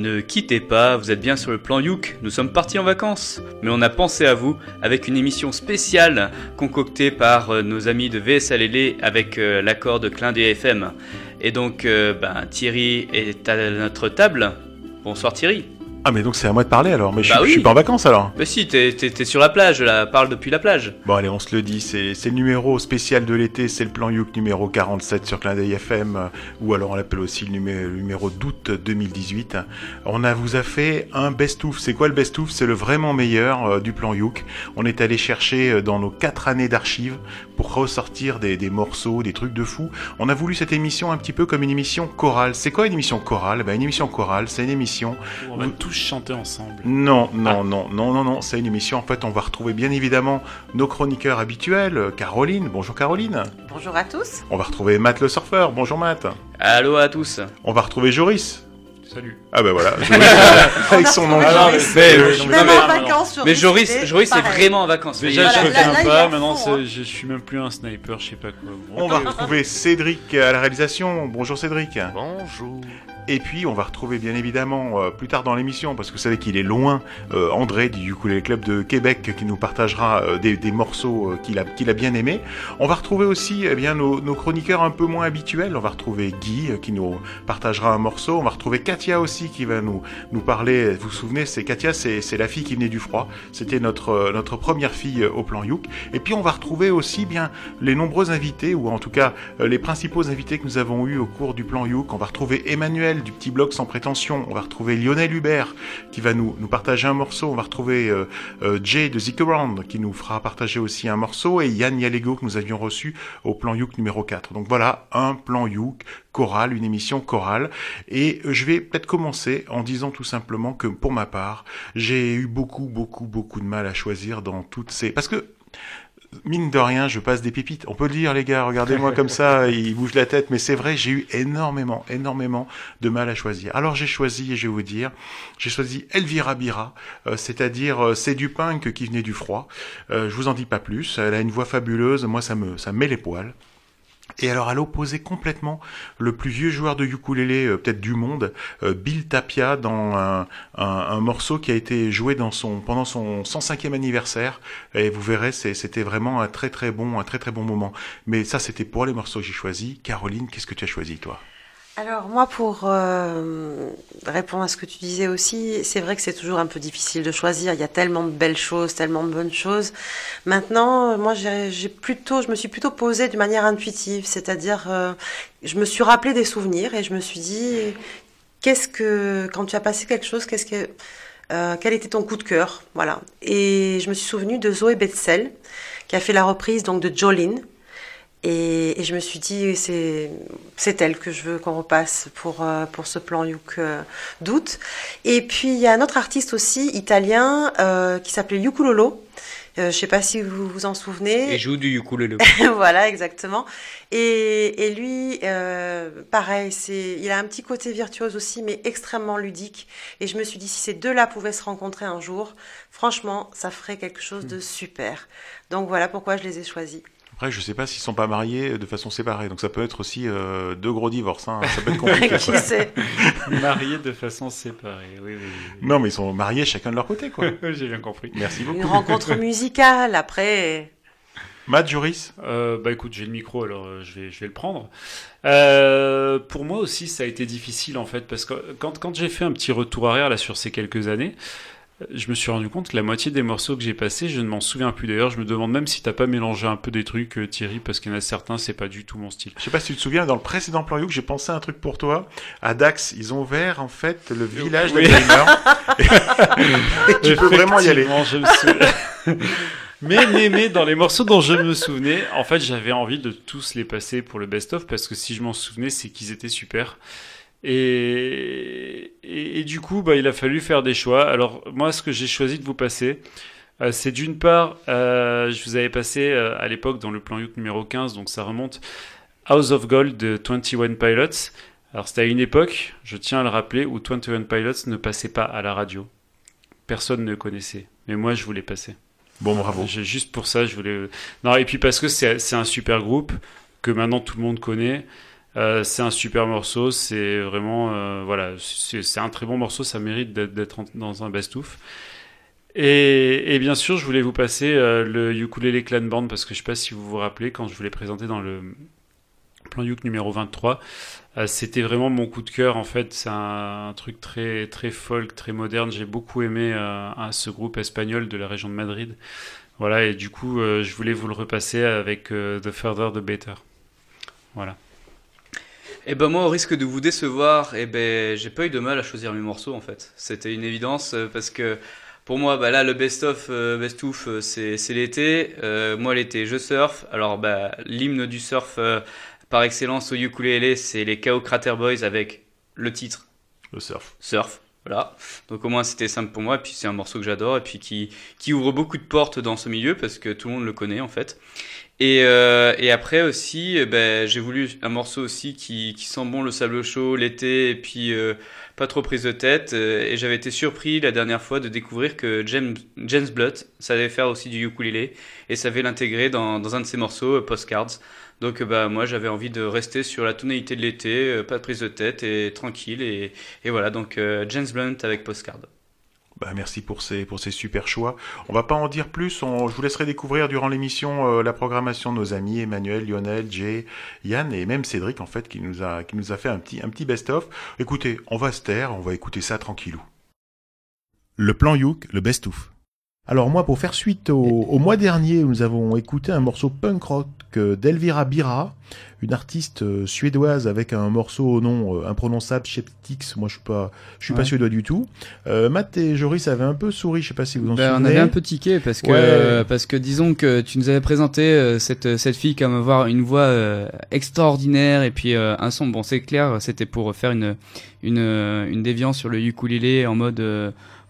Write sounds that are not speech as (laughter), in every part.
Ne quittez pas, vous êtes bien sur le plan Youk, nous sommes partis en vacances. Mais on a pensé à vous avec une émission spéciale concoctée par euh, nos amis de VSLL avec euh, l'accord de Clin des FM. Et donc, euh, ben, Thierry est à notre table. Bonsoir Thierry. Ah mais donc c'est à moi de parler alors, mais je, Bah suis- je oui. suis pas en vacances alors. Bah si, t'es t'es- t'es sur la plage là, parle depuis la plage. Bon allez, on se le dit, c'est c'est le numéro spécial de l'été, c'est le plan Youk numéro 47 sur Clin d'œil FM, ou alors on l'appelle aussi le numéro, d'août 2018. On a, vous a fait un best-of, c'est quoi le best-of? C'est le vraiment meilleur euh, du plan Youk. On est allé chercher euh, dans nos quatre années d'archives pour ressortir des, des morceaux, des trucs de fou. On a voulu cette émission un petit peu comme une émission chorale. C'est quoi une émission chorale? Ben, Une émission chorale, c'est une émission On tous chanter ensemble. Non, non, non, non, non, non, c'est une émission. En fait, on va retrouver bien évidemment nos chroniqueurs habituels. euh, Caroline, bonjour Caroline. Bonjour à tous. On va retrouver Matt le surfeur, bonjour Matt. Allô à tous. On va retrouver Joris. Salut. Ah ben voilà, (laughs) Joris, avec son nom. Ah non, retrouver mais- Joris. mais- Même non, en mais- vacances, Joris, Mais Joris, Joris est pareil. vraiment en vacances. Déjà, Voilà, je reviens pas, maintenant fond, c'est- je suis même plus un sniper, je sais pas quoi. Bon, On va retrouver Cédric à la réalisation. Bonjour Cédric. Bonjour. Et puis on va retrouver bien évidemment euh, plus tard dans l'émission, parce que vous savez qu'il est loin, euh, André du Ukulele Club de Québec qui nous partagera euh, des, morceaux qu'il a, qu'il a bien aimés. On va retrouver aussi eh bien, nos, chroniqueurs un peu moins habituels. On va retrouver Guy qui nous partagera un morceau. On va retrouver Katia aussi qui va nous, nous parler. Vous vous souvenez, c'est Katia, c'est la fille qui venait du froid. C'était notre, notre première fille au plan Youk. Et puis on va retrouver aussi bien les nombreux invités, ou en tout cas les principaux invités que nous avons eus au cours du plan Youk. On va retrouver Emmanuel du petit blog sans prétention. On va retrouver Lionel Hubert qui va nous, partager un morceau. On va retrouver euh, euh, Jay de Zik Around qui nous fera partager aussi un morceau. Et Yann Yalego que nous avions reçu au plan Youk numéro 4. Donc voilà, un plan Youk chorale, une émission chorale. Et euh, je vais peut-être commencer en disant tout simplement que pour ma part, j'ai eu beaucoup, beaucoup, beaucoup de mal à choisir dans toutes ces... Parce que mine de rien, je passe des pépites. On peut le dire, les gars, regardez-moi comme ça, (laughs) il bouge la tête, mais c'est vrai, j'ai eu énormément, énormément de mal à choisir. Alors j'ai choisi, et je vais vous dire, j'ai choisi Elvira Bira, euh, c'est-à-dire euh, c'est du punk qui venait du froid. Euh, je vous en dis pas plus, elle a une voix fabuleuse, moi ça me, ça me met les poils. Et alors à l'opposé complètement, le plus vieux joueur de ukulélé euh, peut-être du monde, euh, Bill Tapia, dans un, un- un morceau qui a été joué dans son, pendant son 105e anniversaire. Et vous verrez, c'était vraiment un très très bon, un très très bon moment. Mais ça, c'était pour les morceaux que j'ai choisis. Caroline, qu'est-ce que tu as choisi toi? Alors moi, pour euh, répondre à ce que tu disais aussi, c'est vrai que c'est toujours un peu difficile de choisir. Il y a tellement de belles choses, tellement de bonnes choses. Maintenant, moi, j'ai plutôt, je me suis plutôt posée de manière intuitive, c'est-à-dire, euh, je me suis rappelé des souvenirs et je me suis dit, qu'est-ce que, quand tu as passé quelque chose, qu'est-ce que, euh, quel était ton coup de cœur, voilà. Et je me suis souvenue de Zoé Betzel, qui a fait la reprise donc de Jolene. Et, et je me suis dit, c'est elle que je veux qu'on repasse pour, euh, pour ce plan Youk euh, d'août. Et puis, il y a un autre artiste aussi, italien, euh, qui s'appelait Yukulolo. Euh, je sais pas si vous vous en souvenez. Et joue du ukulele. (laughs) voilà, exactement. Et, et lui, euh, pareil, c'est, il a un petit côté virtuose aussi, mais extrêmement ludique. Et je me suis dit, si ces deux-là pouvaient se rencontrer un jour, franchement, ça ferait quelque chose de super. Donc voilà pourquoi je les ai choisis. Après, je sais pas s'ils sont pas mariés de façon séparée, donc ça peut être aussi euh, deux gros divorces. Hein. Ça peut être compliqué. (laughs) qui sait (laughs) Mariés de façon séparée, oui, oui. oui. Non, mais ils sont mariés chacun de leur côté, quoi. (laughs) J'ai bien compris. Merci beaucoup. Une rencontre musicale, après. Matt Joris? Euh, bah écoute, j'ai le micro, alors euh, je, vais, je vais le prendre. Euh, pour moi aussi, ça a été difficile en fait, parce que quand, quand j'ai fait un petit retour arrière là sur ces quelques années, euh, je me suis rendu compte que la moitié des morceaux que j'ai passés, je ne m'en souviens plus. D'ailleurs, je me demande même si t'as pas mélangé un peu des trucs, euh, Thierry, parce qu'il y en a certains, c'est pas du tout mon style. Je sais pas si tu te souviens, dans le précédent plan Youk, j'ai pensé à un truc pour toi. À Dax, ils ont ouvert en fait le village Oui. des gamers. (laughs) tu peux vraiment y aller. Effectivement, je me souviens. (laughs) mais, mais, mais, dans les morceaux dont je me souvenais, en fait, j'avais envie de tous les passer pour le best-of parce que si je m'en souvenais, c'est qu'ils étaient super. Et, et, et du coup, bah, il a fallu faire des choix. Alors, moi, ce que j'ai choisi de vous passer, euh, c'est d'une part, euh, je vous avais passé euh, à l'époque dans le plan Youk numéro 15, donc ça remonte House of Gold de 21 Pilots. Alors, c'était à une époque, je tiens à le rappeler, où 21 Pilots ne passait pas à la radio. Personne ne connaissait. Mais moi, je voulais passer. Bon, bravo. Juste pour ça, je voulais. Non, et puis parce que c'est un super groupe que maintenant tout le monde connaît. Euh, c'est un super morceau, c'est vraiment voilà, c'est un très bon morceau, ça mérite d'être dans un best-of. Et, bien sûr, je voulais vous passer le Ukulele Clan Band parce que je sais pas si vous vous rappelez quand je vous l'ai présenté dans le plan Uk numéro 23, c'était vraiment mon coup de cœur en fait. C'est un, truc très très folk, très moderne. J'ai beaucoup aimé ce groupe espagnol de la région de Madrid. Voilà, et du coup, euh, je voulais vous le repasser avec euh, The Further the Better. Voilà. Et eh ben moi, au risque de vous décevoir, et eh ben j'ai pas eu de mal à choisir mes morceaux en fait. C'était une évidence euh, parce que pour moi, bah là, le best-of, best-of, c'est, l'été. moi, l'été, je surfe. Alors, bah, l'hymne du surf par excellence au ukulélé, c'est les Chaos Crater Boys avec le titre. Le surf. Surf. Voilà. Donc au moins c'était simple pour moi. Et puis c'est un morceau que j'adore et puis qui, qui ouvre beaucoup de portes dans ce milieu parce que tout le monde le connaît en fait. Et, euh, et après aussi, eh ben, j'ai voulu un morceau aussi qui, qui sent bon le sable chaud l'été et puis euh, pas trop prise de tête. Euh, et j'avais été surpris la dernière fois de découvrir que James, James Blunt savait faire aussi du ukulélé et savait l'intégrer dans, dans un de ses morceaux, Postcards. Donc bah moi j'avais envie de rester sur la tonalité de l'été, euh, pas de prise de tête et tranquille et, et voilà donc euh, James Blunt avec Postcard. Bah, merci pour ces, pour ces super choix. On va pas en dire plus, on, je vous laisserai découvrir durant l'émission euh, la programmation de nos amis Emmanuel, Lionel, Jay, Yann et même Cédric en fait qui nous a, qui nous a fait un petit, un petit best-of. Écoutez, on va se taire, on va écouter ça tranquillou. Le plan Youk, le best-of. Alors moi, pour faire suite au, mois dernier, nous avons écouté un morceau punk rock d'Elvira Bira, une artiste euh, suédoise avec un morceau au nom euh, imprononçable, Skeptics. Moi, je suis pas, je suis pas suédois du tout. Euh, Matt et Joris avaient un peu souri, je sais pas si vous en ben, souvenez. On avait un peu tiqué parce que parce que disons que tu nous avais présenté cette cette fille comme avoir une voix extraordinaire et puis un son. Bon, c'est clair, c'était pour faire une une une déviance sur le ukulélé en mode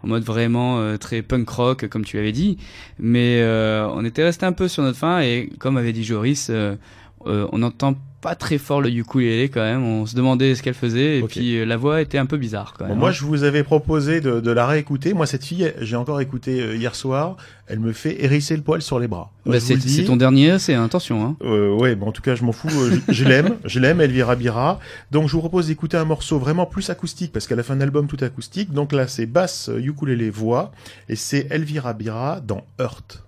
en mode vraiment euh, très punk rock, comme tu l'avais dit. Mais euh, on était resté un peu sur notre fin et comme avait dit Joris, euh, on n'entend pas très fort le ukulélé quand même. On se demandait ce qu'elle faisait et puis euh, la voix était un peu bizarre quand même. moi, hein. je vous avais proposé de, de la réécouter. Moi, cette fille, j'ai encore écouté euh, hier soir. Elle me fait hérisser le poil sur les bras. Bah, c'est ton dernier, c'est attention. Hein. Euh, ouais, bon, en tout cas, je m'en fous. Euh, je, l'aime, je l'aime, Elvira Bira. Donc, je vous propose d'écouter un morceau vraiment plus acoustique parce qu'elle a fait un album tout acoustique. Donc là, c'est basse, ukulélé, voix, et c'est Elvira Bira dans Hurt.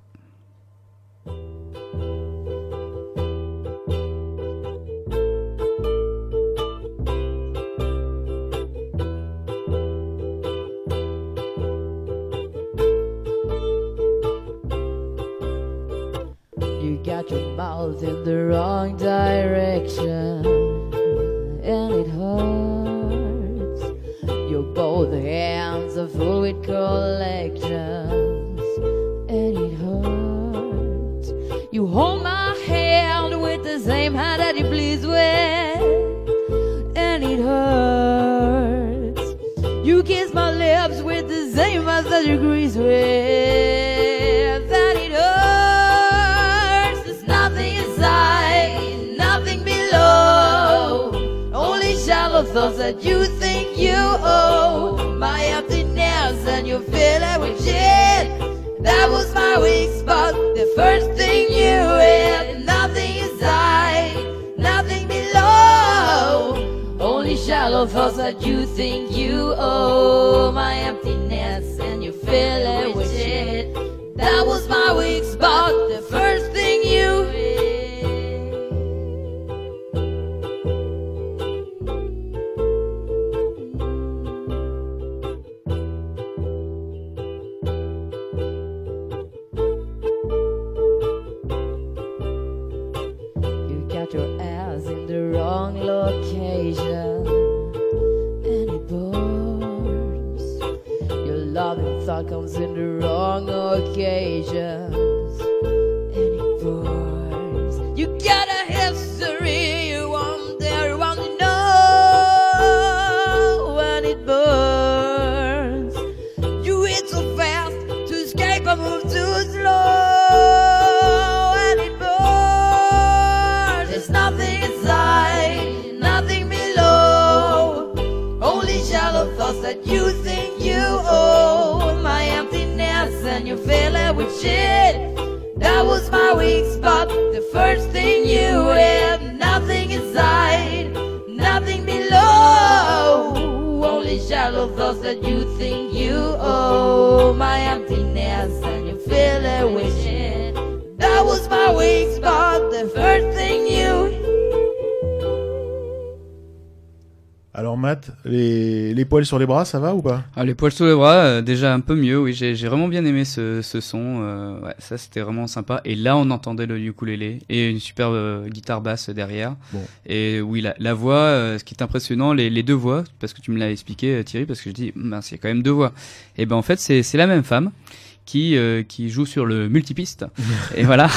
Mouth in the wrong direction and it hurts. Your both hands are full with collections and it hurts. You hold my hand with the same hand that you please with and it hurts. You kiss my lips with the same hands that you grease with thoughts that you think you owe. My emptiness and you fill it with shit. That was my weak spot. The first thing you had, nothing inside, nothing below. Only shallow thoughts that you think you owe. My emptiness and you fill it poils sur les bras, ça va ou pas? Ah, les poils sur les bras, euh, déjà un peu mieux, oui, j'ai vraiment bien aimé ce, ce son, euh, ouais, ça c'était vraiment sympa. Et là on entendait le ukulélé et une superbe euh, guitare basse derrière. Bon. Et oui, la, la voix, ce qui est impressionnant, les, les deux voix, parce que tu me l'as expliqué Thierry, parce que je dis, mince, il y a quand même deux voix. Et ben en fait c'est c'est la même femme qui euh, qui joue sur le multipiste. (laughs) et voilà,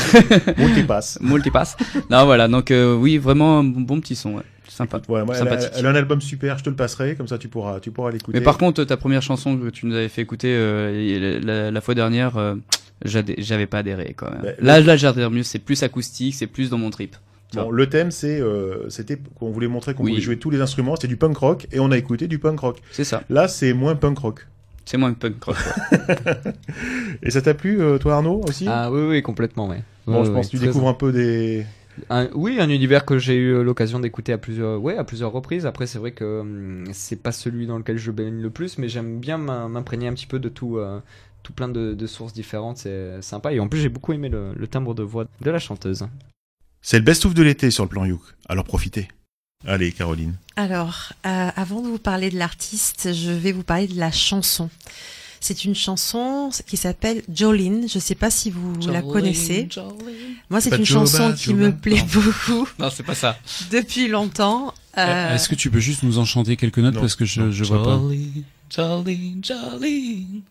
Multipass. (laughs) multipass. non voilà, donc euh, oui, vraiment un bon, bon petit son, ouais. Sympa. Elle, a, Sympathique. elle a un album super, je te le passerai, comme ça tu pourras, tu pourras l'écouter. Mais par contre, ta première chanson que tu nous avais fait écouter euh, la, la fois dernière, euh, j'avais pas adhéré quand même. Bah, là, là, j'adhère mieux. C'est plus acoustique, c'est plus dans mon trip. Bon, le thème, c'est, euh, c'était qu'on voulait montrer qu'on Oui. pouvait jouer tous les instruments, c'était du punk rock, et on a écouté du punk rock. C'est ça. Là, c'est moins punk rock. C'est moins punk rock. ouais. (laughs) Et ça t'a plu, euh, toi Arnaud, aussi? Ah oui, oui, complètement, ouais. Bon, Ouais, je ouais, pense que tu découvres un peu des... Un- oui, un univers que j'ai eu l'occasion d'écouter à plusieurs, ouais, à plusieurs reprises. Après, c'est vrai que hum, c'est pas celui dans lequel je baigne le plus, mais j'aime bien m'im- m'imprégner un petit peu de tout, euh, tout plein de, de sources différentes. C'est sympa. Et en plus, j'ai beaucoup aimé le, le timbre de voix de la chanteuse. C'est le best-of de l'été sur le plan Youk, alors profitez. Allez, Caroline. Alors, euh, avant de vous parler de l'artiste, je vais vous parler de la chanson. C'est une chanson qui s'appelle Jolene. Je ne sais pas si vous la connaissez. Moi, c'est une Joba, chanson qui Joba. me plaît beaucoup (laughs) non, c'est pas ça. depuis longtemps. Euh, Est-ce que tu peux juste nous en chanter quelques notes Non. parce que je, je vois pas. Jolene, Jolene.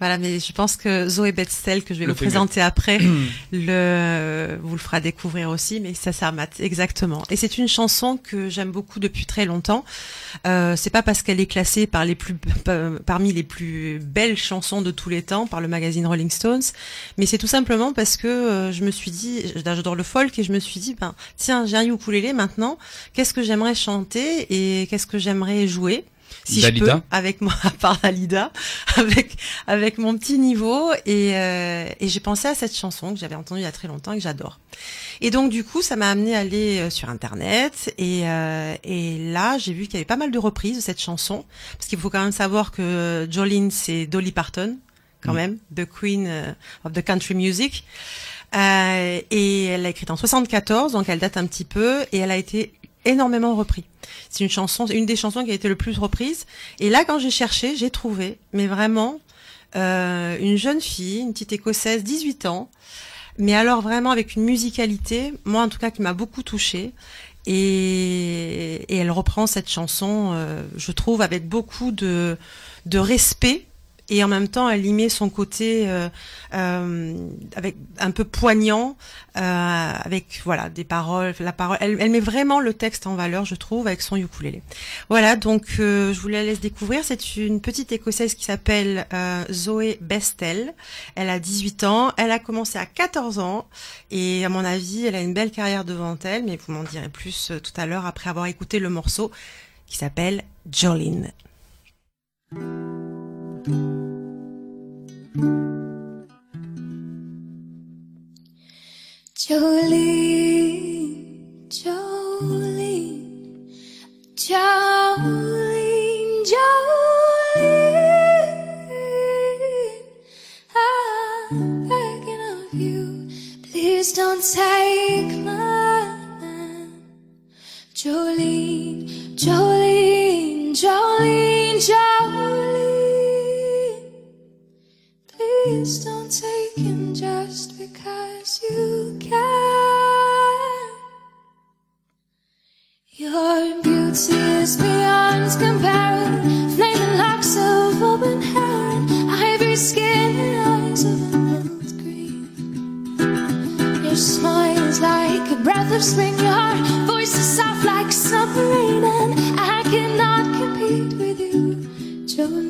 Voilà, mais je pense que Zoé Betzel, que je vais Le vous présenter après, (clears throat) le, vous le fera découvrir aussi, mais ça s'armate exactement. Et c'est une chanson que j'aime beaucoup depuis très longtemps. Euh, c'est pas parce qu'elle est classée par les plus, pa- parmi les plus belles chansons de tous les temps par le magazine Rolling Stones, mais c'est tout simplement parce que euh, je me suis dit, j'adore le folk et je me suis dit, ben tiens, j'ai un ukulélé maintenant. Qu'est-ce que j'aimerais chanter et qu'est-ce que j'aimerais jouer? Si Dalida je peux, avec moi, (laughs) à part Dalida, avec avec mon petit niveau. Et, euh, et j'ai pensé à cette chanson que j'avais entendue il y a très longtemps et que j'adore. Et donc du coup, ça m'a amené à aller euh, sur internet. Et euh, et là, j'ai vu qu'il y avait pas mal de reprises de cette chanson. Parce qu'il faut quand même savoir que Jolene c'est Dolly Parton quand même, the queen euh, of the country music. Euh, et elle l'a écrite en 74, donc elle date un petit peu. Et elle a été énormément reprise. C'est une chanson, une des chansons qui a été le plus reprise. Et là, quand j'ai cherché, j'ai trouvé, mais vraiment, euh, une jeune fille, une petite écossaise, 18 ans, mais alors vraiment avec une musicalité, moi en tout cas qui m'a beaucoup touchée. Et, et elle reprend cette chanson, euh, je trouve, avec beaucoup de, de respect. Et en même temps, elle y met son côté euh, euh, avec un peu poignant, euh, avec voilà des paroles, la parole. Elle, elle met vraiment le texte en valeur, je trouve, avec son ukulélé. Voilà, donc je vous la laisse découvrir. C'est une petite écossaise qui s'appelle Zoé Bestel. Elle a 18 ans. Elle a commencé à 14 ans. Et à mon avis, elle a une belle carrière devant elle. Mais vous m'en direz plus tout à l'heure après avoir écouté le morceau qui s'appelle Jolene. Jolene, Jolene, Jolene, Jolene. I'm begging of you, please don't take my man. Jolene, Jolene, Jolene, Jolene. Please don't take him just because you can. Your beauty is beyond comparison. Flaming locks of open hair, and ivory skin, and eyes of emerald green. Your smile is like a breath of spring. Your voice is soft like summer rain, and I cannot compete with you, Jolene.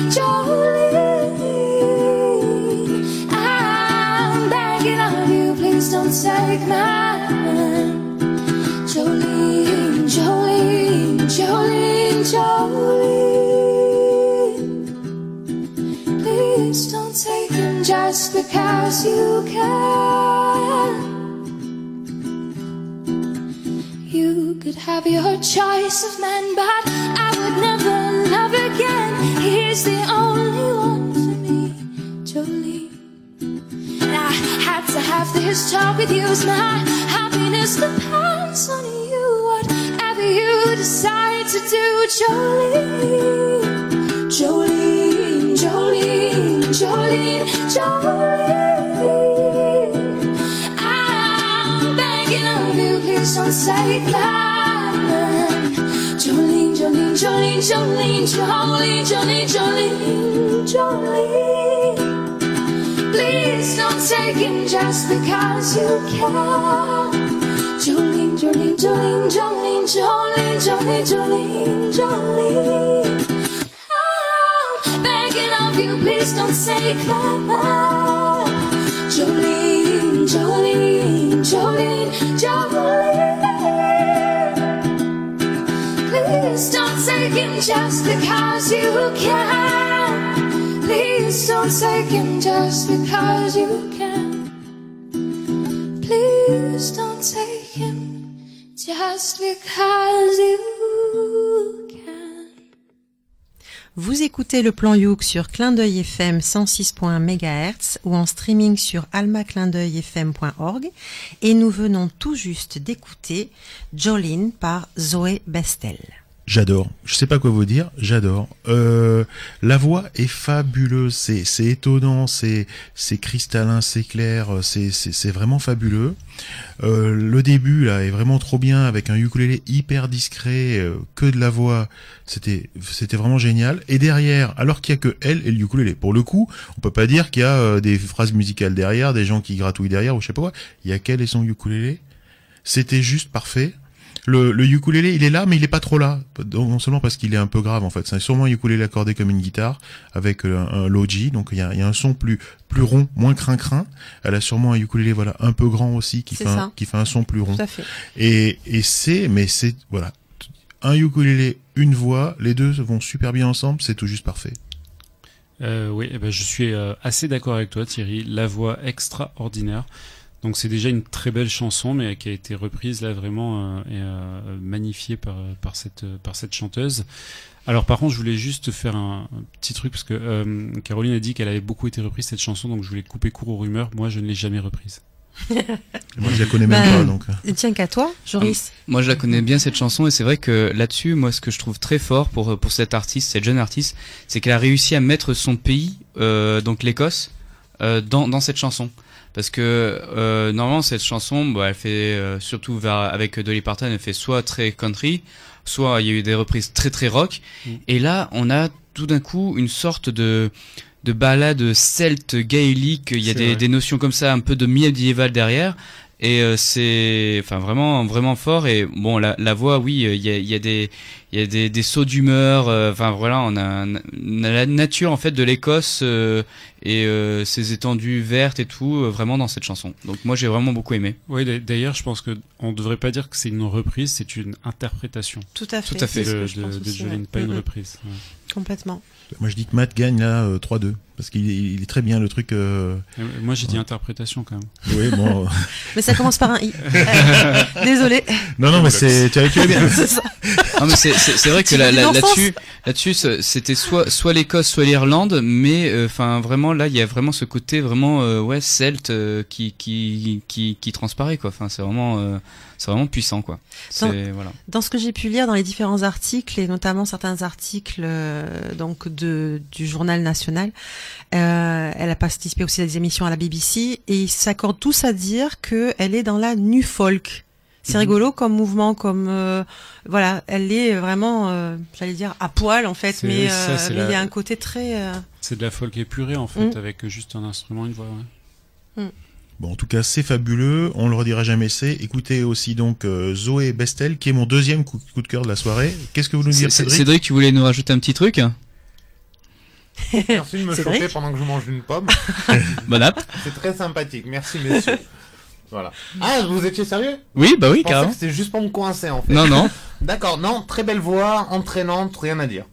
take. Jolene, Jolene, Jolene, Jolene. Please don't take him just because you can. You could have your choice of men, but I would never love again. He's the only one for me, Jolene. Had to have this talk with you. 'cause my happiness depends on you. Whatever you decide to do, Jolene. Jolene, Jolene, Jolene, Jolene. I'm begging of you, please don't my man. Jolene, Jolene, Jolene, Jolene, Jolene, Jolene, Jolene, Jolene. Please don't take him just because you can. Jolene, Jolene, Jolene, Jolene, Jolene, Jolene, Jolene, Jolene. I'm begging of you, please don't my man. Jolene, Jolene, Jolene, Jolene. Please don't take him just because you can. Please don't take him just because you can. Please don't take him just because you can. Vous écoutez le plan Youk sur Clin d'œil FM 106.1 MHz ou en streaming sur almaclindeuilfm.org et nous venons tout juste d'écouter Jolene par Zoé Bestel. J'adore. Je sais pas quoi vous dire. J'adore. Euh, la voix est fabuleuse. C'est c'est étonnant. C'est c'est cristallin. C'est clair. C'est c'est c'est vraiment fabuleux. Euh, le début là est vraiment trop bien avec un ukulélé hyper discret, euh, que de la voix. C'était c'était vraiment génial. Et derrière, alors qu'il y a que elle et le ukulélé. Pour le coup, on peut pas dire qu'il y a euh, des phrases musicales derrière, des gens qui gratouillent derrière ou je sais pas quoi. Il y a qu'elle et son ukulélé. C'était juste parfait. Le, le ukulélé, il est là, mais il est pas trop là. Non seulement parce qu'il est un peu grave en fait. C'est sûrement un ukulélé accordé comme une guitare avec euh, un, un logi, donc il y a, il y a un son plus plus rond, moins crin-crin. Elle a sûrement un ukulélé voilà un peu grand aussi qui fait un, ça. qui fait un son plus rond. Tout à fait. Et et c'est mais c'est voilà un ukulélé, une voix, les deux vont super bien ensemble, c'est tout juste parfait. Euh, oui, eh ben, je suis euh, assez d'accord avec toi, Thierry. La voix extraordinaire. Donc c'est déjà une très belle chanson, mais qui a été reprise là vraiment euh, et euh, magnifiée par par cette par cette chanteuse. Alors par contre, je voulais juste faire un, un petit truc parce que euh, Caroline a dit qu'elle avait beaucoup été reprise cette chanson, donc je voulais couper court aux rumeurs. Moi, je ne l'ai jamais reprise. (laughs) Moi je la connais même Bah, pas donc. Et tiens qu'à toi, Joris. Moi, je la connais bien cette chanson et c'est vrai que là-dessus, moi, ce que je trouve très fort pour pour cette artiste, cette jeune artiste, c'est qu'elle a réussi à mettre son pays, euh, donc l'Écosse, euh, dans dans cette chanson. Parce que euh, normalement cette chanson, bah, elle fait euh, surtout vers, avec Dolly Parton, elle fait soit très country, soit il y a eu des reprises très très rock. Mm. Et là, on a tout d'un coup une sorte de de ballade celte gaélique. Il y a des, des notions comme ça, un peu de médiéval derrière. Et euh, c'est, enfin vraiment, vraiment fort. Et bon, la, la voix, oui, euh, il y a, il y a des, il y a des, des sauts d'humeur. euh, Enfin voilà, on a, un- on a la nature en fait de l'Écosse euh, et euh, ses étendues vertes et tout, euh, vraiment dans cette chanson. Donc moi, j'ai vraiment beaucoup aimé. Oui, d'a- d'ailleurs, je pense que on devrait pas dire que c'est une reprise, c'est une interprétation Tout à fait. Tout à fait. de, de, de Jolene, pas une reprise. ouais. Complètement. Moi je dis que Matt gagne là euh, 3-2 parce qu'il est, très bien le truc. euh, Euh, Moi, j'ai dit interprétation quand même. Oui bon. (laughs) Mais ça commence par un i. (laughs) Euh, Désolé. non non mais c'est tu as bien. (laughs) C'est ça. Non mais c'est c'est c'est vrai que là- là- là-dessus là-dessus ce- c'était soit soit l'Écosse soit l'Irlande mais euh, enfin vraiment là il y a vraiment ce côté vraiment euh, ouais celte euh, qui qui qui qui transparaît quoi. Enfin c'est vraiment euh, c'est vraiment puissant quoi. Voilà. Dans ce que j'ai pu lire dans les différents articles et notamment certains articles euh, donc de du journal national, euh, elle a participé aussi à des émissions à la BBC et ils s'accordent tous à dire que elle est dans la nu folk. C'est Mhm. rigolo comme mouvement, comme euh, voilà, elle est vraiment, euh, j'allais dire à poil en fait, C'est- mais, ça, euh, c'est mais il y a un côté très. euh, C'est de la folk épurée en fait, Mm. avec juste un instrument, une voix. ouais. Bon, en tout cas, c'est fabuleux. On le redira jamais assez. Écoutez aussi donc euh, Zoé Bestel, qui est mon deuxième coup, coup de cœur de la soirée. Qu'est-ce que vous nous C'est- dites, c'est- Cédric? Cédric, tu voulais nous rajouter un petit truc (laughs) Merci de me Cédric choper pendant que je mange une pomme. (laughs) Bon app. C'est très sympathique. Merci, messieurs. Voilà. Ah, vous étiez sérieux? Oui, bah oui, Je pensais carrément. que c'était juste pour me coincer en fait. Non, non. (laughs) D'accord, non, très belle voix, entraînante, rien à dire.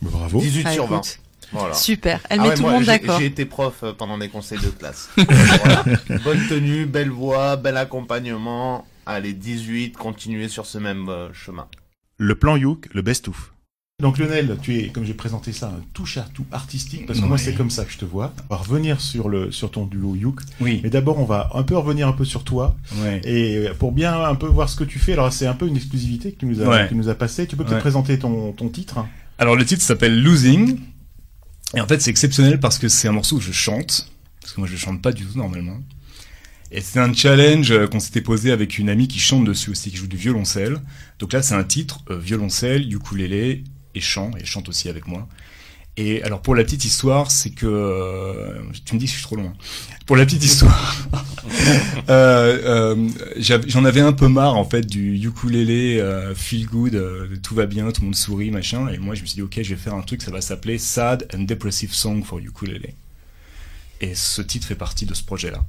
Bravo. 18 Ah, sur 20. écoute. Voilà. Super, elle Ah met ouais, tout le monde d'accord. J'ai été prof euh, pendant des conseils de classe. Voilà. Bonne tenue, belle voix, bel accompagnement. Allez, 18, continuez sur ce même euh, chemin. Le plan Youk, le best-of. Donc Lionel, tu es, comme j'ai présenté ça, un touche à tout artistique, parce que moi c'est comme ça que je te vois. On va revenir sur, le, sur ton duo Youk. Oui. Mais d'abord, on va un peu revenir un peu sur toi. Ouais. Et pour bien un peu voir ce que tu fais, alors c'est un peu une exclusivité que tu nous as, Ouais. que tu nous as passé. Tu peux peut-être présenter ton, ton titre Alors le titre s'appelle Losing. Et en fait c'est exceptionnel parce que c'est un morceau où je chante. Parce que moi je chante pas du tout normalement. Et c'est un challenge euh, qu'on s'était posé avec une amie qui chante dessus aussi, qui joue du violoncelle. Donc là c'est un titre, euh, violoncelle, ukulélé et chant, et chante aussi avec moi. Et alors pour la petite histoire, c'est que... euh, tu me dis que je suis trop loin. Pour la petite (laughs) histoire, (laughs) euh, euh, j'en avais un peu marre en fait du ukulélé feel good, tout va bien, tout le monde sourit, machin. Et moi je me suis dit ok, je vais faire un truc, ça va s'appeler Sad and Depressive Song for Ukulele. Et ce titre fait partie de ce projet-là.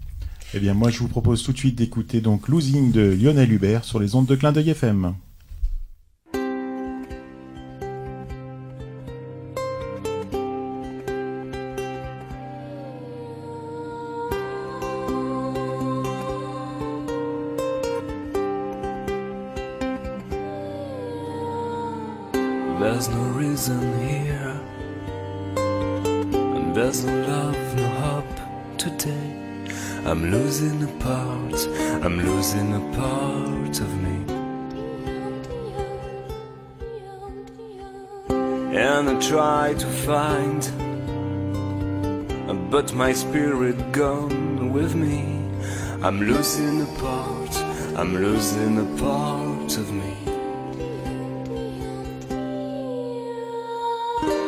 Eh bien, moi, je vous propose tout de suite d'écouter donc Losing de Lionel Hubert sur les ondes de Clin d'œil FM. I'm losing a part, I'm losing a part of me. And I try to find, but my spirit gone with me. I'm losing a part, I'm losing a part of me.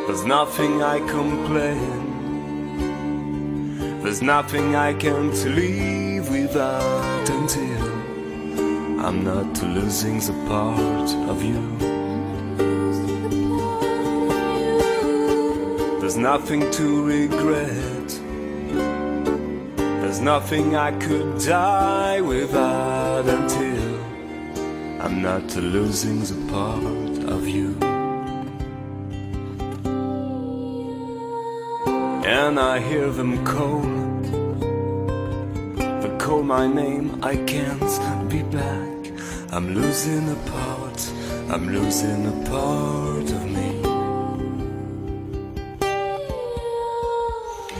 There's nothing I complain. There's nothing I can't live without until I'm not losing the part of you. There's nothing to regret. There's nothing I could die without until I'm not losing the part of you. and I hear them call. My name, I can't be back. I'm losing a part, I'm losing a part of me.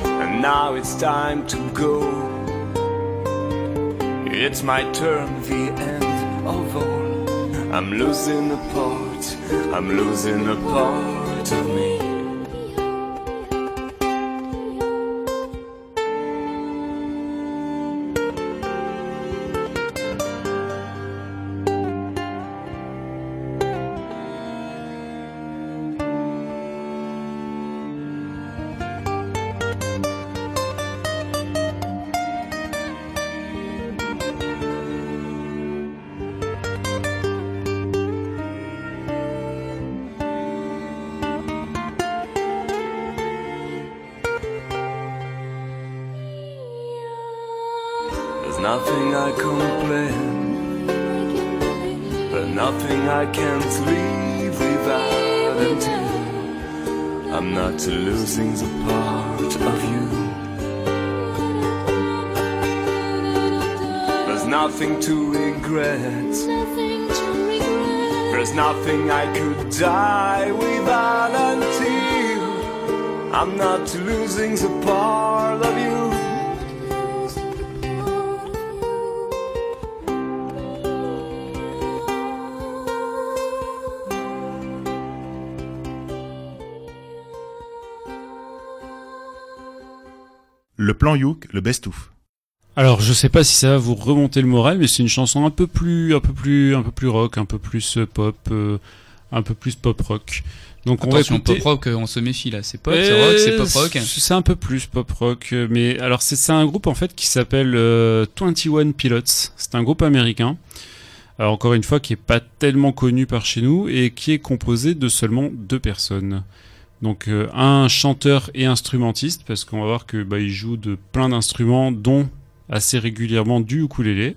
And now it's time to go. It's my turn, the end of all. I'm losing a part, I'm losing a part of me. Plan Youk, le best-of. Alors, je sais pas si ça va vous remonter le moral, mais c'est une chanson un peu plus, un peu plus, un peu plus rock, un peu plus euh, pop, euh, un peu plus pop rock. Donc Attention, on va écouter. pop rock, on se méfie là. C'est pop, Euh, c'est rock, c'est pop rock. C'est un peu plus pop rock, euh, mais alors c'est c'est un groupe en fait qui s'appelle euh, 21 Pilots. C'est un groupe américain. Alors encore une fois, qui est pas tellement connu par chez nous et qui est composé de seulement deux personnes. Donc euh, un chanteur et instrumentiste, parce qu'on va voir que bah, joue de plein d'instruments, dont assez régulièrement du ukulélé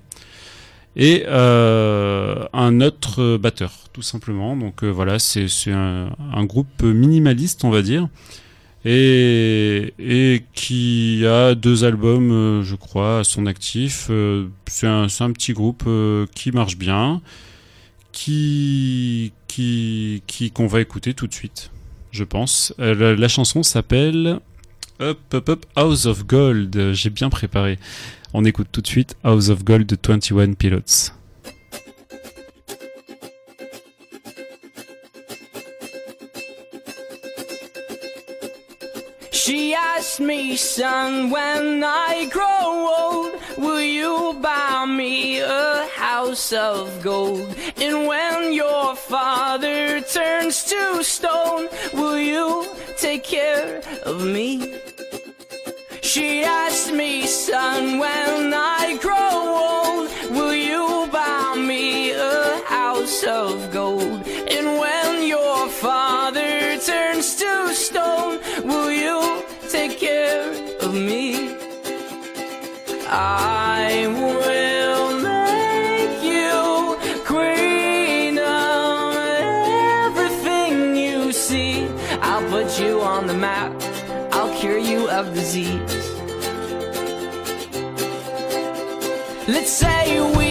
et euh, un autre batteur, tout simplement. Donc euh, voilà, c'est un, un groupe minimaliste, on va dire, et, et qui a deux albums, euh, je crois, à son actif. Euh, c'est un, petit groupe euh, qui marche bien, qui qui qui qu'on va écouter tout de suite, je pense. Euh, la, chanson s'appelle Up Up Up House of Gold. J'ai bien préparé. On écoute tout de suite House of Gold de 21 Pilots. She asked me, son, when I grow old, will you buy me a house of gold? And when your father turns to stone, will you take care of me? She asked me, son, when I grow old, will you buy me a house of gold? And when your father I will make you queen of everything you see. I'll put you on the map. I'll cure you of disease. Let's say we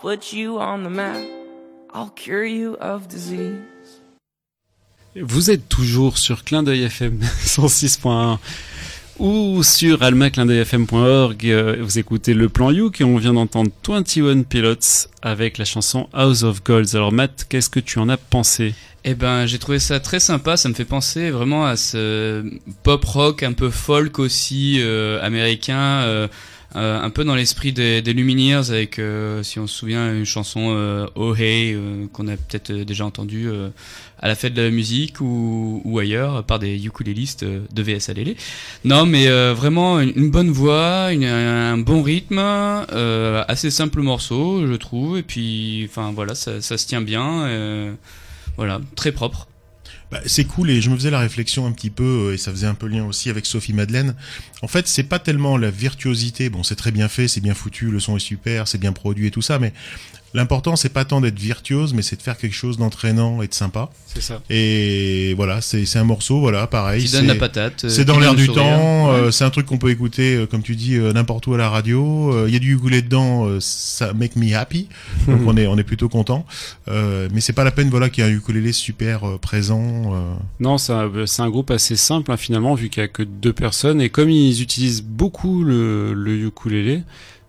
put you on the map. I'll cure you of disease. Vous êtes toujours sur Clin d'œil FM 106.1 (laughs) ou sur almaclindeuilfm.org. euh, Vous écoutez le plan Youk et on vient d'entendre 21 Pilots avec la chanson House of Gold. Alors Matt, qu'est-ce que tu en as pensé? Eh ben, j'ai trouvé ça très sympa. Ça me fait penser vraiment à ce pop rock un peu folk aussi euh, américain, euh, euh, un peu dans l'esprit des, Lumineers avec, euh, si on se souvient, une chanson euh, Oh Hey qu'on a peut-être déjà entendue à la fête de la musique ou, ailleurs par des ukulélistes de VSLL. Non, mais vraiment une, bonne voix, un bon rythme, assez simple morceau, je trouve. Et puis, enfin voilà, ça, ça se tient bien. voilà, très propre. Bah, c'est cool et je me faisais la réflexion un petit peu euh, et ça faisait un peu lien aussi avec Sophie Madeleine. En fait, c'est pas tellement la virtuosité. Bon, c'est très bien fait, c'est bien foutu, le son est super, c'est bien produit et tout ça, mais l'important c'est pas tant d'être virtuose, mais c'est de faire quelque chose d'entraînant et de sympa. C'est ça. Et voilà, c'est un morceau, voilà, pareil. Qui donne la patate, euh, C'est dans l'air du sourire. temps. euh, c'est un truc qu'on peut écouter, euh, comme tu dis, euh, n'importe où à la radio. Il y a du ukulélé dedans, ça make me happy. (laughs) Donc on est on est plutôt content. Mais c'est pas la peine, voilà, qu'il y ait un ukulélé super présent. Non, c'est un, c'est un groupe assez simple hein, finalement, vu qu'il n'y a que deux personnes. Et comme ils utilisent beaucoup le, le ukulélé,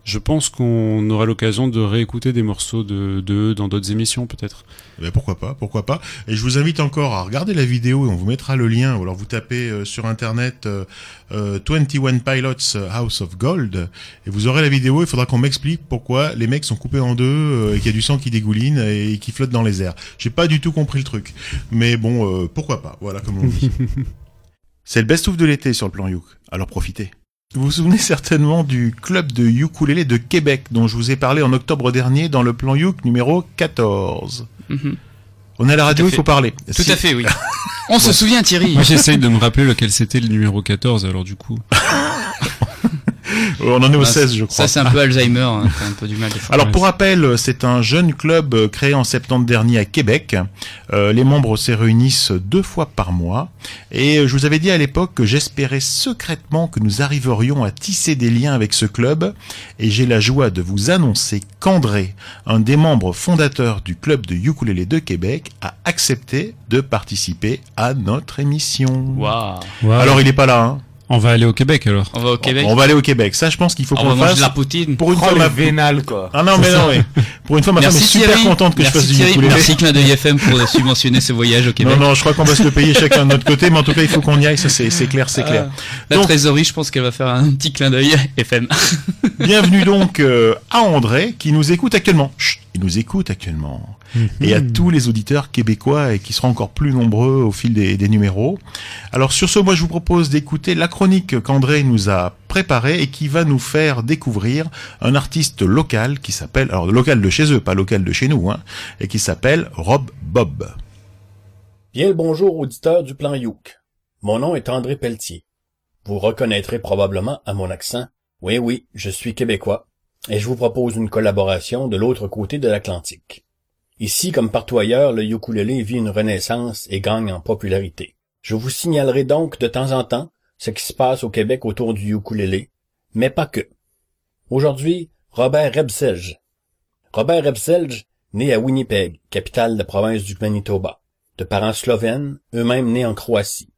Je pense qu'on aura l'occasion de réécouter des morceaux de d'eux dans d'autres émissions peut-être. Eh ben, pourquoi pas, pourquoi pas. Et je vous invite encore à regarder la vidéo et on vous mettra le lien. Ou alors vous tapez euh, sur internet euh, euh, 21 Pilots House of Gold et vous aurez la vidéo. Il faudra qu'on m'explique pourquoi les mecs sont coupés en deux euh, et qu'il y a du sang qui dégouline et qui flotte dans les airs. J'ai pas du tout compris le truc. Mais bon, euh, pourquoi pas. Voilà comme on dit. (laughs) C'est le best-of de l'été sur le plan Youk. Alors profitez. Vous vous souvenez certainement du club de ukulélé de Québec dont je vous ai parlé en octobre dernier dans le plan Youk numéro 14. Mhm. On est à la radio, il faut parler. Tout Si- à fait, oui. (laughs) On se souvient, Thierry. Moi j'essaye de me rappeler lequel c'était le numéro 14 alors du coup. (laughs) On en est au Ah, 16, je crois. Ça, c'est un peu (laughs) Alzheimer. hein, un peu du mal. Alors pour rappel, c'est un jeune club euh, créé en septembre dernier à Québec. Euh, les membres se réunissent deux fois par mois. Et euh, je vous avais dit à l'époque que j'espérais secrètement que nous arriverions à tisser des liens avec ce club. Et j'ai la joie de vous annoncer qu'André, un des membres fondateurs du club de ukulélé de Québec, a accepté de participer à notre émission. Waouh. Alors il est pas là, hein On va aller au Québec alors. On va au Québec. On va aller au Québec. Ça, je pense qu'il faut On qu'on va le manger fasse. de la poutine. Pour une Oh, fois, ma... vénal, quoi. Ah non, mais non, mais pour une fois, ma femme est super Thierry. contente que Merci je fasse du ukulélé. Merci Clin d'œil FM pour (laughs) (laughs) subventionner ce voyage au Québec. Non, non, je crois qu'on va se le payer chacun de notre côté, mais en tout cas, il faut qu'on y aille, ça c'est c'est clair, c'est clair. Ah, La Donc- trésorerie, je pense qu'elle va faire un petit clin d'œil FM. Bienvenue donc euh, à André, qui nous écoute actuellement. Chut, nous écoute actuellement. Et à tous les auditeurs québécois et qui seront encore plus nombreux au fil des, des numéros. Alors sur ce, moi je vous propose d'écouter la chronique qu'André nous a préparée et qui va nous faire découvrir un artiste local qui s'appelle, alors local de chez eux, pas local de chez nous, hein, et qui s'appelle Rob Bob. Bien le bonjour auditeurs du plan Youk. Mon nom est André Pelletier. Vous reconnaîtrez probablement à mon accent. Oui, oui, je suis québécois. Et je vous propose une collaboration de l'autre côté de l'Atlantique. Ici, comme partout ailleurs, le ukulélé vit une renaissance et gagne en popularité. Je vous signalerai donc de temps en temps ce qui se passe au Québec autour du ukulélé, mais pas que. Aujourd'hui, Robert Rebselge. Robert Rebselge, né à Winnipeg, capitale de la province du Manitoba de parents slovènes, eux-mêmes nés en Croatie.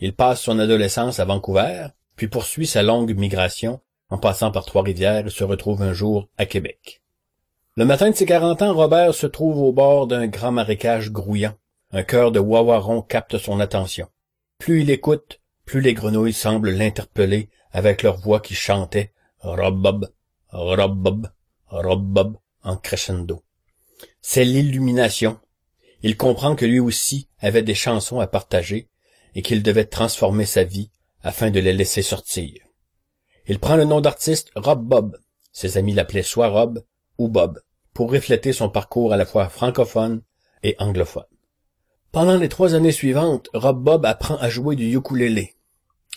Il passe son adolescence à Vancouver, puis poursuit sa longue migration en passant par Trois-Rivières se retrouve un jour à Québec. Le matin de ses 40 ans, Robert se trouve au bord d'un grand marécage grouillant. Un cœur de wawaron capte son attention. Plus il écoute, plus les grenouilles semblent l'interpeller avec leur voix qui chantait Rob-bob, Rob-bob, Rob-bob en crescendo. C'est l'illumination, il comprend que lui aussi avait des chansons à partager et qu'il devait transformer sa vie afin de les laisser sortir. Il prend le nom d'artiste Rob Bob, ses amis l'appelaient soit Rob ou Bob, pour refléter son parcours à la fois francophone et anglophone. Pendant les trois années suivantes, Rob Bob apprend à jouer du ukulélé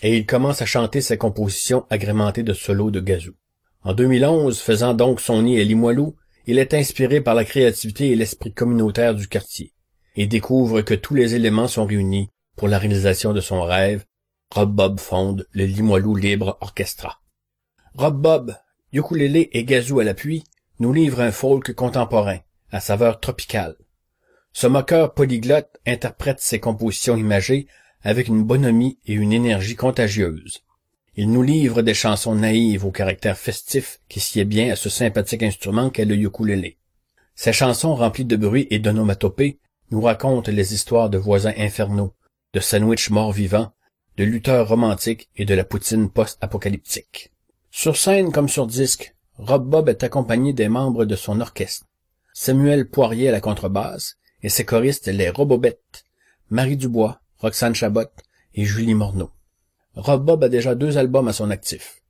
et il commence à chanter ses compositions agrémentées de solos de gazou. En 2011, faisant donc son nid à Limoilou, il est inspiré par la créativité et l'esprit communautaire du quartier et découvre que tous les éléments sont réunis pour la réalisation de son rêve. Rob Bob fonde le Limoilou Libre Orchestra. Rob Bob, ukulélé et gazou à l'appui, nous livre un folk contemporain, à saveur tropicale. Ce moqueur polyglotte interprète ses compositions imagées avec une bonhomie et une énergie contagieuse. Il nous livre des chansons naïves au caractère festif qui sied bien à ce sympathique instrument qu'est le ukulélé. Ces chansons remplies de bruit et d'onomatopées nous racontent les histoires de voisins infernaux, de sandwichs morts-vivants, de lutteurs romantiques et de la poutine post-apocalyptique. Sur scène comme sur disque, Rob Bob est accompagné des membres de son orchestre. Samuel Poirier à la contrebasse et ses choristes les Robobettes, Marie Dubois, Roxane Chabot et Julie Morneau. Rob Bob a déjà deux albums à son actif.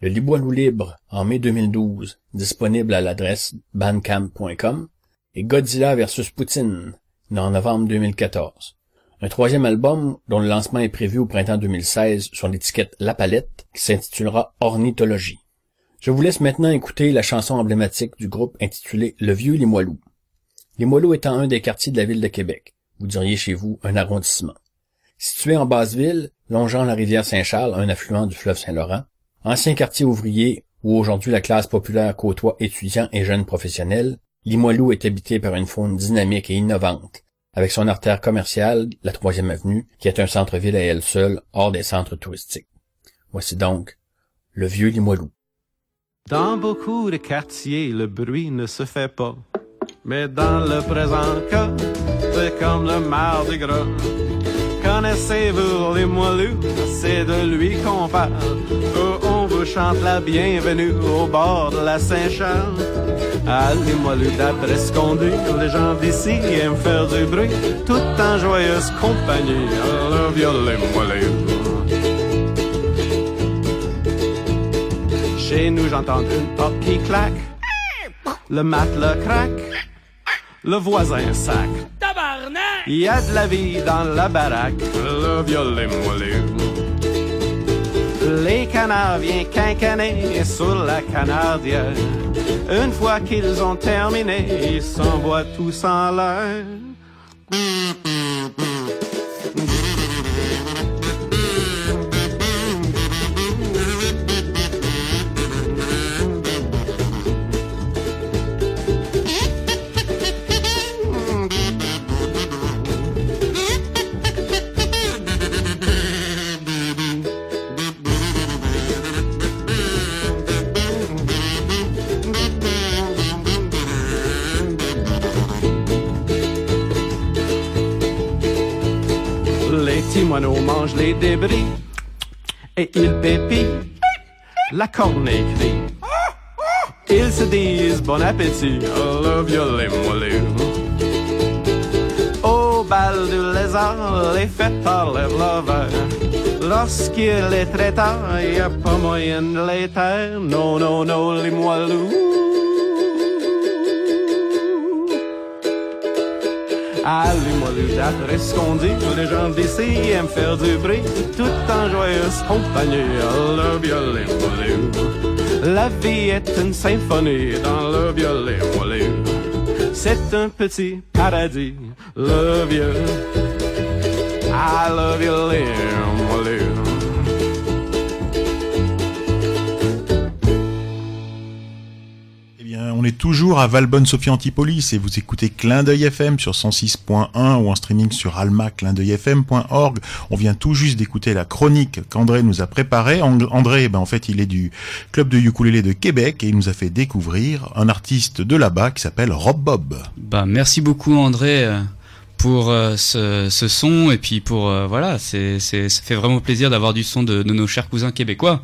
Le Liboilou Libre en mai 2012, disponible à l'adresse bandcamp.com, et Godzilla vs Poutine en novembre 2014. Un troisième album dont le lancement est prévu au printemps 2016 sur l'étiquette La Palette qui s'intitulera Ornithologie. Je vous laisse maintenant écouter la chanson emblématique du groupe intitulée Le Vieux Limoilou. Limoilou étant un des quartiers de la ville de Québec, vous diriez chez vous un arrondissement. Situé en basse-ville, longeant la rivière Saint-Charles, un affluent du fleuve Saint-Laurent, ancien quartier ouvrier où aujourd'hui la classe populaire côtoie étudiants et jeunes professionnels, Limoilou est habité par une faune dynamique et innovante, avec son artère commerciale, la troisième avenue, qui est un centre-ville à elle seule, hors des centres touristiques. Voici donc le vieux Limoilou. Dans beaucoup de quartiers, le bruit ne se fait pas. Mais dans le présent cas, c'est comme le mardi gras. Connaissez-vous les moelleux? C'est de lui qu'on parle. Oh, on vous chante la bienvenue au bord de la Saint-Charles. Ah, les moelleux d'après ce qu'on dit, les gens d'ici aiment faire du bruit, tout en joyeuse compagnie. You, les moelleux. Chez nous, j'entends une porte qui claque. Le matelas craque. Le voisin sac. Tabarnak! Il y a de la vie dans la baraque. Le violet moelleux. Les canards viennent cancaner sur la canardière. Une fois qu'ils ont terminé, ils s'envoient tous en l'air. Les débris et ils pépient. La corne écrit. Ils se disent bon appétit. I love you, les. Au bal du lézard, les lèvent leur verre. Lorsqu'il est très tard, y a pas moyen de les taire. Non, non, non, les moelleux. Allez-moi le ce qu'on dit, les gens d'ici aiment faire du bruit, tout en joyeuse compagnie. Les moelleux. La vie est une symphonie dans le violet. C'est un petit paradis, love you. I love you, les on est toujours à Valbonne-Sophie Antipolis et vous écoutez Clin d'œil FM sur 106.1 ou en streaming sur alma-clindeuilfm.org. On vient tout juste d'écouter la chronique qu'André nous a préparée. And- André, ben, en fait, il est du club de ukulélé de Québec et il nous a fait découvrir un artiste de là-bas qui s'appelle Rob Bob. Bah, merci beaucoup André euh, pour euh, ce, son et puis pour euh, voilà, c'est c'est ça fait vraiment plaisir d'avoir du son de, nos chers cousins québécois.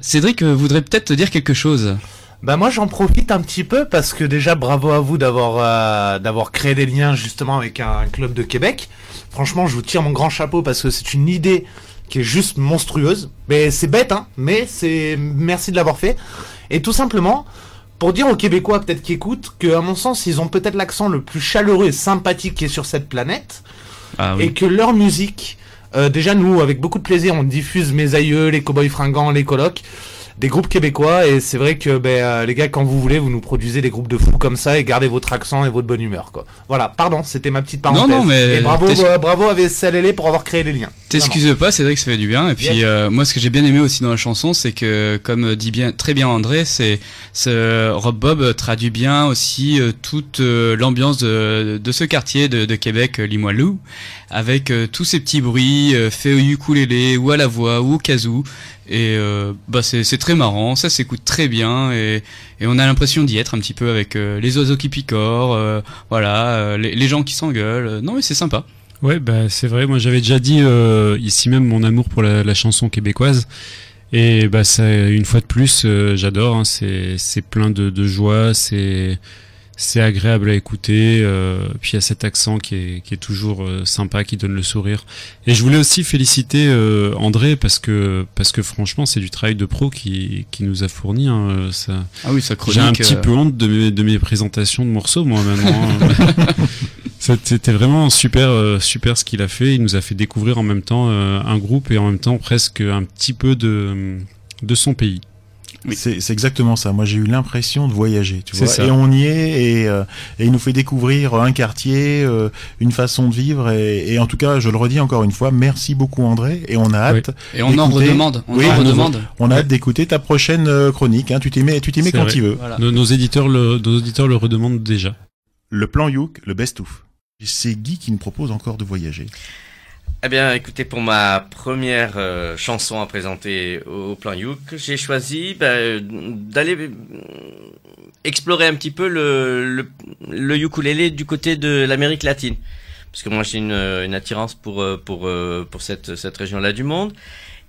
Cédric voudrait peut-être te dire quelque chose. Bah moi j'en profite un petit peu parce que déjà bravo à vous d'avoir euh, d'avoir créé des liens justement avec un club de Québec. Franchement je vous tire mon grand chapeau parce que c'est une idée qui est juste monstrueuse. Mais c'est bête hein, mais c'est merci de l'avoir fait. Et tout simplement pour dire aux Québécois peut-être qui écoutent que à mon sens ils ont peut-être l'accent le plus chaleureux et sympathique qui est sur cette planète Ah oui. et que leur musique, euh, déjà nous, avec beaucoup de plaisir, on diffuse Mes Aïeux, les Cowboys Fringants, les Colocs, des groupes québécois, et c'est vrai que ben, euh, les gars, quand vous voulez, vous nous produisez des groupes de fous comme ça, et gardez votre accent et votre bonne humeur. quoi. Voilà, pardon, c'était ma petite parenthèse. Non, non, mais Et bravo, euh, bravo à VSLL pour avoir créé les liens. T'excuses pas, Cédric, ça fait du bien. Et puis euh, moi, ce que j'ai bien aimé aussi dans la chanson, c'est que, comme dit bien très bien André, c'est ce Rob Bob traduit bien aussi euh, toute euh, l'ambiance de, de ce quartier de, de Québec, Limoilou, avec tous ces petits bruits euh, faits au ukulélé ou à la voix ou au kazoo. Et euh, bah c'est très marrant, ça s'écoute très bien et, et on a l'impression d'y être un petit peu avec euh, les oiseaux qui picorent, euh, voilà, euh, les, les gens qui s'engueulent. Non mais c'est sympa. Ouais, bah c'est vrai. Moi, j'avais déjà dit euh, ici même mon amour pour la, la chanson québécoise. Et bah ça, une fois de plus, euh, j'adore. hein. C'est plein de, de joie. C'est c'est agréable à écouter. Euh, puis il y a cet accent qui est qui est toujours euh, sympa, qui donne le sourire. Et je voulais aussi féliciter euh, André parce que parce que franchement, c'est du travail de pro qui qui nous a fourni. hein, ça. Ah oui, sa J'ai un petit peu honte de mes de mes présentations de morceaux moi maintenant. hein. (laughs) C'était vraiment super, super ce qu'il a fait. Il nous a fait découvrir en même temps un groupe et en même temps presque un petit peu de, de son pays. C'est c'est exactement ça. Moi, j'ai eu l'impression de voyager, tu C'est vois. ça. Et on y est, et, euh, et il nous fait découvrir un quartier, euh, une façon de vivre. Et, et en tout cas, je le redis encore une fois, merci beaucoup André. Et on a hâte. Et on en d'écouter- redemande, on Oui, en redemande. On a hâte d'écouter ta prochaine euh, chronique. Hein. Tu t'y mets, tu t'y mets quand vrai. tu veux. Nos, nos éditeurs le, nos auditeurs le redemandent déjà. Le plan Youk, le best-of. C'est Guy qui nous propose encore de voyager. Eh bien, écoutez, pour ma première euh, chanson à présenter au, plan Youk, j'ai choisi bah, d'aller euh, explorer un petit peu le, le, ukulélé du côté de l'Amérique latine. Parce que moi, j'ai une, une attirance pour, euh, euh, cette, région-là du monde.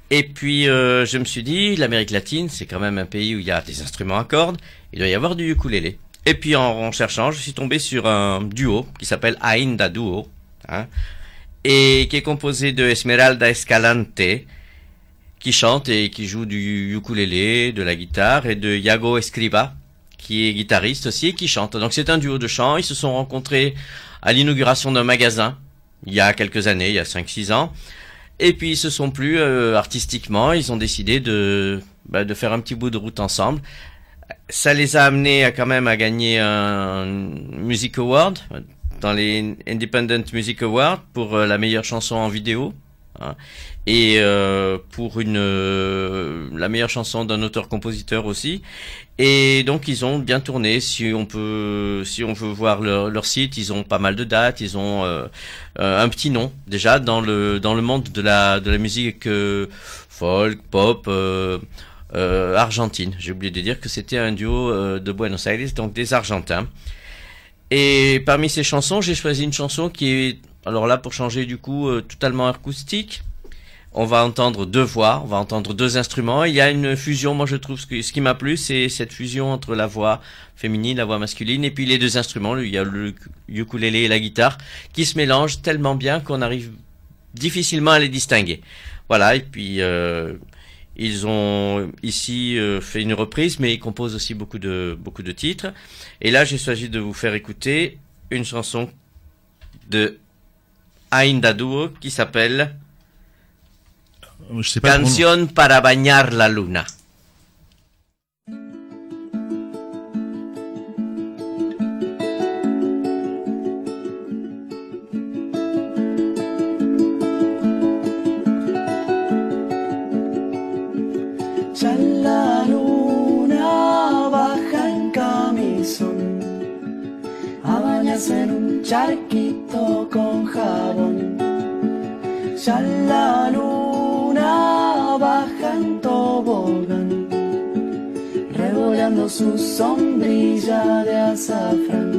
Et puis, euh, je me suis dit, l'Amérique latine, c'est quand même un pays où il y a des instruments à cordes. Il doit y avoir du ukulélé. Et puis, en, en cherchant, je suis tombé sur un duo qui s'appelle Ainda Duo. Hein, et qui est composé de Esmeralda Escalante, qui chante et qui joue du ukulélé, de la guitare, et de Iago Escriba, qui est guitariste aussi et qui chante. Donc c'est un duo de chant. Ils se sont rencontrés à l'inauguration d'un magasin il y a quelques années, il y a 5-6 ans. Et puis ils se sont plus euh, artistiquement, ils ont décidé de, bah, de faire un petit bout de route ensemble. Ça les a amenés à, quand même à gagner un Music Award dans les Independent Music Awards pour euh, la meilleure chanson en vidéo. hein, et euh, pour une euh, la meilleure chanson d'un auteur-compositeur aussi. Et donc ils ont bien tourné. Si on peut, si on veut voir leur, site, ils ont pas mal de dates. Ils ont un petit nom déjà dans le dans le monde de la de la musique folk, pop. argentine. J'ai oublié de dire que c'était un duo de Buenos Aires, donc des Argentins. Et parmi ces chansons, j'ai choisi une chanson qui est, alors là, pour changer du coup, euh, totalement acoustique. On va entendre deux voix, on va entendre deux instruments. Il y a une fusion, moi je trouve ce, qui m'a plu, c'est cette fusion entre la voix féminine, la voix masculine, et puis les deux instruments, il y a le ukulélé et la guitare, qui se mélangent tellement bien qu'on arrive difficilement à les distinguer. Voilà, et puis euh, ils ont ici euh, fait une reprise, mais ils composent aussi beaucoup de beaucoup de titres. Et là, j'ai choisi de vous faire écouter une chanson de Ainda Duo qui s'appelle Canción para bañar la luna. Charquito con jabón. Ya la luna baja en tobogán, revolando su sombrilla de azafrán.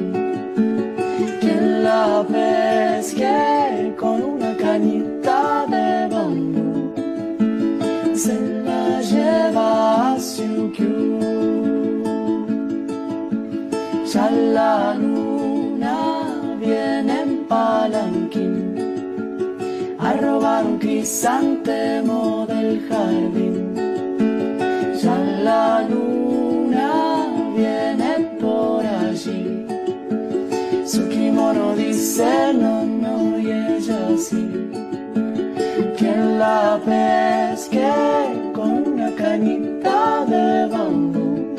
Quien la pesque con una cañita de bambú se la lleva a Siukiu. Ya la luna palanquín a robar un crisantemo del jardín. Ya la luna viene por allí. Su kimono dice no, no, y ella sí quien la pesque con una cañita de bambú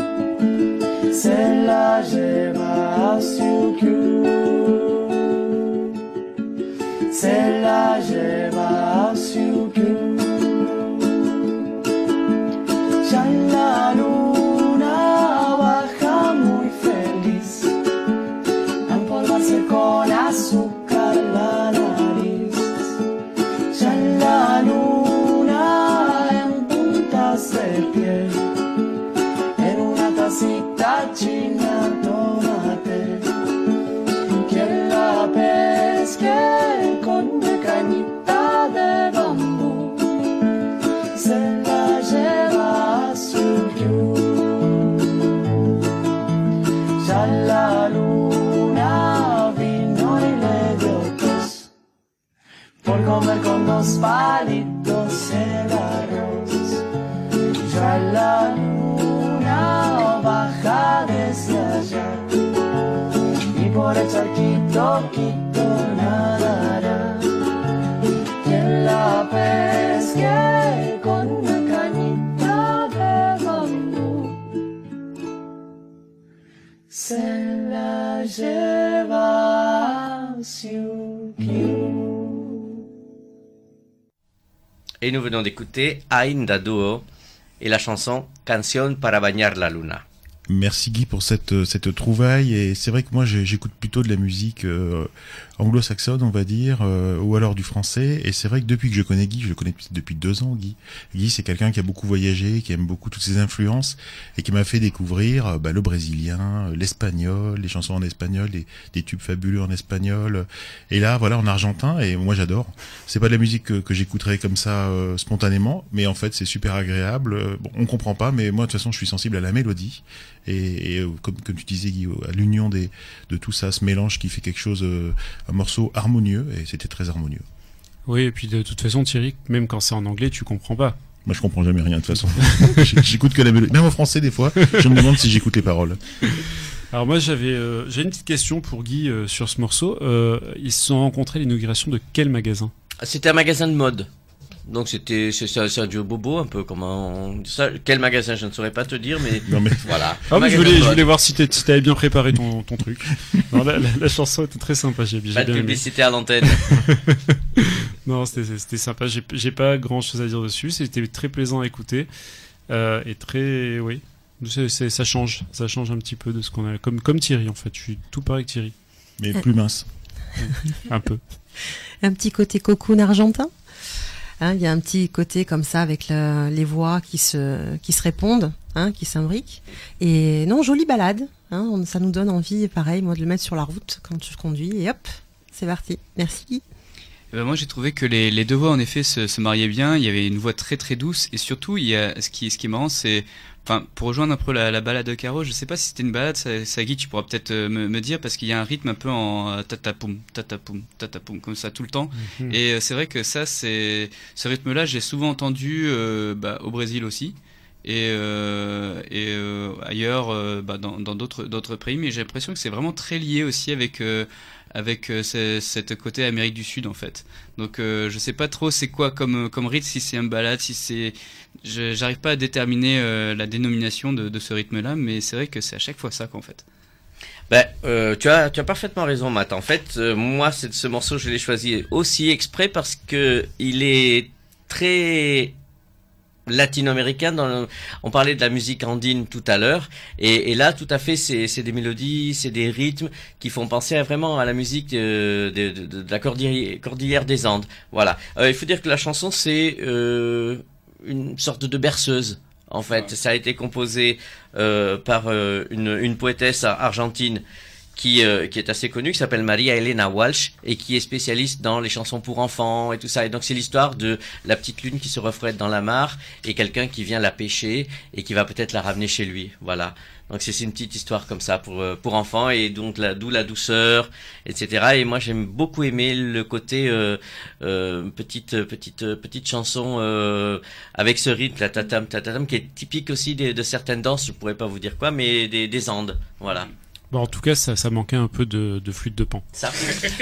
se la lleva a Siukiu. Se la lleva comer con dos palitos el arroz. Ya la luna baja desde allá y por el charquito quito nadará. Quien la pesque Et nous venons d'écouter Ainda Duo et la chanson Canción para bañar la luna. Merci Guy pour cette cette trouvaille. Et c'est vrai que moi j'écoute plutôt de la musique euh, anglo-saxonne on va dire euh, ou alors du français. Et c'est vrai que depuis que je connais Guy je le connais depuis deux ans Guy. Guy c'est quelqu'un qui a beaucoup voyagé qui aime beaucoup toutes ses influences et qui m'a fait découvrir euh, bah, le brésilien euh, l'espagnol les chansons en espagnol des, tubes fabuleux en espagnol. Et là voilà en argentin. Et moi j'adore. C'est pas de la musique que, que j'écouterais comme ça euh, spontanément mais en fait c'est super agréable. Euh, bon on comprend pas mais moi de toute façon je suis sensible à la mélodie et, et, euh, comme, comme tu disais Guy à l'union des de tout ça ce mélange qui fait quelque chose euh, un morceau harmonieux et c'était très harmonieux Oui, et puis de toute façon, Thierry, même quand c'est en anglais, tu comprends pas. moi je comprends jamais rien de toute façon (laughs) j'écoute que la mélodie même en français des fois je me demande si j'écoute les paroles Alors moi, j'avais euh, j'ai une petite question pour Guy euh, sur ce morceau. Euh, ils se sont rencontrés à l'inauguration de quel magasin? C'était un magasin de mode. Donc c'était c'est un duo bobo un peu comment on dit ça quel magasin je ne saurais pas te dire mais, Non, mais- voilà. Ah, mais je voulais, je voulais voir si t'es- si t'avais bien préparé ton, ton truc. (laughs) Non, la, la- la chanson était très sympa, j'ai j'ai Pas de bien aimé. publicité à l'antenne. (laughs) non, c'était c'était sympa. J'ai pas grand chose à dire dessus. C'était très plaisant à écouter euh, et très oui. Ça change, ça change un petit peu de ce qu'on a. Comme comme Thierry en fait. Je suis tout pareil que Thierry. mais plus mince un peu. (laughs) Un petit côté cocoon argentin? Hein, Il y a un petit côté comme ça avec le- les voix qui se, qui se répondent, hein, qui s'imbriquent. Et non, jolie balade. Hein, ça nous donne envie, pareil, moi, de le mettre sur la route quand je conduis. Et hop, c'est parti. Merci. Eh ben, moi j'ai trouvé que les, deux voix en effet se, se mariaient bien, il y avait une voix très très douce et surtout il y a ce qui, ce qui est marrant c'est enfin pour rejoindre un peu la, la balade de Caro, je sais pas si c'était une balade, Guy tu pourras peut-être euh, me, me dire parce qu'il y a un rythme un peu en euh, tatapoum, tatapoum, tatapoum comme ça tout le temps Mhm. et euh, c'est vrai que ça c'est ce rythme là j'ai souvent entendu euh, bah, au Brésil aussi et, euh, et euh, ailleurs euh, bah, dans d'autres d'autres pays mais j'ai l'impression que c'est vraiment très lié aussi avec avec ce- cette côté Amérique du Sud en fait. Donc je sais pas trop c'est quoi comme comme rythme si c'est un balade si c'est je- j'arrive pas à déterminer euh, la dénomination de, de ce rythme là mais c'est vrai que c'est à chaque fois ça qu'en fait. Ben, euh, tu as, tu as parfaitement raison, Matt. En fait, euh, moi, c'est ce morceau, je l'ai choisi aussi exprès parce que il est très latino-américain. Le- On parlait de la musique andine tout à l'heure, et, et là, tout à fait, c'est des mélodies, c'est des rythmes qui font penser à vraiment à la musique euh, de, de- de- la cordillère des Andes. Voilà. Euh, il faut dire que la chanson, c'est euh, une sorte de berceuse. En fait, ça a été composé euh, par euh, une, une poétesse argentine qui, euh, qui est assez connue, qui s'appelle Maria Elena Walsh et qui est spécialiste dans les chansons pour enfants et tout ça. Et donc c'est l'histoire de la petite lune qui se reflète dans la mare et quelqu'un qui vient la pêcher et qui va peut-être la ramener chez lui. Voilà. Donc c'est une petite histoire comme ça pour euh, pour enfants et donc la d'où la douceur, etc. Et moi j'aime beaucoup aimer le côté euh, euh, petite petite petite chanson euh, avec ce rythme la tatam tatatam qui est typique aussi des- de certaines danses. Je pourrais pas vous dire quoi, mais des, des Andes. Voilà. Bon, en tout cas, ça, ça manquait un peu de, de flûte de pan. Ça,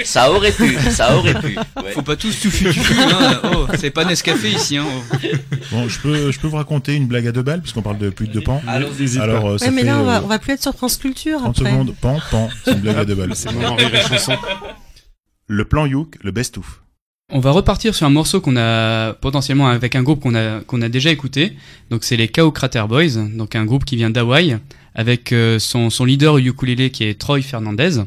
ça aurait pu, ça aurait pu. ouais. Faut pas tous tout fumer, hein. Oh, c'est pas Nescafé ici hein. bon je peux je peux vous raconter une blague à deux balles puisqu'on parle de plus de pan Allons-y. alors euh, ça Ouais, mais fait, là, on va, euh, on va plus être sur France Culture 30 après. secondes pan pan c'est une blague à deux balles C'est chanson. le plan Youk le best of On va repartir sur un morceau qu'on a potentiellement avec un groupe qu'on a qu'on a déjà écouté. Donc c'est les Chaos Crater Boys, donc un groupe qui vient d'Hawaï avec euh, son son leader ukulélé qui est Troy Fernandez.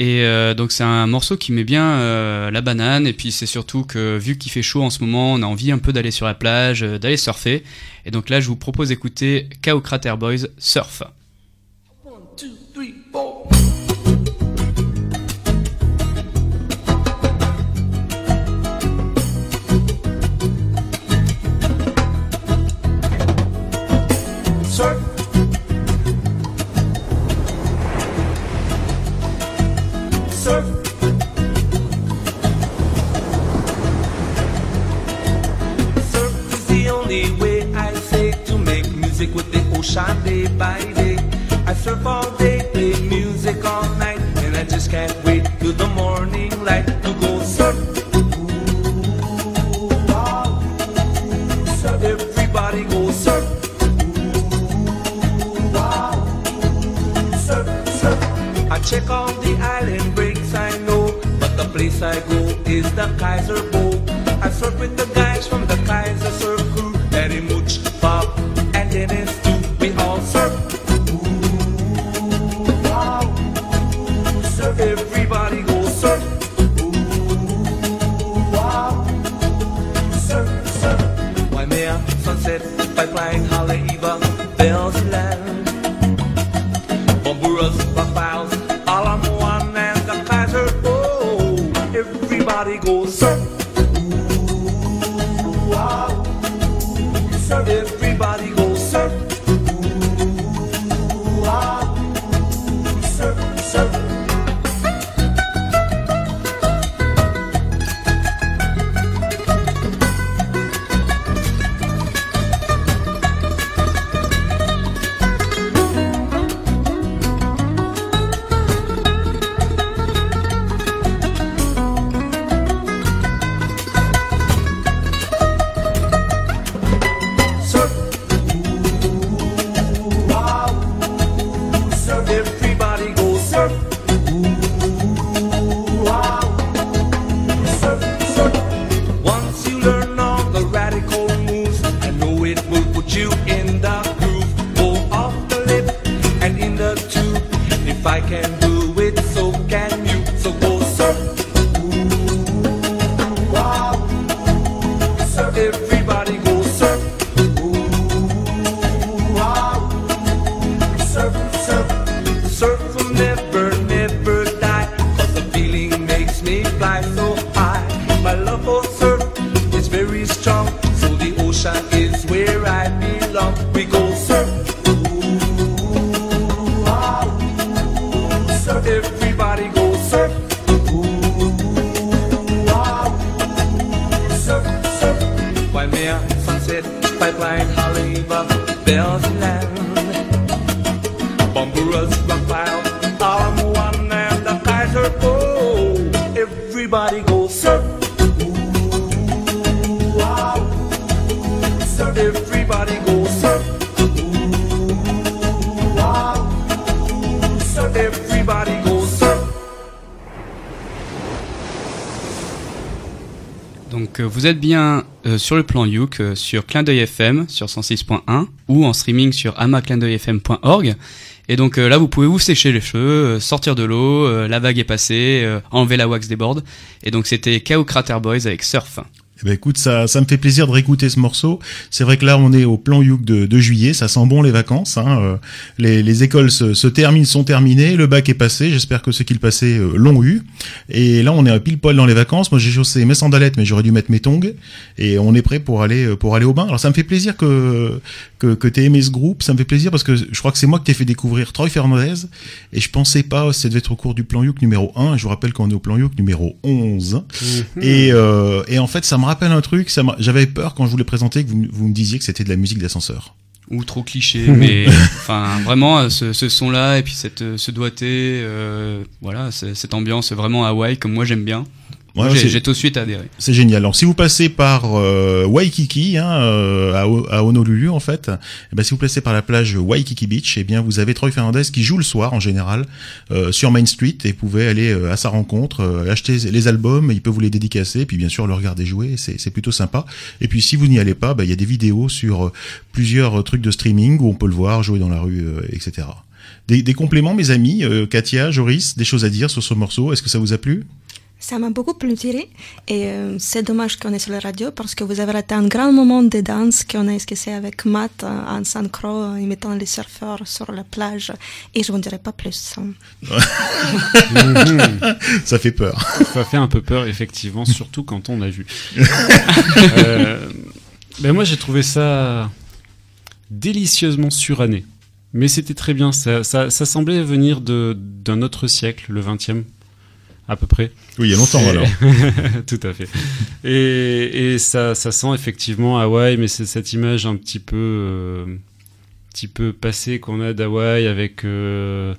Et euh, donc c'est un morceau qui met bien euh, la banane et puis c'est surtout que vu qu'il fait chaud en ce moment, on a envie un peu d'aller sur la plage, d'aller surfer. Et donc là je vous propose d'écouter Chaos Crater Boys Surf. Surf. Sur le plan Youk, euh, sur Clin d'œil FM, sur 106.1, ou en streaming sur amaclindeuilfm.org. Et donc euh, là, vous pouvez vous sécher les cheveux, euh, sortir de l'eau, la vague est passée, enlever la wax des boards. Et donc c'était Chaos Crater Boys avec Surf. Eh ben écoute, ça, ça me fait plaisir de réécouter ce morceau. C'est vrai que là, on est au plan Youk de, juillet, ça sent bon les vacances. Hein. Les, les écoles se, se terminent, sont terminées, le bac est passé. J'espère que ceux qui le passaient l'ont eu. Et là, on est à pile poil dans les vacances. Moi, j'ai chaussé mes sandalettes, mais j'aurais dû mettre mes tongs. Et on est prêt pour aller pour aller au bain. Alors, ça me fait plaisir que que, que t'aies aimé ce groupe. Ça me fait plaisir parce que je crois que c'est moi qui t'ai fait découvrir Troy Fernandez. Et je pensais pas, ça devait être au cours du plan Youk numéro 1. Et je vous rappelle qu'on est au plan Youk numéro 11. Et, euh, et en fait, ça me rappelle un truc. J'avais peur quand je vous l'ai présenté que vous, vous me disiez que c'était de la musique d'ascenseur. Ou trop cliché, (laughs) mais enfin vraiment euh, ce, ce son-là et puis cette euh, ce doigté, euh, voilà, ce- cette ambiance vraiment Hawaï comme moi j'aime bien. Ouais, J'ai tout de suite adhéré. C'est génial. Alors, si vous passez par euh, Waikiki, hein, euh, à, à Honolulu, en fait, eh ben, si vous passez par la plage Waikiki Beach, eh bien, vous avez Troy Fernandez qui joue le soir, en général, euh, sur Main Street, et vous pouvez aller euh, à sa rencontre, euh, acheter les albums, il peut vous les dédicacer, puis bien sûr le regarder jouer, c'est c'est plutôt sympa. Et puis, si vous n'y allez pas, bah, il y a des vidéos sur plusieurs trucs de streaming où on peut le voir jouer dans la rue, euh, etc. Des, des compléments, mes amis, euh, Katia, Joris, des choses à dire sur ce morceau. Est-ce que ça vous a plu? Ça m'a beaucoup plu tiré et euh, c'est dommage qu'on est sur la radio parce que vous avez raté un grand moment de danse qu'on a esquissé avec Matt euh, en synchro imitant les surfeurs sur la plage et je vous en dirai pas plus. Ça fait peur. Ça fait un peu peur, effectivement, surtout quand on a vu. (laughs) Euh, ben moi, j'ai trouvé ça délicieusement suranné. Mais c'était très bien. Ça, ça, ça semblait venir de- d'un autre siècle, le 20e, à peu près. Oui, il y a longtemps, Et- alors. (laughs) Tout à fait. Et, et ça, ça sent effectivement Hawaï, mais c'est cette image un petit peu, euh, petit peu passée qu'on a d'Hawaï avec euh,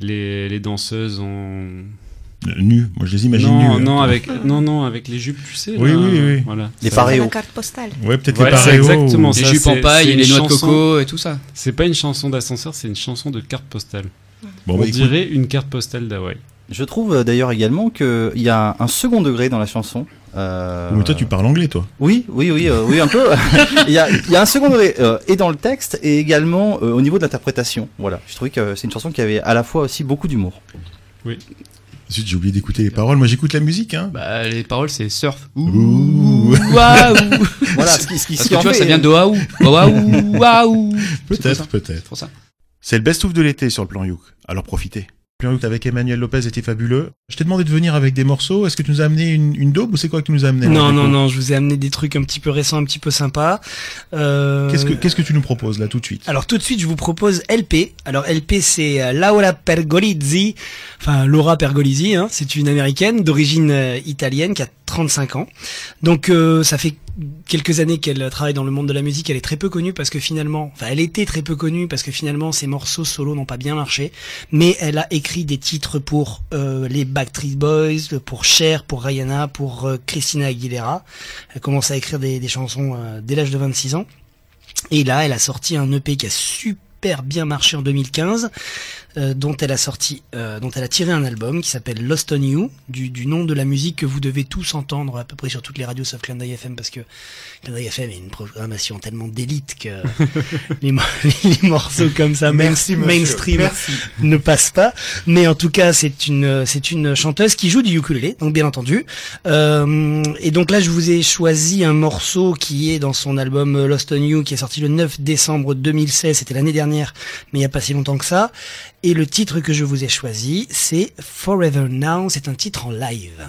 les, les danseuses en Nues, moi je les imagine non, nues. Non, avec non, non, avec les jupes, tu sais. Oui, là, oui, oui. Voilà. Les paréos. La carte postale. Ouais, peut-être Ouais, les paréos. exactement ou- ça. Les jupes en paille et les noix de coco et tout ça. C'est pas une chanson d'ascenseur, c'est une chanson de carte postale. Bon, On bah, écoute. dirait une carte postale d'Hawaï. Je trouve euh, d'ailleurs également qu'il y a un second degré dans la chanson. Euh, Mais toi, tu parles anglais, toi. Oui, oui, oui, euh, oui, un peu. (laughs) (laughs) il, y a, il y a un second degré euh, et dans le texte et également euh, au niveau de l'interprétation. Voilà, je trouvais que c'est une chanson qui avait à la fois aussi beaucoup d'humour. Oui. Ensuite, j'ai oublié d'écouter les paroles. Moi, j'écoute la musique, hein. Bah, les paroles, c'est surf. Ouh, Ouh. waouh. (laughs) Voilà, ce qui- ce qui- Parce ce que tu vois, fait- ça vient de waouh. Waouh, waouh. Peut-être, peut-être. C'est le best-of de l'été sur le plan Youk. Alors profitez. Avec Emmanuel Lopez était fabuleux. Je t'ai demandé de venir avec des morceaux. Est-ce que tu nous as amené une, une daube ou c'est quoi que tu nous as amené Non, non, non, je vous ai amené des trucs un petit peu récents, un petit peu sympas. Euh... Qu'est-ce que, qu'est-ce que tu nous proposes là tout de suite? Alors tout de suite, je vous propose LP. Alors LP, c'est euh, Laura Pergolizzi, enfin Laura Pergolizzi, hein, c'est une américaine d'origine euh, italienne qui a 35 ans. Donc euh, ça fait quelques années qu'elle travaille dans le monde de la musique. Elle est très peu connue parce que finalement, enfin elle était très peu connue parce que finalement ses morceaux solo n'ont pas bien marché. Mais elle a écrit des titres pour euh, les Backstreet Boys, pour Cher, pour Rihanna, pour euh, Christina Aguilera. Elle commence à écrire des, chansons euh, dès l'âge de 26 ans. Et là, elle a sorti un EP qui a super bien marché en 2015, euh, dont elle a sorti, euh, dont elle a tiré un album qui s'appelle Lost on You, du, du nom de la musique que vous devez tous entendre à peu près sur toutes les radios sauf Clin FM parce que Clin FM est une programmation tellement d'élite que (laughs) les, mo- (laughs) les morceaux comme ça main- Merci, monsieur. mainstream Merci. ne passent pas. Mais en tout cas, c'est une c'est une chanteuse qui joue du ukulélé, donc bien entendu. Euh, et donc là, je vous ai choisi un morceau qui est dans son album Lost on You, qui est sorti le 9 décembre 2016. C'était l'année dernière, mais il n'y a pas si longtemps que ça. Et le titre que je vous ai choisi, c'est Forever Now. C'est un titre en live.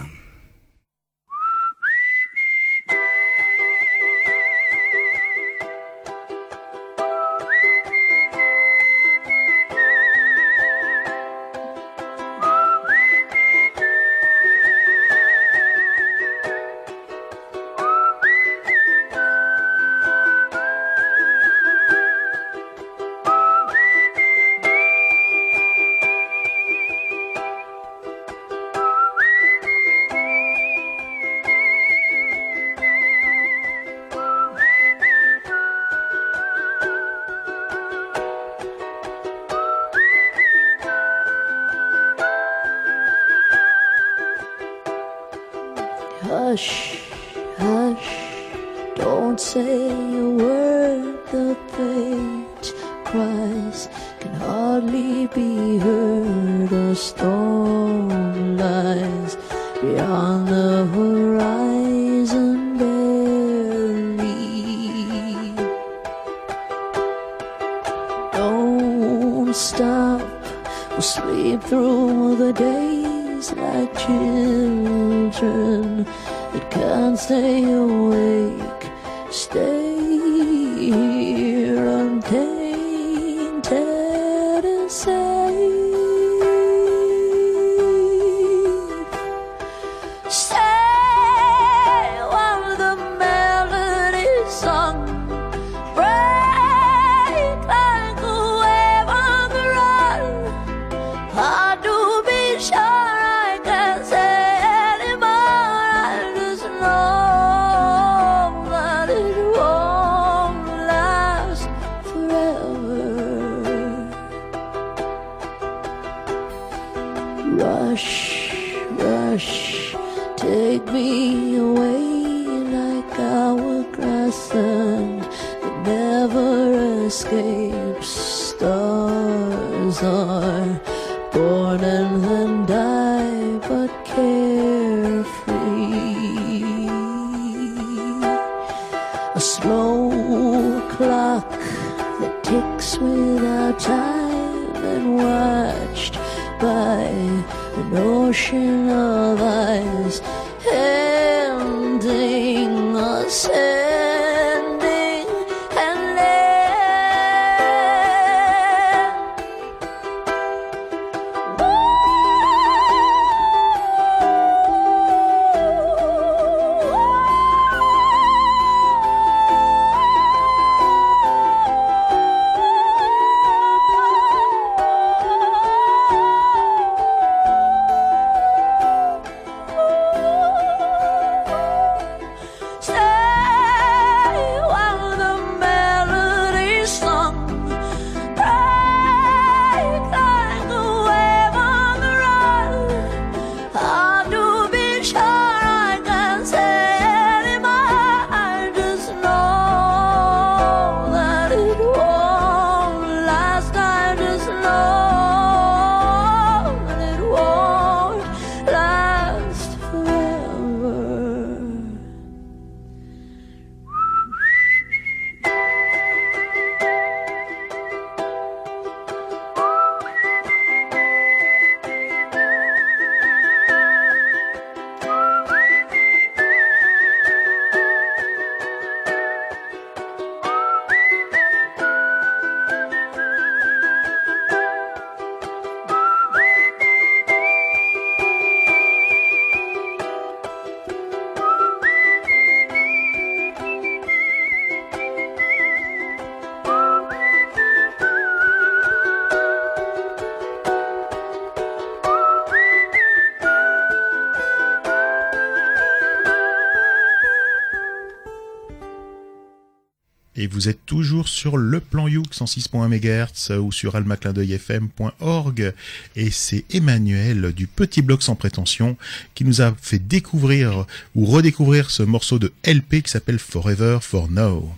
Vous êtes toujours sur le plan Youk 106.1 MHz ou sur almaclindeuilfm.org. Et c'est Emmanuel du Petit Bloc sans prétention qui nous a fait découvrir ou redécouvrir ce morceau de LP qui s'appelle Forever for Now.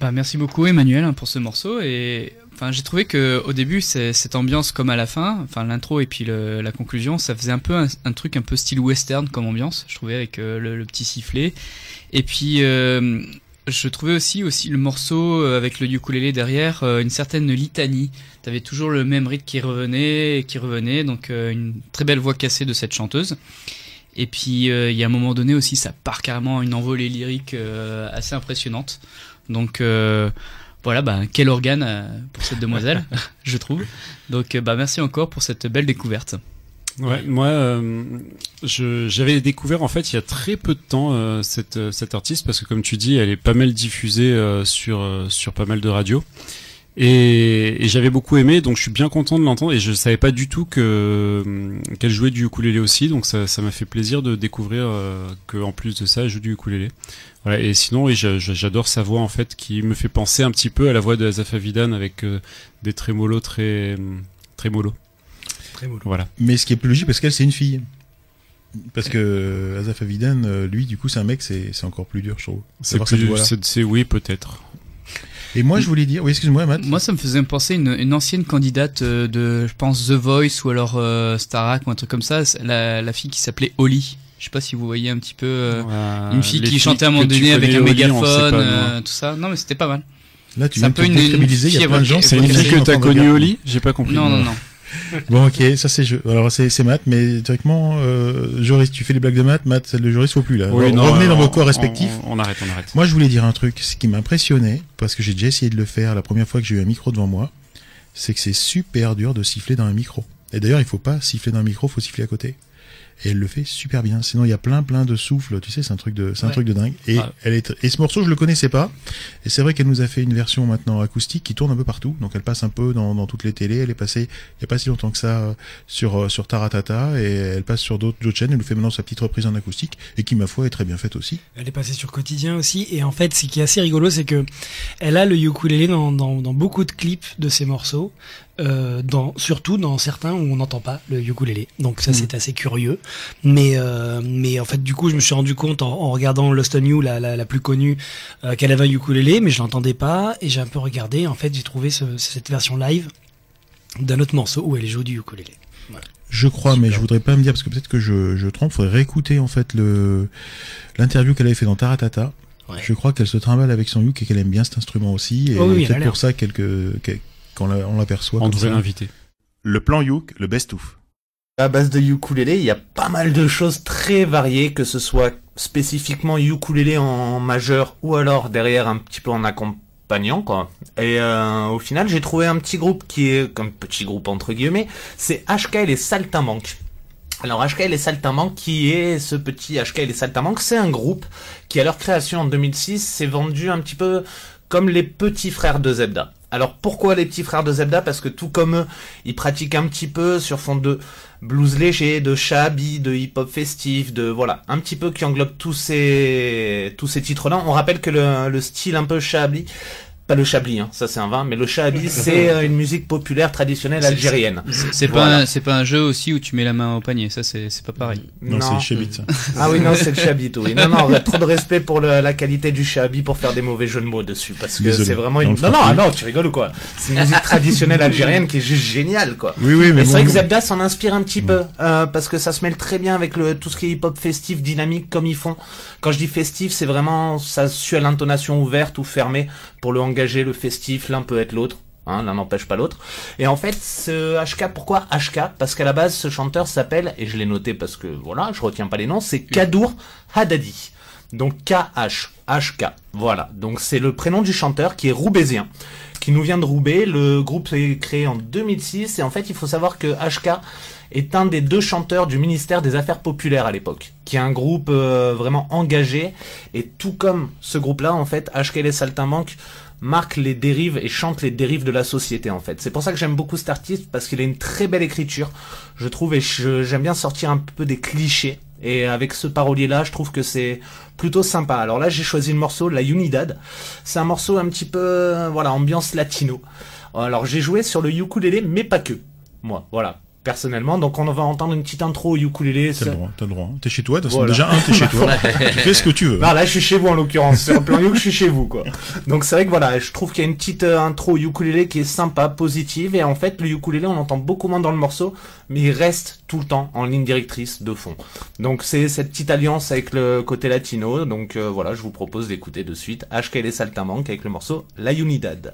Bah, merci beaucoup Emmanuel hein, pour ce morceau et enfin j'ai trouvé que au début cette ambiance comme à la fin, enfin l'intro et puis la conclusion, ça faisait un peu un, truc un peu style western comme ambiance, je trouvais avec euh, le, le petit sifflet et puis euh, je trouvais aussi aussi le morceau euh, avec le ukulélé derrière euh, une certaine litanie. T'avais toujours le même rythme qui revenait et qui revenait donc euh, une très belle voix cassée de cette chanteuse. Et puis il y a un moment donné aussi, ça part carrément à une envolée lyrique assez impressionnante. Donc euh, voilà, bah, quel organe pour cette demoiselle, (laughs) je trouve. Donc bah merci encore pour cette belle découverte. Ouais, moi, euh, j'avais découvert en fait il y a très peu de temps euh, cette, euh, cette artiste parce que comme tu dis, elle est pas mal diffusée euh, sur euh, sur pas mal de radios. Et, et j'avais beaucoup aimé, donc je suis bien content de l'entendre. Et je savais pas du tout que hum, qu'elle jouait du ukulélé aussi, donc ça ça m'a fait plaisir de découvrir euh, que en plus de ça, elle joue du ukulélé. Voilà. Et sinon, oui, j'a- j'a- j'adore sa voix en fait, qui me fait penser un petit peu à la voix de Azaf Avidan avec euh, des trémolos très Voilà. Mais ce qui est plus logique parce qu'elle c'est une fille. Parce que Azaf Avidan, euh, lui, du coup, c'est un mec, c'est c'est encore plus dur, je trouve. C'est plus- c'est- c'est- oui, peut-être. Et moi, je voulais dire, oui, excuse-moi, Matt. Moi, ça me faisait penser une, une ancienne candidate euh, de, je pense, The Voice ou alors euh, Starac ou un truc comme ça. C'est La, la fille qui s'appelait Holly. Je sais pas si vous voyez un petit peu euh, Ouais, une fille qui chantait à un moment donné avec un mégaphone, euh, tout ça. Non, mais c'était pas mal. Là, tu C'est un peu une, te une déstabiliser, il y a fille plein de gens, évoquée- c'est une fille que t'as connue, Oli? J'ai pas compris. Non, non, non. (laughs) Bon, ok, ça c'est jeu. Alors c'est c'est Matt, mais directement, euh, Joris, tu fais les blagues de Matt, celle de Joris, faut plus là. Oui, non, Revenez dans vos corps respectifs. on- on arrête, on arrête. Moi, je voulais dire un truc, ce qui m'impressionnait, parce que j'ai déjà essayé de le faire la première fois que j'ai eu un micro devant moi, c'est que c'est super dur de siffler dans un micro. Et d'ailleurs, il faut pas siffler dans un micro, faut siffler à côté. Et elle le fait super bien. Sinon, il y a plein, plein de souffles. Tu sais, c'est un truc de, c'est un truc de dingue. Et Ouais. elle est, et ce morceau, je le connaissais pas. Et c'est vrai qu'elle nous a fait une version maintenant acoustique qui tourne un peu partout. Donc, elle passe un peu dans, dans toutes les télés. Elle est passée, il y a pas si longtemps que ça, euh, sur, euh, sur Taratata. Et elle passe sur d'autres, d'autres chaînes. Elle nous fait maintenant sa petite reprise en acoustique. Et qui, ma foi, est très bien faite aussi. Elle est passée sur Quotidien aussi. Et en fait, ce qui est assez rigolo, c'est que elle a le ukulélé dans, dans, dans beaucoup de clips de ses morceaux. Euh, dans, surtout dans certains où on n'entend pas le ukulélé. Donc ça, c'est assez curieux. Mais, euh, mais en fait, du coup, je me suis rendu compte en, en regardant Lost on You, la, la, la plus connue, euh, qu'elle avait un ukulélé, mais je l'entendais pas. Et j'ai un peu regardé. En fait, j'ai trouvé ce- cette version live d'un autre morceau où elle joue du ukulélé. Voilà. Je crois, mais je voudrais pas me dire parce que peut-être que je, je trompe. Faudrait réécouter en fait le l'interview qu'elle avait fait dans Taratata. Je crois qu'elle se trimballe avec son yuk et qu'elle aime bien cet instrument aussi. Et Oh oui, peut-être pour ça qu'elle- que- que- qu'on on l'aperçoit. On devrait l'inviter. Le plan Youk, le best-of. À base de ukulélé, il y a pas mal de choses très variées, que ce soit spécifiquement ukulélé en majeur ou alors derrière un petit peu en accompagnant, quoi. Et euh, au final, j'ai trouvé un petit groupe qui est, comme petit groupe entre guillemets, c'est HK et les Saltimbanques. Alors HK et les Saltimbanques, qui est ce petit HK et les Saltimbanques C'est un groupe qui, à leur création en 2006, s'est vendu un petit peu comme les petits frères de Zebda. Alors pourquoi les petits frères de Zebda Parce que tout comme eux, ils pratiquent un petit peu sur fond de blues léger, de shabi, de hip-hop festif, de voilà, un petit peu qui englobe tous ces tous ces titres-là. On rappelle que le, le style un peu shabi, pas le chablis, hein, ça c'est un vin, mais le shabi c'est euh, une musique populaire traditionnelle algérienne. C'est c'est Voilà. pas un- c'est pas un jeu aussi où tu mets la main au panier. Ça c'est c'est pas pareil. (laughs) Ah oui, non, c'est le chabit, oui. Non, non, trop de respect pour le- la qualité du chabit pour faire des mauvais jeux de mots dessus. Parce que c'est vraiment une. le Non, non, ah non, tu rigoles ou quoi? C'est une musique traditionnelle algérienne qui est juste géniale, quoi. Oui, oui, mais c'est vrai que Zebda s'en inspire un petit peu, euh, parce que ça se mêle très bien avec le, tout ce qui est hip-hop festif, dynamique, comme ils font. Quand je dis festif, c'est vraiment, ça suit à l'intonation ouverte ou fermée pour le engager, le festif, l'un peut être l'autre. Hein, l'un n'empêche pas l'autre. Et en fait, ce HK, pourquoi HK Parce qu'à la base, ce chanteur s'appelle, et je l'ai noté parce que voilà, je retiens pas les noms, c'est Kadour Haddadi. Donc KH, HK. Voilà. Donc c'est le prénom du chanteur qui est roubaisien, qui nous vient de Roubaix. Le groupe est créé en 2006 et en fait, il faut savoir que HK est un des deux chanteurs du ministère des Affaires populaires à l'époque, qui est un groupe euh, vraiment engagé. Et tout comme ce groupe-là, en fait, HK et les Saltimbanques marque les dérives et chante les dérives de la société en fait. C'est pour ça que j'aime beaucoup cet artiste parce qu'il a une très belle écriture, je trouve, et j'aime bien sortir un peu des clichés. Et avec ce parolier-là, je trouve que c'est plutôt sympa. Alors là, j'ai choisi le morceau La Unidad. C'est un morceau un petit peu, voilà, ambiance latino. Alors j'ai joué sur le ukulélé, mais pas que. Moi, voilà. Personnellement, donc on va entendre une petite intro au ukulélé. T'as le droit, t'as le droit. T'es chez toi, de toute façon, Voilà. déjà un, t'es chez toi. (laughs) tu fais ce que tu veux. Non, là, je suis chez vous en l'occurrence. Sur le plan Youk, je suis chez vous, quoi. Donc c'est vrai que voilà, je trouve qu'il y a une petite euh, intro ukulélé qui est sympa, positive, et en fait, le ukulélé, on l'entend beaucoup moins dans le morceau, mais il reste tout le temps en ligne directrice de fond. Donc c'est cette petite alliance avec le côté latino. Donc euh, voilà, je vous propose d'écouter de suite HKL Saltamanque avec le morceau La Unidad.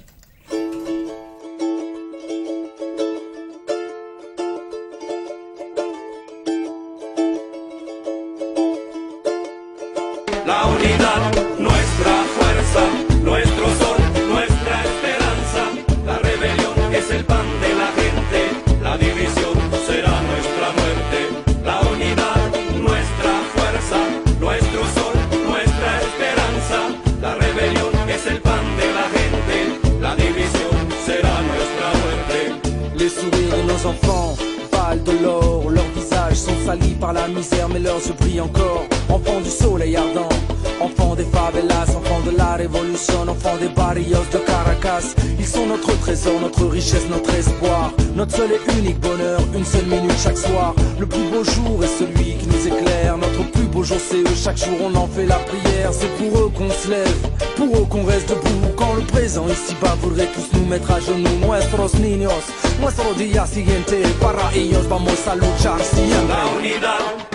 Notre espoir. Notre seul et unique bonheur, une seule minute chaque soir. Le plus beau jour est celui qui nous éclaire. Notre plus beau jour, c'est eux. Chaque jour, on en fait la prière. C'est pour eux qu'on se lève, pour eux qu'on reste debout. Quand le présent ici-bas voudrait tous nous mettre à genoux. Nuestros niños, nuestro día siguiente. Para ellos vamos a luchar siempre. La unidad,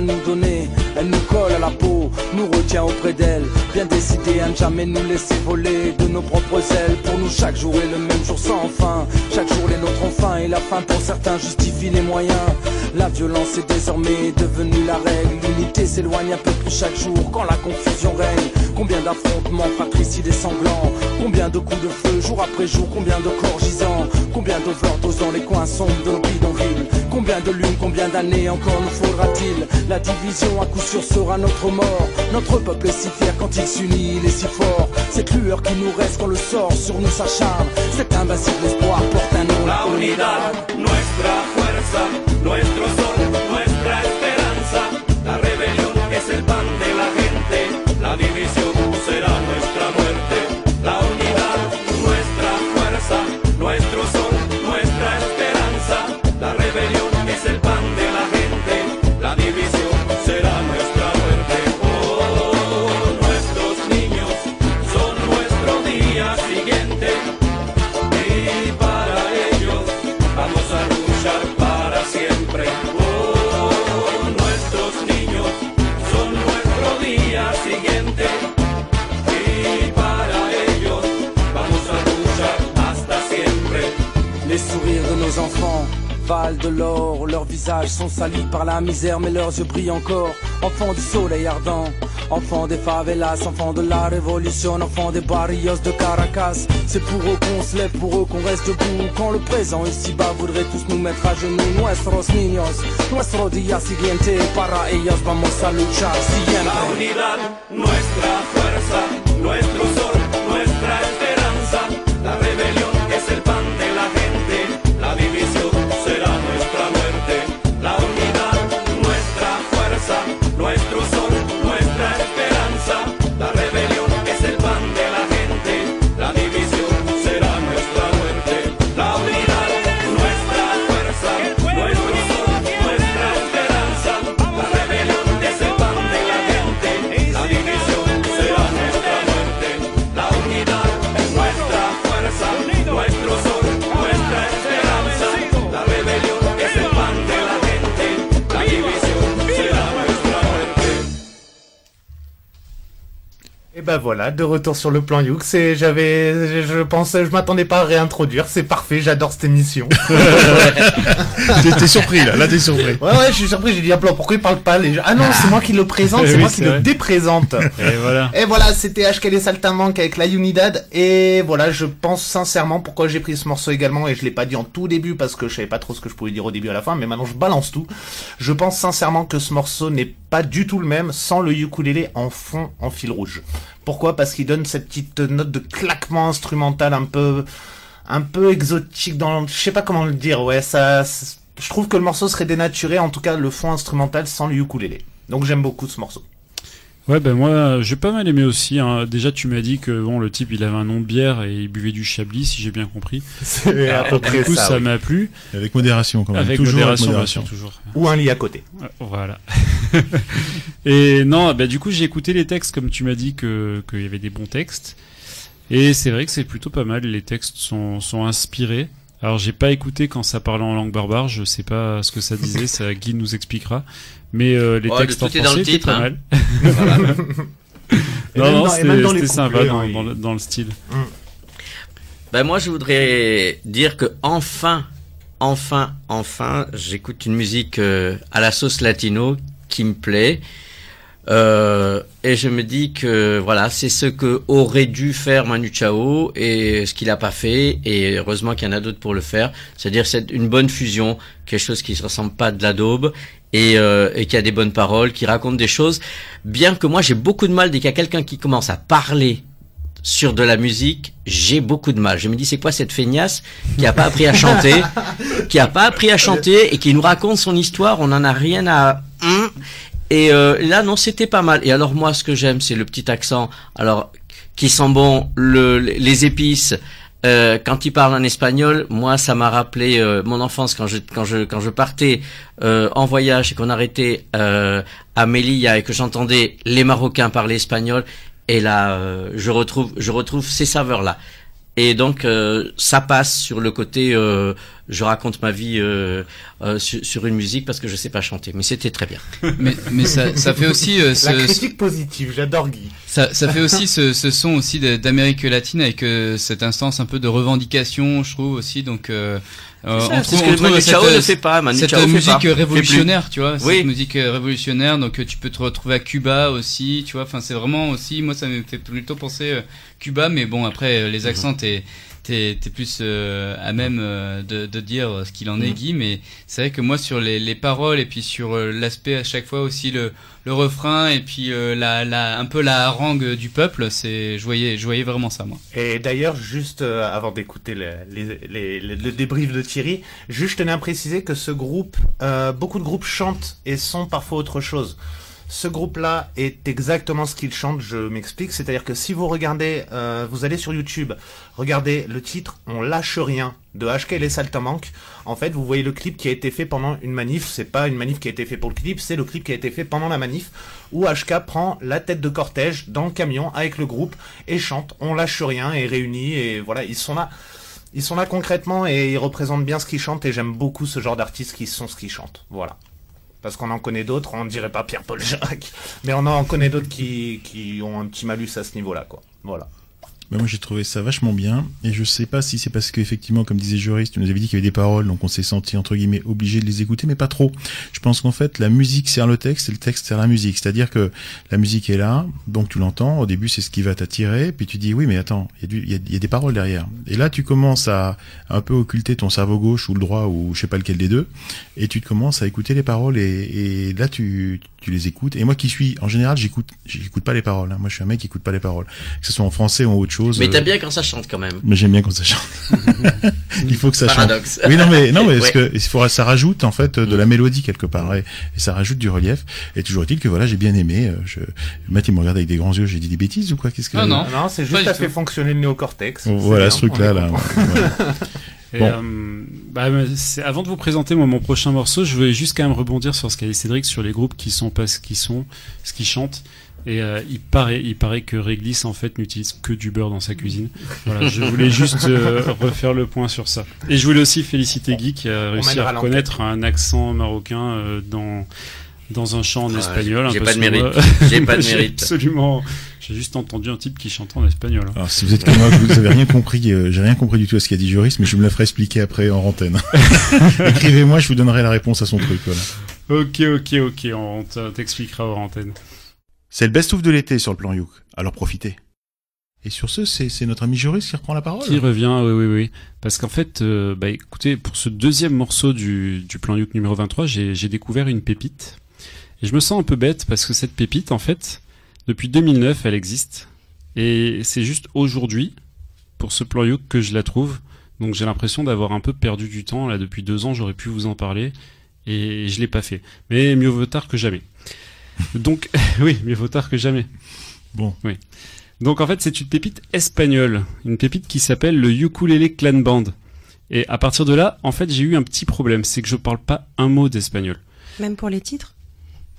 nous donner. Elle nous colle à la peau, nous retient auprès d'elle, bien décidée à ne jamais nous laisser voler de nos propres ailes. Pour nous, chaque jour est le même jour sans fin, chaque jour les nôtres ont faim et la fin pour certains justifie les moyens. La violence est désormais devenue la règle, l'unité s'éloigne un peu plus chaque jour quand la confusion règne. Combien d'affrontements fratricides et sanglants, combien de coups de feu jour après jour, combien de corps gisants, combien d'overdoses dans les coins sombres de nos bidonvilles. Combien de lunes, combien d'années encore nous faudra-t-il La division à coup sûr sera notre mort. Notre peuple est si fier quand il s'unit, il est si fort. Cette lueur qui nous reste quand le sort sur nous s'acharne. Cet invincible espoir porte un nom. La unidad, nuestra fuerza, sont salis par la misère, mais leurs yeux brillent encore. Enfants du soleil ardent, enfants des favelas, enfants de la révolution, enfants des barrios de Caracas. C'est pour eux qu'on se lève, pour eux qu'on reste debout. Quand le présent ici-bas voudrait tous nous mettre à genoux, nuestros niños, nuestro día siguiente, para ellos vamos a luchar siempre. La unidad, nuestra ben voilà, de retour sur le plan Youk. C'est, j'avais, je pensais, je m'attendais pas à réintroduire. C'est parfait, j'adore cette émission. (laughs) (laughs) T'es- t'es surpris, là. Là, t'es surpris. Ouais, ouais, je suis surpris. J'ai dit, ah, pourquoi il parle pas les gens? Ah non, c'est moi qui le présente, (laughs) c'est Oui, moi qui le déprésente. Et voilà. Et voilà, c'était HK les Saltimbanques avec la Unidad. Et voilà, je pense sincèrement pourquoi j'ai pris ce morceau également. Et je l'ai pas dit en tout début parce que je savais pas trop ce que je pouvais dire au début à la fin. Mais maintenant, je balance tout. Je pense sincèrement que ce morceau n'est pas du tout le même sans le ukulélé en fond, en fil rouge. Pourquoi? Parce qu'il donne cette petite note de claquement instrumental un peu, un peu exotique dans, je sais pas comment le dire. Ouais, ça, je trouve que le morceau serait dénaturé, en tout cas le fond instrumental sans le ukulélé. Donc j'aime beaucoup ce morceau. Ouais, ben moi, j'ai pas mal aimé aussi. hein. Déjà, tu m'as dit que bon, le type, il avait un nom de bière et il buvait du chablis, si j'ai bien compris. C'est à Alors, peu près du coup, ça, ça oui. m'a plu. Avec modération, quand même. Avec Toujours avec modération, bien modération. sûr, toujours. Ou un lit à côté. Ouais, Voilà. (laughs) et non, bah du coup, j'ai écouté les textes comme tu m'as dit que qu'il y avait des bons textes. Et c'est vrai que c'est plutôt pas mal. Les textes sont sont inspirés. Alors j'ai pas écouté quand ça parlait en langue barbare, je sais pas ce que ça disait, ça Guy nous expliquera. Mais euh, les Ouais, textes tout en français le étaient pas hein. mal. (laughs) Voilà. Non, non, c'était sympa dans, le, dans le style. Ben moi je voudrais dire que enfin, enfin, enfin, j'écoute une musique euh, à la sauce latino qui me plaît. Euh, et je me dis que voilà, c'est ce que aurait dû faire Manu Chao et ce qu'il a pas fait. Et heureusement qu'il y en a d'autres pour le faire. C'est-à-dire c'est une bonne fusion, quelque chose qui se ressemble pas de la daube et, euh, et qui a des bonnes paroles, qui raconte des choses. Bien que moi j'ai beaucoup de mal dès qu'il y a quelqu'un qui commence à parler sur de la musique, j'ai beaucoup de mal. Je me dis, c'est quoi cette feignasse qui a pas appris à chanter, (laughs) qui a pas appris à chanter et qui nous raconte son histoire, on n'en a rien à... Et euh, là, non, c'était pas mal. Et alors moi, ce que j'aime, c'est le petit accent. Alors, qui sent bon, le, les épices. Euh, quand il parle en espagnol, moi, ça m'a rappelé euh, mon enfance quand je quand je quand je partais euh, en voyage et qu'on arrêtait euh, à Melilla et que j'entendais les Marocains parler espagnol. Et là, euh, je retrouve je retrouve ces saveurs là. Et donc ça passe sur le côté je raconte ma vie euh, euh, sur, sur une musique parce que je sais pas chanter, mais c'était très bien. (laughs) Mais, mais ça, ça fait aussi euh, La ce, critique positive, j'adore Guy. Ça, ça fait aussi ce, ce son aussi d'Amérique latine avec euh, cette instance un peu de revendication, je trouve aussi. Donc, euh, euh, ça, on c'est trouve, ce on que trouve Manu cette, Chao ne fait pas, Manu cette fait musique pas, révolutionnaire, tu vois, Oui. cette musique euh, révolutionnaire. Donc, euh, tu peux te retrouver à Cuba aussi, tu vois. Enfin, c'est vraiment aussi, moi, ça me fait plutôt penser euh, Cuba, mais bon, après, euh, les accents, t'es t'es t'es plus euh, à même euh, de, de dire ce qu'il en est Mhm. Guy mais c'est vrai que moi sur les, les paroles et puis sur euh, l'aspect à chaque fois aussi le, le refrain et puis euh, la, la un peu la harangue du peuple c'est je voyais je voyais vraiment ça moi Et d'ailleurs, juste euh, avant d'écouter le, les- les- les- le débrief de Thierry, juste je tenais à préciser que ce groupe, euh, beaucoup de groupes chantent et sont parfois autre chose. Ce groupe-là est exactement ce qu'il chante, je m'explique. C'est-à-dire que si vous regardez, euh, vous allez sur YouTube, regardez le titre On lâche rien de HK et les Saltimbanques. En fait, vous voyez le clip qui a été fait pendant une manif. C'est pas une manif qui a été fait pour le clip, c'est le clip qui a été fait pendant la manif où HK prend la tête de cortège dans le camion avec le groupe et chante On lâche rien et réunit et voilà, ils sont là. Ils sont là concrètement et ils représentent bien ce qu'ils chantent et j'aime beaucoup ce genre d'artistes qui sont ce qu'ils chantent. Voilà. Parce qu'on en connaît d'autres, on ne dirait pas Pierre-Paul Jacques, mais on en connaît d'autres qui, qui ont un petit malus à ce niveau-là. Voilà. Moi j'ai trouvé ça vachement bien. Et je sais pas si c'est parce qu'effectivement comme disait Joris tu nous avais dit qu'il y avait des paroles donc on s'est senti entre guillemets obligé de les écouter mais pas trop. Je pense qu'en fait la musique sert le texte et le texte sert la musique. C'est à dire que la musique est là donc tu l'entends au début c'est ce qui va t'attirer puis tu dis oui mais attends il y, y, a, des paroles derrière. Et là tu commences à un peu occulter ton cerveau gauche ou le droit ou je sais pas lequel des deux et tu commences à écouter les paroles et là tu, tu les écoutes et moi qui suis en général j'écoute j'écoute pas les paroles hein. moi je suis un mec qui écoute pas les paroles que ce soit en français ou en autre chose Mais euh, t'aimes bien quand ça chante quand même. mais j'aime bien quand ça chante. (laughs) (laughs) il faut que ça Paradoxe. chante. Oui, non, mais, non, mais parce Ouais. que il faudra, ça rajoute, en fait, de la mélodie quelque part, et, et ça rajoute du relief. Et toujours est-il que voilà, j'ai bien aimé, euh, je, Matt, il me regarde avec des grands yeux, j'ai dit des bêtises ou quoi? Qu'est-ce que Ah non, non, c'est juste à fait fonctionner le néocortex. Voilà, bien, ce truc-là, là. (laughs) Et, Bon. euh, bah, avant de vous présenter moi mon prochain morceau, je voulais juste quand même rebondir sur ce qu'a dit Cédric sur les groupes qui sont pas ce qu'ils sont, ce qu'ils chantent. Et euh, il paraît, il paraît que Réglisse en fait n'utilise que du beurre dans sa cuisine. Voilà, je voulais juste euh, (laughs) refaire le point sur ça. Et je voulais aussi féliciter Guy qui a réussi à reconnaître un accent marocain euh, dans dans un chant en Ah, espagnol. j'ai pas de mérite. J'ai pas de (laughs) mérite. Absolument. J'ai juste entendu un type qui chante en espagnol. hein. Alors, si vous êtes comme moi, vous avez rien compris, euh, j'ai rien compris du tout à ce qu'a dit Joris, mais je me le ferai expliquer après en antenne. (laughs) Écrivez-moi, je vous donnerai la réponse à son truc, voilà. Ok, ok, ok, on t- t'expliquera hors antenne. C'est le best-of de l'été sur le plan Youk. Alors profitez. Et sur ce, c'est notre ami Joris qui reprend la parole. Qui revient, oui, oui, oui. Parce qu'en fait, euh, bah, écoutez, pour ce deuxième morceau du, du plan Youk numéro 23, j'ai j'ai découvert une pépite. Et je me sens un peu bête parce que cette pépite, en fait, depuis 2009, elle existe. Et c'est juste aujourd'hui, pour ce plan Youk, que je la trouve. Donc j'ai l'impression d'avoir un peu perdu du temps. Là, depuis deux ans, j'aurais pu vous en parler. Et je l'ai pas fait. Mais mieux vaut tard que jamais. (laughs) Donc, (laughs) oui, mieux vaut tard que jamais. Bon. Oui. Donc en fait, c'est une pépite espagnole, une pépite qui s'appelle le Ukulele Clan Band. Et à partir de là, en fait, j'ai eu un petit problème, c'est que je parle pas un mot d'espagnol. Même pour les titres?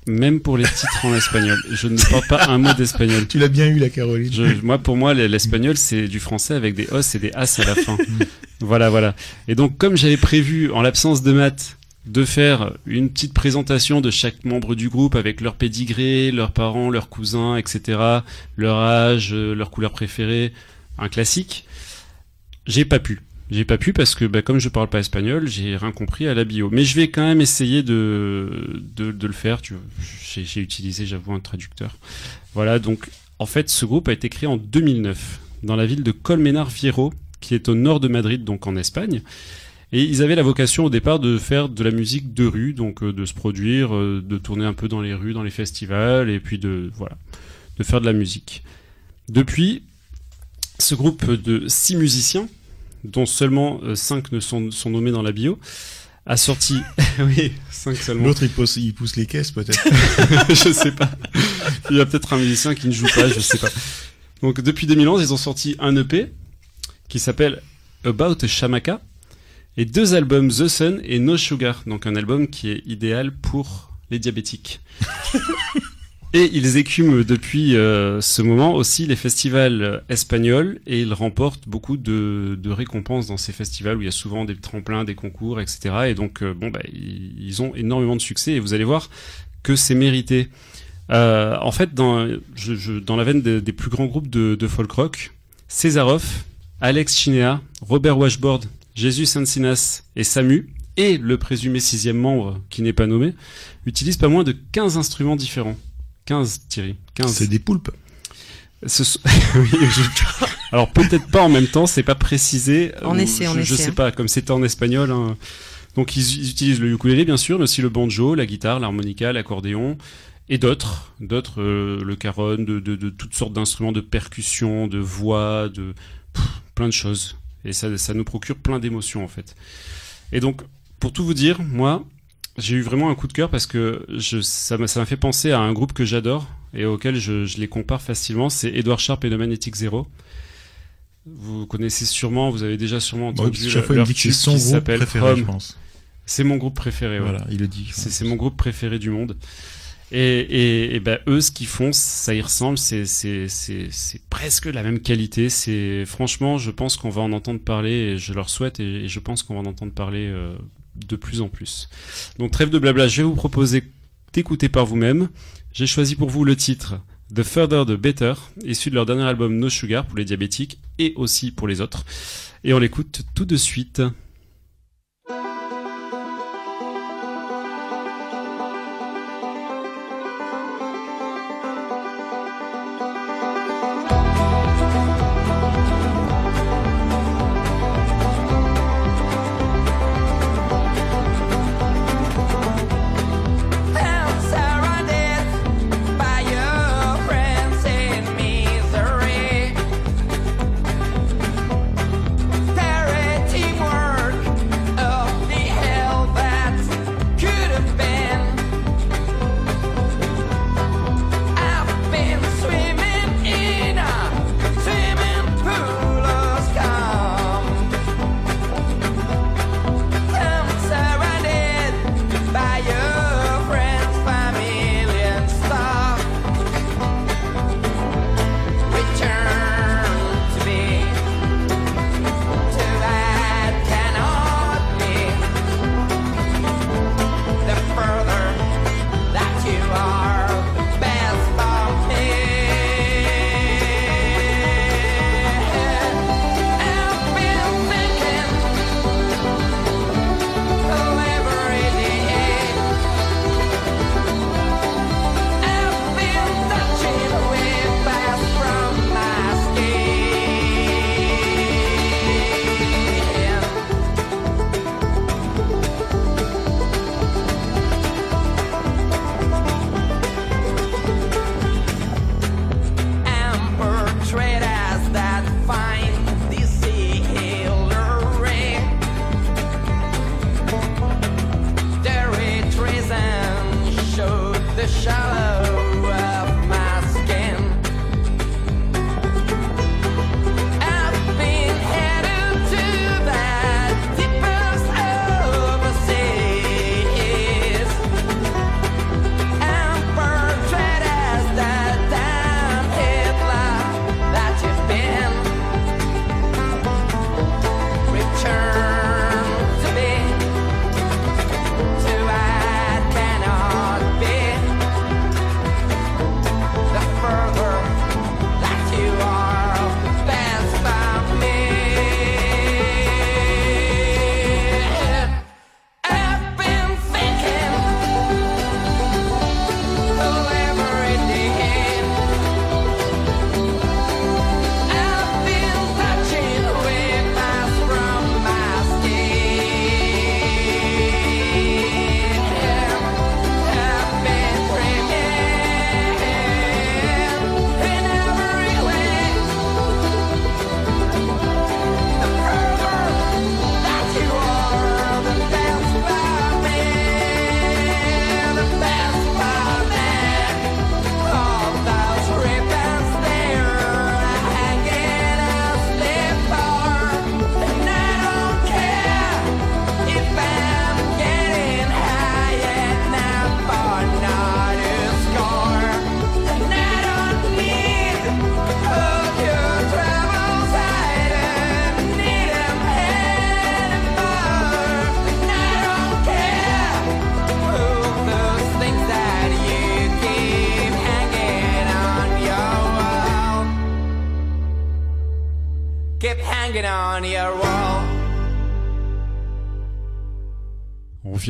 Même pour les titres en espagnol, je ne parle pas un mot d'espagnol. Tu l'as bien eu, la Caroline. Je- moi, pour moi, l'espagnol, c'est du français avec des os et des as à la fin. voilà, voilà. Et donc, comme j'avais prévu, en l'absence de maths, de faire une petite présentation de chaque membre du groupe avec leur pédigré, leurs parents, leurs cousins, etc., leur âge, euh, leur couleur préférée, un classique, j'ai pas pu. J'ai pas pu parce que bah, comme je parle pas espagnol, j'ai rien compris à la bio. Mais je vais quand même essayer de, de, de le faire. J'ai utilisé, j'avoue, un traducteur. Voilà, donc en fait, ce groupe a été créé en 2009 dans la ville de Colmenar Viejo, qui est au nord de Madrid, donc en Espagne. Et ils avaient la vocation au départ de faire de la musique de rue, donc euh, de se produire, euh, de tourner un peu dans les rues, dans les festivals, et puis de voilà, de faire de la musique. Depuis, ce groupe de six musiciens, dont seulement euh, cinq ne sont, sont nommés dans la bio, a sorti. (laughs) oui, cinq seulement. L'autre, il pousse, il pousse les caisses, peut-être. (laughs) je sais pas. Il y a peut-être un musicien qui ne joue pas, je sais pas. Donc depuis 2011, ils ont sorti un EP qui s'appelle About Shamaka et deux albums The Sun et No Sugar, donc un album qui est idéal pour les diabétiques. (laughs) Et ils écument depuis euh, ce moment aussi les festivals espagnols et ils remportent beaucoup de, récompenses dans ces festivals où il y a souvent des tremplins, des concours, etc. Et donc euh, bon bah ils, ont énormément de succès et vous allez voir que c'est mérité. Euh, en fait, dans, la veine des- plus grands groupes de, folk rock, Césarov, Alex Chinea, Robert Washboard, Jesus Encinas et Samu, et le présumé sixième membre qui n'est pas nommé, utilisent pas moins de 15 instruments différents. 15, Thierry. 15. C'est des poulpes. Ce sont- (laughs) Oui, je- Alors peut-être pas en même temps, c'est pas précisé. On ou essaie, on je, sais hein. pas, comme c'était en espagnol. hein. Donc ils, ils utilisent le ukulélé bien sûr, mais aussi le banjo, la guitare, l'harmonica, l'accordéon et d'autres, d'autres, euh, le caron, de, de, de toutes sortes d'instruments de percussion, de voix, de pff, plein de choses. Et ça, ça nous procure plein d'émotions en fait. Et donc, pour tout vous dire, moi, j'ai eu vraiment un coup de cœur parce que je, ça m'a fait penser à un groupe que j'adore et auquel je, je les compare facilement. C'est Edward Sharp et The Magnetic Zero. Vous connaissez sûrement, vous avez déjà sûrement Bon, entendu chaque fois, leur dit que son groupe préféré, From. je pense. C'est mon groupe préféré. ouais. Voilà, il le dit. C'est mon groupe préféré du monde. Et, et, et ben eux, ce qu'ils font, ça y ressemble. C'est presque la même qualité. C'est franchement, je pense qu'on va en entendre parler. Et je leur souhaite et, et je pense qu'on va en entendre parler euh, de plus en plus. Donc trêve de blabla. Je vais vous proposer d'écouter par vous-même. J'ai choisi pour vous le titre The Further the Better, issu de leur dernier album No Sugar pour les diabétiques et aussi pour les autres. Et on l'écoute tout de suite.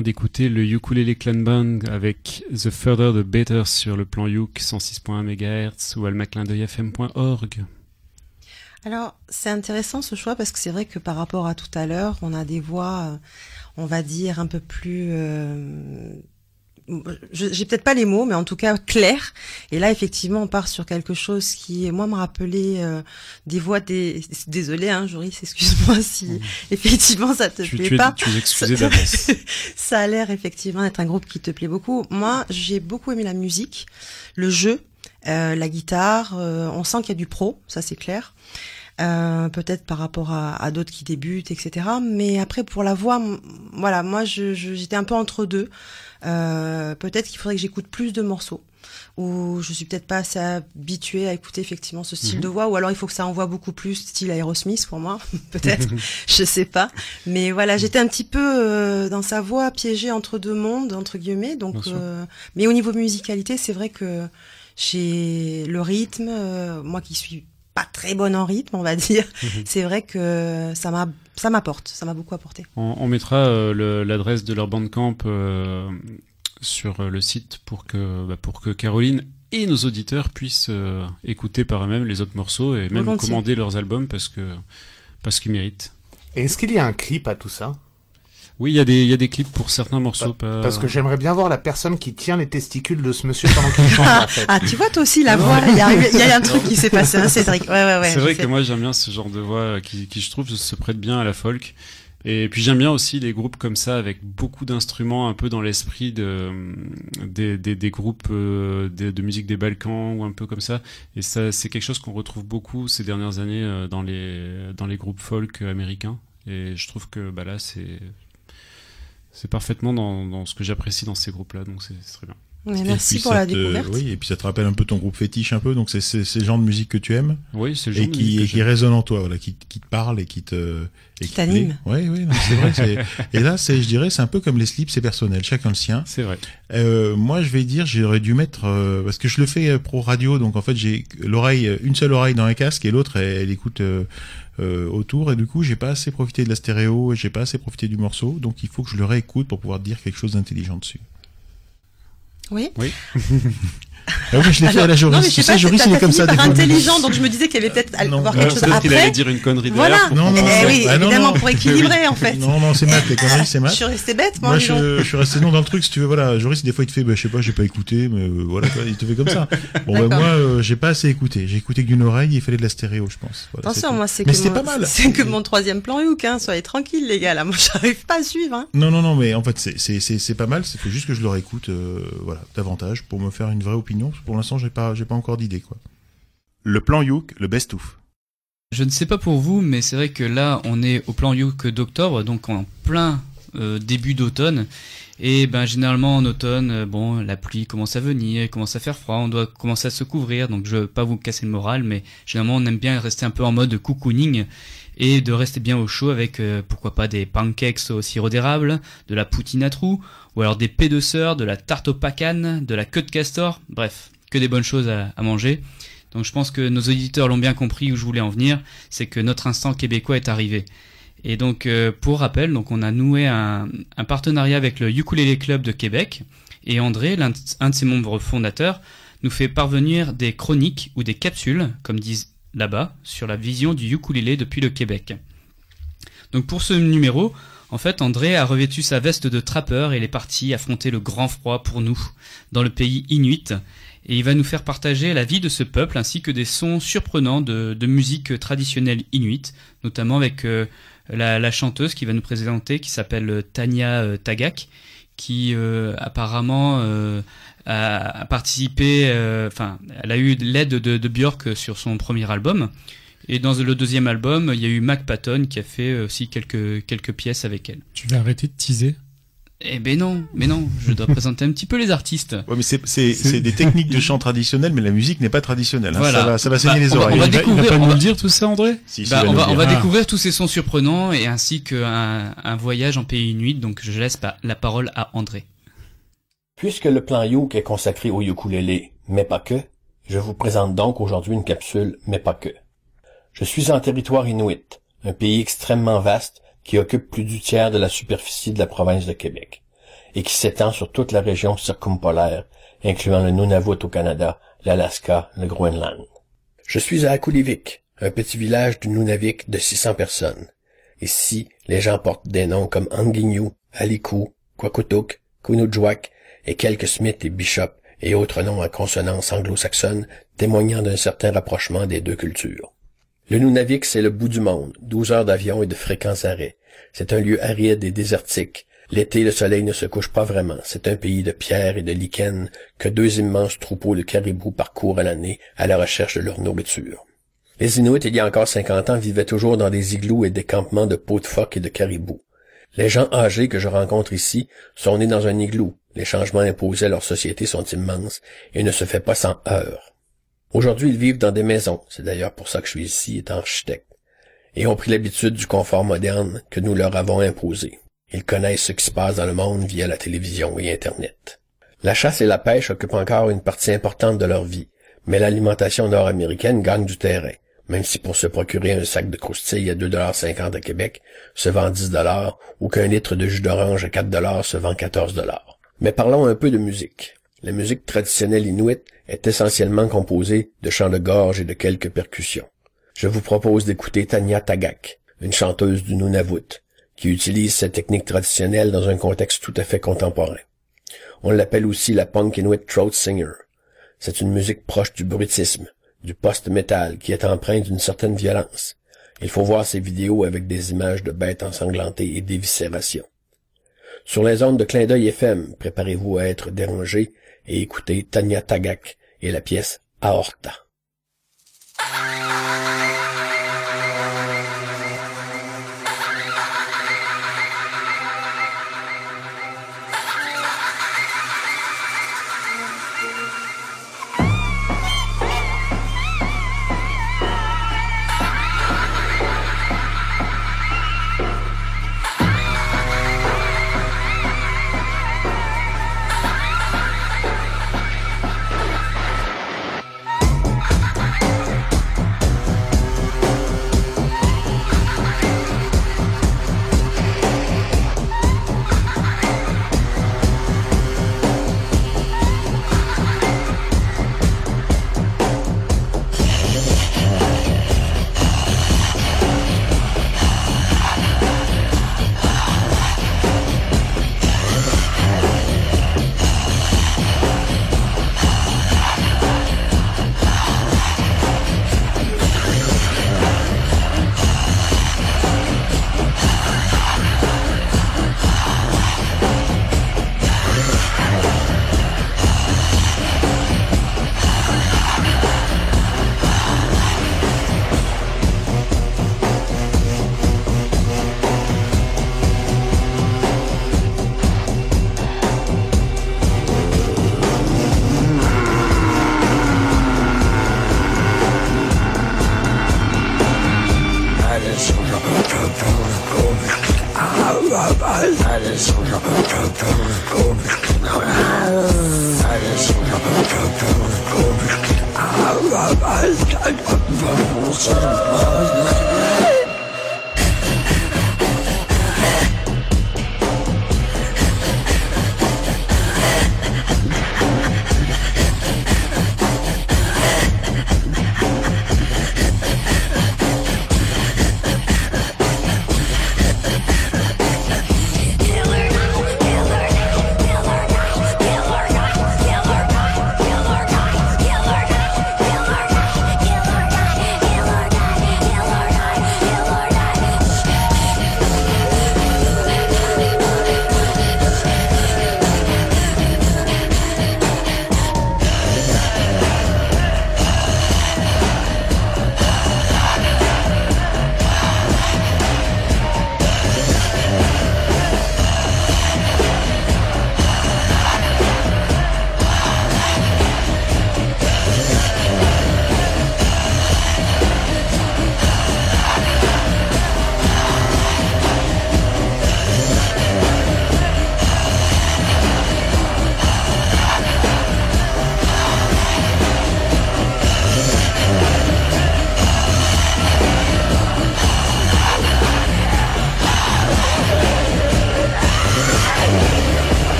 D'écouter le Ukulele Clan Band avec The Further the Better sur le plan Youk 106.1 MHz ou almaclindeuilfm.org. Alors, c'est intéressant ce choix parce que c'est vrai que par rapport à tout à l'heure, on a des voix, euh, on va dire, un peu plus... euh, J'ai peut-être pas les mots, mais en tout cas claires. Et là, effectivement, on part sur quelque chose qui, moi, me rappelait euh, des voix des... Désolé, hein, Joris, excuse-moi si effectivement ça te Tu- plaît tu es- pas. tu es d'avance. (laughs) ça a l'air effectivement d'être un groupe qui te plaît beaucoup. Moi, j'ai beaucoup aimé la musique, le jeu, euh, la guitare. euh, on sent qu'il y a du pro, ça c'est clair. Euh, peut-être par rapport à, à d'autres qui débutent, etc. Mais après pour la voix, voilà, moi je- je- j'étais un peu entre deux. Euh, peut-être qu'il faudrait que j'écoute plus de morceaux ou je suis peut-être pas assez habituée à écouter effectivement ce style Mhm. de voix ou alors il faut que ça envoie beaucoup plus style Aerosmith pour moi (laughs) peut-être (laughs) je sais pas mais voilà j'étais un petit peu euh, dans sa voix piégée entre deux mondes entre guillemets donc euh, mais au niveau musicalité c'est vrai que j'ai le rythme euh, moi qui suis pas très bonne en rythme on va dire (laughs) Mhm. c'est vrai que ça m'a ça m'apporte ça m'a beaucoup apporté On, on mettra euh, le- l'adresse de leur bandcamp euh, sur euh, le site pour que, bah, pour que Caroline et nos auditeurs puissent euh, écouter par eux-mêmes les autres morceaux et même commander leurs albums parce que parce qu'ils méritent. Est-ce qu'il y a un clip à tout ça? Oui, il y, a des- il y a des clips pour certains morceaux. pas- Parce que j'aimerais bien voir la personne qui tient les testicules de ce monsieur pendant qu'il chante. en fait. ah tu vois toi aussi la voix il y a, il y a un truc qui s'est passé hein, Cédric ouais ouais ouais c'est vrai sais. que moi j'aime bien ce genre de voix qui, qui je trouve se prête bien à la folk. Et puis j'aime bien aussi les groupes comme ça avec beaucoup d'instruments un peu dans l'esprit de, des, des, des groupes euh, de, de musique des Balkans ou un peu comme ça. Et ça c'est quelque chose qu'on retrouve beaucoup ces dernières années euh, dans les, dans les groupes folk américains. Et je trouve que bah là c'est c'est parfaitement dans, dans ce que j'apprécie dans ces groupes-là, donc c'est très bien. Mais merci pour la te- découverte Oui, et puis ça te rappelle un peu ton groupe fétiche un peu, donc c'est le genre de musique que tu aimes. Oui, c'est le genre et de qui musique que et qui résonne en toi, voilà, qui, qui te parle et qui te et Qui te t'anime. Oui, oui, c'est vrai. c'est- et là, c'est, je dirais, c'est un peu comme les slips, c'est personnel, chacun le sien. C'est vrai. Euh, moi, je vais dire, j'aurais dû mettre euh, parce que je le fais euh, pro radio, donc en fait, j'ai l'oreille, une seule oreille dans les casques et l'autre, elle, elle écoute. euh, euh, autour. Et du coup j'ai pas assez profité de la stéréo et j'ai pas assez profité du morceau. Donc il faut que je le réécoute pour pouvoir dire quelque chose d'intelligent dessus. Oui. Oui. (laughs) Ah oui, je l'ai fait à la non, mais je Tu sais pas, il est comme ça. par intelligent, donc je me disais qu'il y avait peut-être avoir quelque chose peut-être qu'il après. allait dire une connerie Voilà. Non, non, Eh oui, Ah, non, évidemment, non. pour équilibrer, en fait. Non, non, c'est maths, les conneries, c'est maths. (laughs) Je suis restée bête, moi, Moi, je, suis resté non dans le truc, si tu veux, voilà. Joris, des fois, il te fait, bah, je sais pas, j'ai pas écouté, mais euh, voilà, il te fait comme ça. (laughs) Bon, bah, moi, euh, j'ai pas assez écouté. J'ai écouté que d'une oreille, il fallait de la stéréo, je pense. Attention, moi, c'est Mais que, pas mal. c'est que mon troisième plan Hook, hein. Soyez tranquilles, les gars, là. (laughs) Moi, j'arrive pas à suivre, hein. Non, non, non, mais en fait, c'est, c'est, c'est, c'est pas mal. Faut juste que je le réécoute, euh, voilà, davantage pour me faire une vraie opinion. Pour l'instant, j'ai pas, j'ai pas encore d'idée, quoi. Le plan Youk, le best-of. Je ne sais pas pour vous, mais c'est vrai que là, on est au plan Youk d'octobre, donc en plein euh, début d'automne. Et ben généralement en automne, euh, bon, la pluie commence à venir, commence à faire froid, on doit commencer à se couvrir. Donc je veux pas vous casser le moral, mais généralement on aime bien rester un peu en mode cocooning et de rester bien au chaud avec euh, pourquoi pas des pancakes au sirop d'érable, de la poutine à trous, ou alors des pets de la tarte au pacane, de la queue de castor. Bref, que des bonnes choses à, manger. Donc je pense que nos auditeurs l'ont bien compris où je voulais en venir, c'est que notre instant québécois est arrivé. Et donc euh, pour rappel, donc on a noué un, un partenariat avec le Ukulele Club de Québec et André, l'un un de ses membres fondateurs, nous fait parvenir des chroniques ou des capsules, comme disent là-bas, sur la vision du ukulélé depuis le Québec. Donc pour ce numéro, en fait, André a revêtu sa veste de trappeur et il est parti affronter le grand froid pour nous, dans le pays inuit, et il va nous faire partager la vie de ce peuple ainsi que des sons surprenants de, musique traditionnelle inuit, notamment avec euh, la, chanteuse qui va nous présenter, qui s'appelle Tania euh, Tagak, qui euh, apparemment a, participé, enfin, elle a eu l'aide de, de Björk sur son premier album. Et dans le deuxième album, il y a eu Mac Patton qui a fait aussi quelques, quelques pièces avec elle. Tu vas arrêter de teaser? Eh ben non, mais non, je dois (laughs) présenter un petit peu les artistes. Ouais, mais c'est, c'est, c'est des techniques de chant traditionnelles, mais la musique n'est pas traditionnelle. hein. Voilà. Ça va, ça va saigner Bah, les on va- oreilles. on va va- il va découvrir- pas on nous va- le dire tout ça, André? Si, si, Bah, on va, on va. Ah. découvrir tous ces sons surprenants et ainsi qu'un un voyage en pays inuit. Donc je laisse la parole à André. Puisque le plan Youk est consacré au ukulélé, mais pas que, je vous présente donc aujourd'hui une capsule, mais pas que. Je suis en territoire inuit, un pays extrêmement vaste qui occupe plus du tiers de la superficie de la province de Québec et qui s'étend sur toute la région circumpolaire, incluant le Nunavut au Canada, l'Alaska, le Groenland. Je suis à Akulivik, un petit village du Nunavik de 600 personnes. Ici, les gens portent des noms comme Anguignou, Aliku, Kwakutuk, Kunujwak et quelques Smith et Bishop et autres noms à consonance anglo-saxonne témoignant d'un certain rapprochement des deux cultures. Le Nunavik, c'est le bout du monde, 12 heures d'avion et de fréquents arrêts. C'est un lieu aride et désertique. L'été, le soleil ne se couche pas vraiment. C'est un pays de pierres et de lichens que deux immenses troupeaux de caribous parcourent à l'année à la recherche de leur nourriture. Les Inuits, il y a encore 50 ans, vivaient toujours dans des igloos et des campements de peaux de phoques et de caribous. Les gens âgés que je rencontre ici sont nés dans un igloo. Les changements imposés à leur société sont immenses et ne se fait pas sans heurts. Aujourd'hui, ils vivent dans des maisons, c'est d'ailleurs pour ça que je suis ici étant architecte, et ont pris l'habitude du confort moderne que nous leur avons imposé. Ils connaissent ce qui se passe dans le monde via la télévision et Internet. La chasse et la pêche occupent encore une partie importante de leur vie, mais l'alimentation nord-américaine gagne du terrain, même si pour se procurer un sac de croustilles à 2,50$ à Québec se vend 10$ ou qu'un litre de jus d'orange à 4$ se vend 14$. Mais parlons un peu de musique. La musique traditionnelle inuite est essentiellement composée de chants de gorge et de quelques percussions. Je vous propose d'écouter Tanya Tagak, une chanteuse du Nunavut, qui utilise cette technique traditionnelle dans un contexte tout à fait contemporain. On l'appelle aussi la punk inuit throat singer. C'est une musique proche du bruitisme, du post-metal qui est empreinte d'une certaine violence. Il faut voir ces vidéos avec des images de bêtes ensanglantées et d'éviscération. Sur les ondes de clin d'œil FM, préparez-vous à être dérangé et écoutez Tanya Tagak et la pièce Aorta.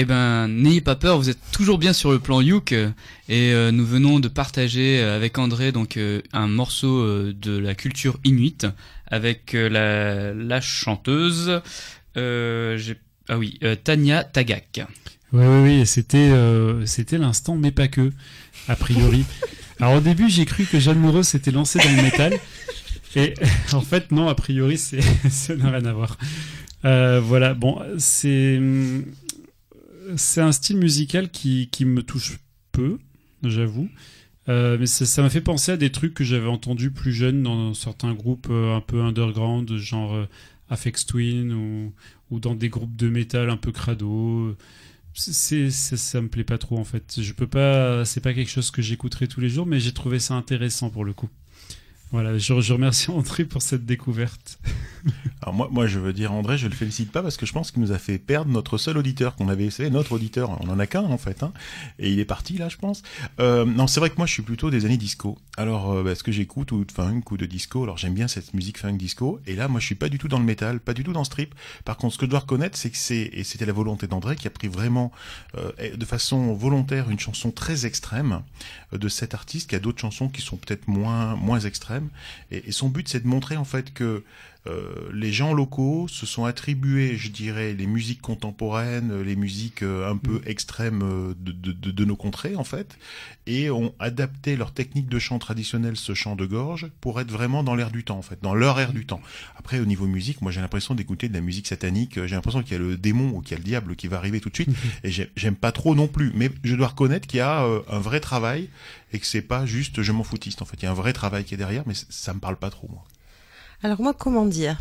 Eh ben, n'ayez pas peur, vous êtes toujours bien sur le plan Youk euh, et euh, nous venons de partager euh, avec André donc euh, un morceau euh, de la culture inuite avec la, la chanteuse ah oui Tania Tagak. Oui, oui, oui, c'était c'était l'instant, mais pas que, a priori. (laughs) Alors au début, j'ai cru que Jeanne Moreau s'était lancée dans le métal, et (laughs) en fait, non, a priori, c'est (laughs) ça n'a rien à voir. Euh, voilà, bon, c'est c'est un style musical qui, qui me touche peu, j'avoue. Euh, mais ça ça m'a fait penser à des trucs que j'avais entendus plus jeune dans certains groupes euh, un peu underground, genre euh, Aphex Twin ou, ou dans des groupes de métal un peu crado. C'est, c'est- ça me plaît pas trop en fait. Je peux pas, c'est pas quelque chose que j'écouterai tous les jours, mais j'ai trouvé ça intéressant pour le coup. Voilà, je remercie (laughs) André pour cette découverte. (laughs) Alors moi, moi, je veux dire André, je le félicite pas parce que je pense qu'il nous a fait perdre notre seul auditeur qu'on avait essayé, notre auditeur. On en a qu'un en fait, hein, et il est parti là, je pense. Euh, non, c'est vrai que moi, je suis plutôt des années disco. Alors, euh, bah, ce que j'écoute ou de funk ou de disco, alors j'aime bien cette musique funk disco. Et là, moi, je suis pas du tout dans le métal, pas du tout dans le strip. Par contre, ce que je dois reconnaître, c'est que c'est et c'était la volonté d'André qui a pris vraiment euh, de façon volontaire une chanson très extrême euh, de cet artiste qui a d'autres chansons qui sont peut-être moins moins extrêmes. Et, et son but, c'est de montrer en fait que euh, les gens locaux se sont attribués, je dirais, les musiques contemporaines, les musiques euh, un peu extrêmes euh, de, de, de, nos contrées, en fait, et ont adapté leur technique de chant traditionnelle, ce chant de gorge, pour être vraiment dans l'air du temps, en fait, dans leur air du temps. Après, au niveau musique, moi j'ai l'impression d'écouter de la musique satanique, j'ai l'impression qu'il y a le démon ou qu'il y a le diable qui va arriver tout de suite, (laughs) et j'ai- j'aime pas trop non plus, mais je dois reconnaître qu'il y a un vrai travail, et que c'est pas juste je m'en foutiste, en fait, il y a un vrai travail qui est derrière, mais ça me parle pas trop, moi. Alors moi, comment dire?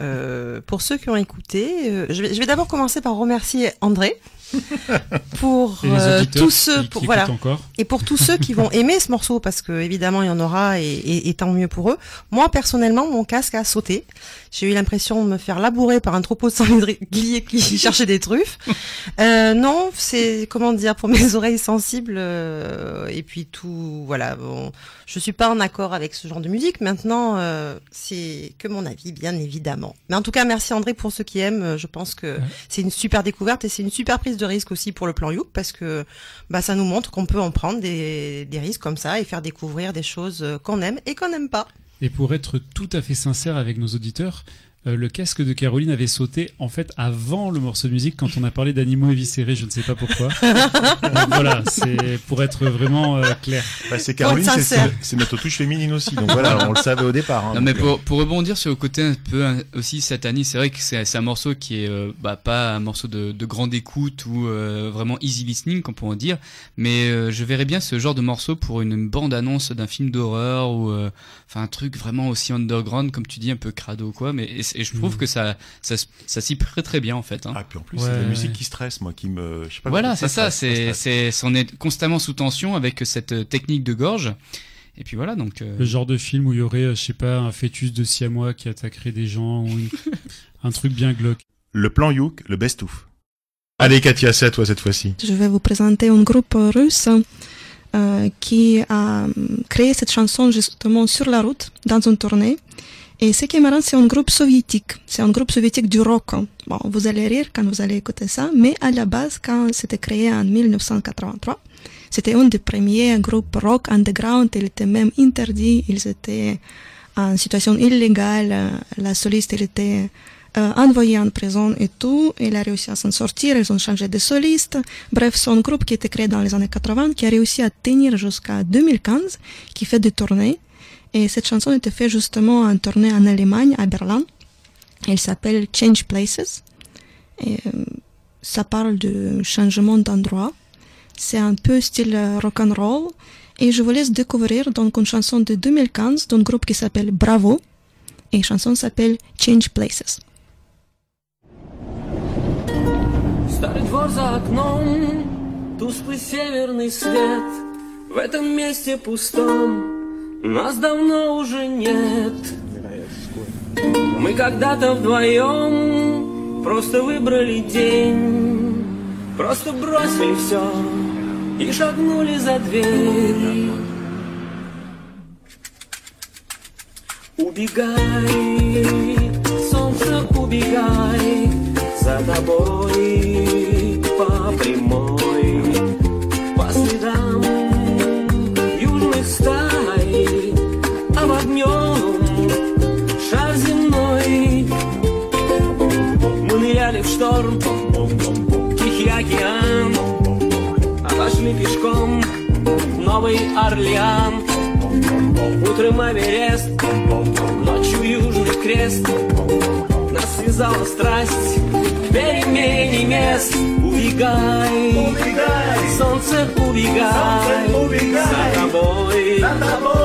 Euh, Pour ceux qui ont écouté, euh, je vais, je vais d'abord commencer par remercier André (laughs) pour euh, tous ceux, qui- pour, qui voilà, et pour tous ceux qui vont (laughs) aimer ce morceau, parce que évidemment il y en aura et, et- et tant mieux pour eux. Moi personnellement, mon casque a sauté. J'ai eu l'impression de me faire labourer par un troupeau de sangliers qui cherchait des truffes. Euh, non, c'est comment dire pour mes oreilles sensibles euh, et puis tout. Voilà, bon, je suis pas en accord avec ce genre de musique. Maintenant, c'est que mon avis, bien évidemment. Mais en tout cas, merci André pour ceux qui aiment. Je pense que c'est une super découverte et c'est une super prise de risque aussi pour le plan Youk parce que bah ça nous montre qu'on peut en prendre des, des risques comme ça et faire découvrir des choses euh, qu'on aime et qu'on n'aime pas. Et pour être tout à fait sincère avec nos auditeurs, euh, le casque de Caroline avait sauté en fait avant le morceau de musique quand on a parlé d'animaux éviscérés, je ne sais pas pourquoi. (laughs) Donc voilà, c'est pour être vraiment euh, clair. Bah, c'est Caroline, c'est- notre touche féminine aussi, donc voilà, on le savait au départ. hein, Non, mais pour, pour rebondir sur le côté un peu hein, aussi satanique, c'est vrai que c'est c'est un morceau qui est euh, bah, pas un morceau de, de grande écoute ou euh, vraiment easy listening, qu'on pourrait dire, mais euh, je verrais bien ce genre de morceau pour une bande-annonce d'un film d'horreur ou euh, enfin un truc vraiment aussi underground, comme tu dis, un peu crado quoi. Mais et, et je trouve Mhm. que ça ça, s'y prête très bien en fait. Hein. Ah, puis en plus, c'est la musique qui stresse, moi, qui me. Je sais pas Voilà, c'est ça. C'est c'est on est constamment sous tension avec cette euh, technique de gorge. Et puis voilà donc. euh, Le genre de film où il y aurait, euh, je sais pas, un fœtus de siamois qui attaquerait des gens ou une- (laughs) un truc bien glauque. Le plan Youk, le best-of. Allez, Katia, c'est à toi cette fois-ci. Je vais vous présenter un groupe russe euh, qui a hum, créé cette chanson justement sur la route, dans une tournée. Et ce qui est marrant, c'est un groupe soviétique. C'est un groupe soviétique du rock. Bon, vous allez rire quand vous allez écouter ça, mais à la base, quand c'était créé en 1983, c'était un des premiers groupes rock underground. Il était même interdit. Ils étaient en situation illégale. La soliste, elle était euh, envoyée en prison et tout. Il a réussi à s'en sortir. Ils ont changé de soliste. Bref, c'est un groupe qui était créé dans les années 80, qui a réussi à tenir jusqu'à 2015, qui fait des tournées. Et cette chanson était faite justement en tournée en Allemagne, à Berlin. Elle s'appelle Change Places. Et euh, ça parle de changement d'endroit. C'est un peu style euh, rock and roll. Et je vous laisse découvrir donc une chanson de 2015 d'un groupe qui s'appelle Bravo. Et la chanson s'appelle Change Places. Старый двор за окном, тусклый северный свет В этом месте пустом нас давно уже нет. Мы когда-то вдвоем просто выбрали день. Просто бросили все и шагнули за дверь. Убегай, солнце, убегай За тобой шторм. Тихий океан. Обошли пешком Новый Орлеан. Утром Эверест. Ночью Южный Крест. Нас связала страсть. В перемене мест. Убегай, убегай, солнце убегай, солнце убегай. За тобой, за тобой,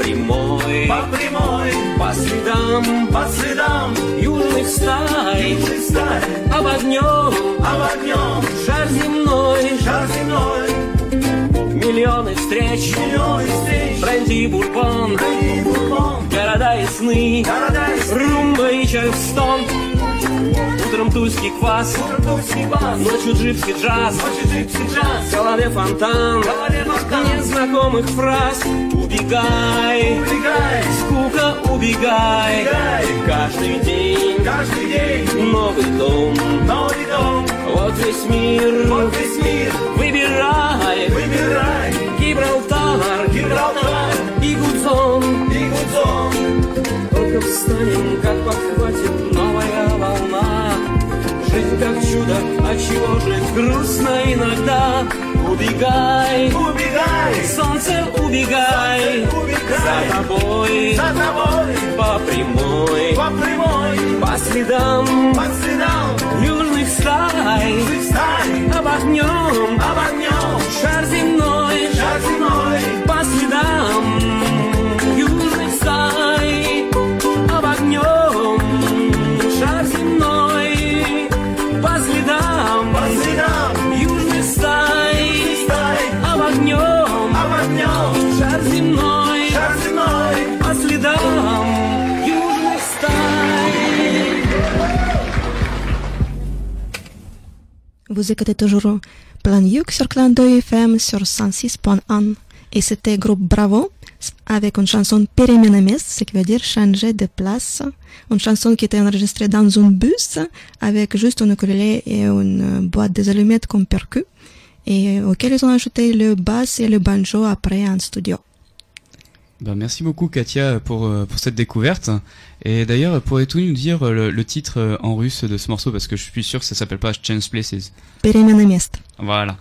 прямой, по прямой, по следам, по следам южных стай, южных стай, обогнем, обогнем, шар земной, шар земной, миллионы встреч, миллионы встреч, бренди бурбон, бренди бурбон, города и сны, города и сны, румба и чарстон. Утром тульский квас, ночью джипси джаз, в голове фонтан, незнакомых фраз. Убегай, скука, убегай, каждый день, каждый день, новый дом, новый дом. Вот весь мир, вот весь мир, выбирай, выбирай, Гибралтар, Гибралтар, и Гудзон, и Гудзон. Только встанем, как подхватит новая волна. Жизнь как чудо, а чего же грустно иногда? Убегай, убегай, солнце убегай, убегай. За тобой, за тобой, по прямой, по прямой, по следам, по следам. Южных стай, южных стай, обогнем, обогнем, шар земной, шар земной, по следам Vous écoutez toujours Plan Yuk sur Clan 2 FM sur 106.1 et c'était groupe Bravo avec une chanson Perimenames, ce qui veut dire changer de place. Une chanson qui était enregistrée dans un bus avec juste une ukulélé et une boîte des allumettes comme percu et auquel ils ont ajouté le bass et le banjo après en studio. Ben, merci beaucoup Katia pour, euh, pour cette découverte. Et d'ailleurs, pourrais-tu nous dire euh, le, le titre euh, en russe de ce morceau parce que je suis sûr que ça s'appelle pas Change Places. Перемена Voilà.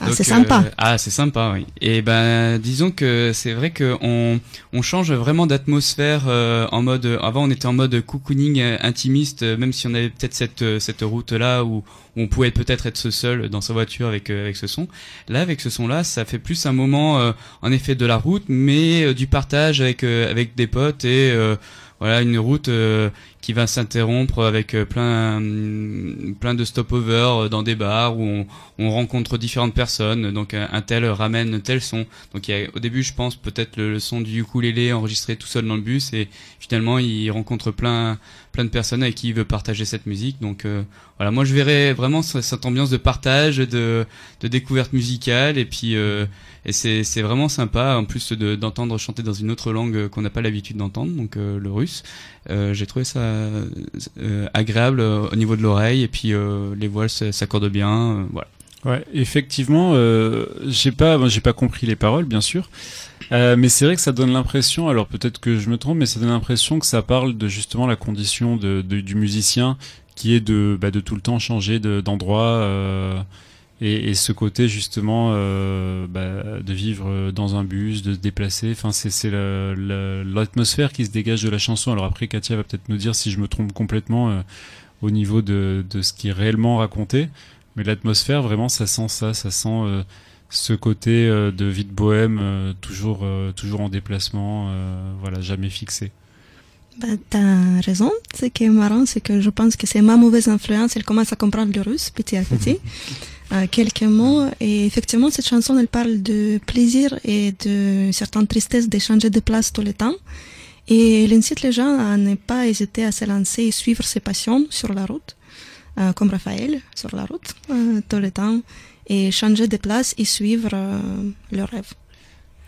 Ah, c'est sympa. ah, c'est sympa, oui. Et ben, disons que c'est vrai que on, change vraiment d'atmosphère euh, en mode. Avant, on était en mode cocooning euh, intimiste, euh, même si on avait peut-être cette euh, cette route là où, on pouvait peut-être être seul dans sa voiture avec euh, avec ce son. Là, avec ce son là, ça fait plus un moment, euh, en effet, de la route, mais euh, du partage avec euh, avec des potes et euh, voilà une route euh, qui va s'interrompre avec euh, plein hum, plein de stopover euh, dans des bars où on, on rencontre différentes personnes. Donc un, tel ramène tel son. Donc au début je pense peut-être le, son du ukulélé enregistré tout seul dans le bus. Et finalement il rencontre plein plein de personnes avec qui il veut partager cette musique. Donc euh, voilà. Moi je verrais vraiment ce- cette ambiance de partage de découverte musicale. Et puis et c'est c'est vraiment sympa en plus de d'entendre chanter dans une autre langue qu'on n'a pas l'habitude d'entendre donc le russe. J'ai trouvé ça agréable euh, au niveau de l'oreille et puis euh, les voiles s'accordent bien euh, voilà Ouais, effectivement, euh, j'ai pas, j'ai pas compris les paroles, bien sûr, Euh, mais c'est vrai que ça donne l'impression. Alors peut-être que je me trompe, mais ça donne l'impression que ça parle de justement la condition de, de- du musicien qui est de, bah, de tout le temps changer de- d'endroit euh, et, et ce côté justement euh, bah, de vivre dans un bus, de se déplacer. Enfin, c'est l'atmosphère qui se dégage de la chanson. Alors après, Katia va peut-être nous dire si je me trompe complètement euh, au niveau de, de ce qui est réellement raconté. Mais l'atmosphère, vraiment, ça sent ça, ça sent euh, ce côté euh, de vie de bohème, euh, toujours, euh, toujours en déplacement, voilà, jamais fixé. Ben, t'as raison. Ce qui est marrant, c'est que je pense que c'est ma mauvaise influence. Elle commence à comprendre le russe petit à petit. (laughs) Euh, quelques mots. Et effectivement, cette chanson, elle parle de plaisir et de certaines tristesses de changer de place tout le temps. Et elle incite les gens à ne pas hésiter à se lancer et suivre ses passions sur la route, euh, comme Raphaël, sur la route, euh, tout le temps, et changer de place et suivre euh, leurs rêves.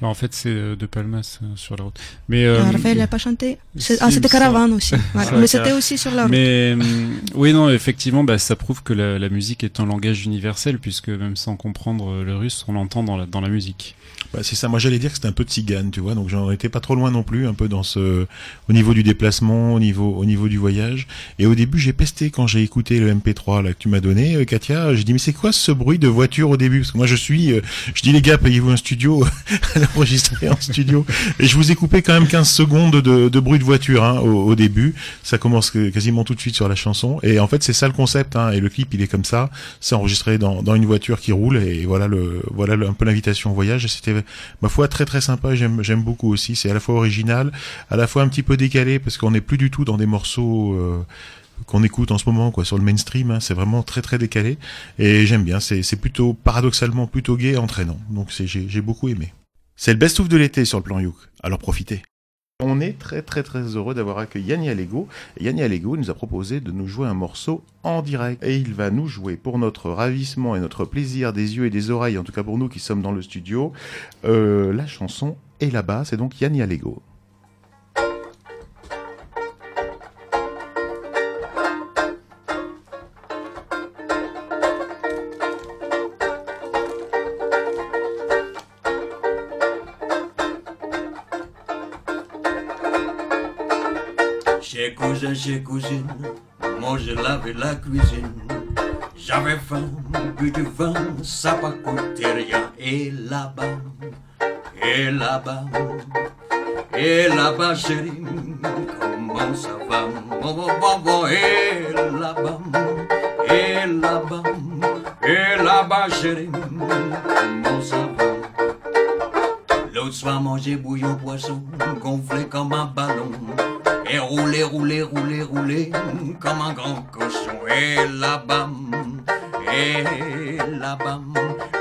Non, en fait, c'est euh, de Palmas euh, sur la route. Mais euh, Ah, Raphaël n'a pas chanté. Si, Ah, c'était. Caravane aussi. (laughs) Voilà. Mais c'était aussi sur la route. Mais hum, oui, non, effectivement, bah, ça prouve que la, la musique est un langage universel, puisque même sans comprendre euh, le russe, on l'entend dans la, dans la musique. Bah, c'est ça. Moi, j'allais dire que c'était un peu de cigane, tu vois. Donc, j'en étais pas trop loin non plus, un peu dans ce, au niveau du déplacement, au niveau, au niveau du voyage. Et au début, j'ai pesté quand j'ai écouté le MP3 là que tu m'as donné, euh, Katia. J'ai dit mais c'est quoi ce bruit de voiture au début? Parce que moi, je suis, euh, je dis les gars, payez-vous un studio, (laughs) l'enregistrer en studio. Et je vous ai coupé quand même 15 secondes de, bruit de voiture hein, au, début. Ça commence quasiment tout de suite sur la chanson. Et en fait, c'est ça le concept. Hein, et le clip, il est comme ça. C'est enregistré dans, dans une voiture qui roule. Et voilà le, voilà un peu l'invitation au voyage. Ma foi très très sympa. J'aime, j'aime beaucoup aussi. C'est à la fois original, à la fois un petit peu décalé parce qu'on n'est plus du tout dans des morceaux. euh, qu'on écoute en ce moment quoi sur le mainstream hein. c'est vraiment très très décalé et j'aime bien c'est c'est plutôt paradoxalement plutôt gai et entraînant donc c'est j'ai j'ai beaucoup aimé c'est le best-of de l'été sur le plan Youk alors profitez on est très très très heureux d'avoir accueilli Yanni Allego. Et Yanni Allego nous a proposé de nous jouer un morceau en direct. Et il va nous jouer pour notre ravissement et notre plaisir des yeux et des oreilles, en tout cas pour nous qui sommes dans le studio, euh, la chanson est là-bas. C'est donc Yanni Allego. Chez cousine, moi je lavais la cuisine. J'avais faim, bu du vin, ça pas. Et là-bas, et là-bas, et là-bas, chérie, comment ça va? Bon, bon, bon, bon, et là-bas, et là-bas, et là-bas, chérie, comment ça va? L'autre soir, manger bouillon poisson, gonflé comme un ballon. Et rouler, rouler, rouler, rouler, comme un grand cochon. Et là-bas, et là-bas,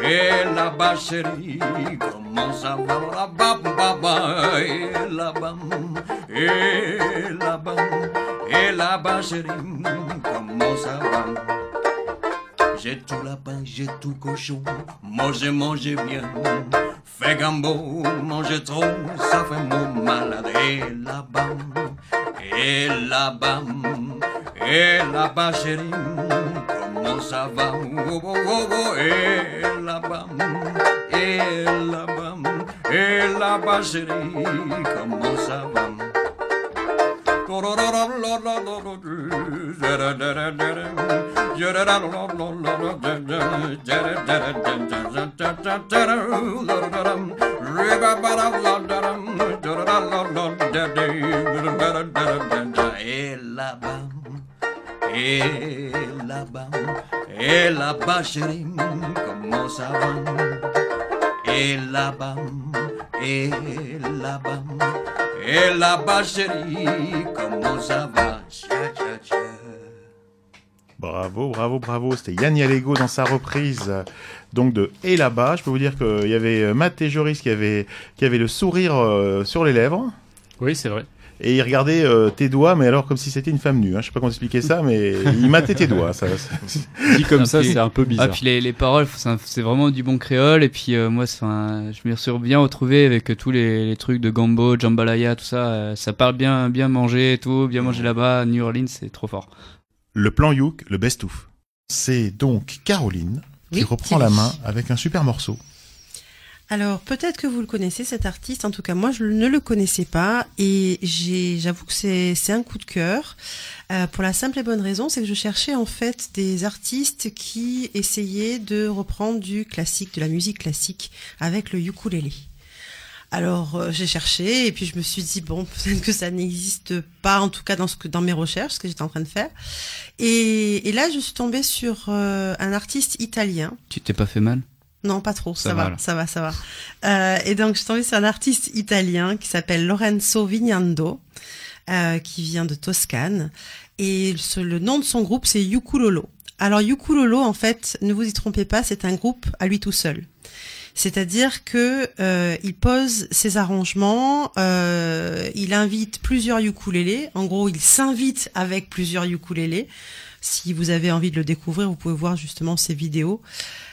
et là-bas, chérie, comment ça va? Là-bas, baba, et là-bas, et là-bas, et là-bas, chérie, comment ça va? J'ai tout lapin, j'ai tout cochon, manger, manger bien. Fait gambo, manger trop, ça fait mon malade. Et là-bas, et là-bas, et là-bas, chérie, comment ça va? Oh, oh, oh, et là-bas, et là-bas, et là-bas, chérie, comment ça va? Et là-bas, et là-bas, chérie, là-bas, et là-bas, et là-bas, chérie, comment ça va? Bravo, bravo, bravo. C'était Yanni Allego dans sa reprise euh, donc de Et là-bas. Je peux vous dire qu'il y avait euh, Matt et Joris qui avaient, qui avaient le sourire euh, sur les lèvres. Oui, c'est vrai. Et ils regardaient euh, tes doigts, mais alors comme si c'était une femme nue. Hein. Je sais pas comment expliquer ça, mais ils mattaient tes doigts. Ça, ça- (laughs) Dit comme ça, c'est un peu bizarre. Ah, puis les, les paroles, c'est vraiment du bon créole. Et puis euh, moi, un- je me suis bien retrouvé avec euh, tous les, les trucs de gambo, jambalaya, tout ça. euh, ça parle bien, bien manger et tout, bien manger là-bas. New Orleans, c'est trop fort. Le plan Youk, le best-of. C'est donc Caroline qui reprend la main avec un super morceau. Alors peut-être que vous le connaissez cet artiste, en tout cas moi je ne le connaissais pas. Et j'avoue que c'est, c'est un coup de cœur. Euh, pour la simple et bonne raison, c'est que je cherchais en fait des artistes qui essayaient de reprendre du classique, de la musique classique avec le ukulélé. Alors euh, j'ai cherché et puis je me suis dit bon (laughs) peut-être que ça n'existe pas en tout cas dans ce que dans mes recherches ce que j'étais en train de faire. Et, et là je suis tombée sur euh, un artiste italien. Tu t'es pas fait mal? Non, pas trop, ça, Ça va, ça va, ça va. Euh, et donc, je suis tombée sur un artiste italien qui s'appelle Lorenzo Vignando, euh, qui vient de Toscane. Et ce- le nom de son groupe, c'est Yukulolo. Alors, Yukulolo, en fait, ne vous y trompez pas, c'est un groupe à lui tout seul. C'est-à-dire que euh, il pose ses arrangements, euh, il invite plusieurs ukulélés. En gros, il s'invite avec plusieurs ukulélés. Si vous avez envie de le découvrir, vous pouvez voir justement ses vidéos.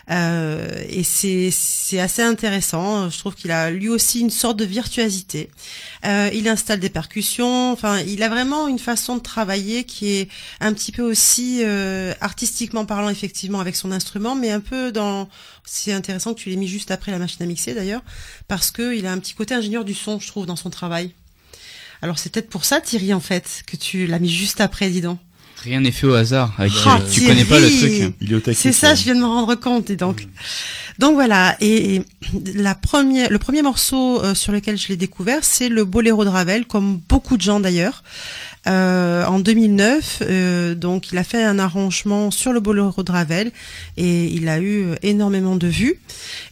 Euh, et c'est c'est assez intéressant. Je trouve qu'il a lui aussi une sorte de virtuosité. Euh, il installe des percussions. Enfin, il a vraiment une façon de travailler qui est un petit peu aussi euh, artistiquement parlant, effectivement, avec son instrument, mais un peu dans. C'est intéressant que tu l'aies mis juste après la machine à mixer d'ailleurs, parce que il a un petit côté ingénieur du son, je trouve, dans son travail. Alors c'est peut-être pour ça, Thierry, en fait, que tu l'as mis juste après, dis donc. Rien n'est fait au hasard. Avec, Ah, euh, tu connais pas le truc. C'est ça, je viens de me rendre compte. Et donc, donc voilà. Et, et la première, le premier morceau euh, sur lequel je l'ai découvert, c'est le Boléro de Ravel, comme beaucoup de gens d'ailleurs. Euh, en 2009, euh, donc il a fait un arrangement sur le Boléro de Ravel et il a eu énormément de vues.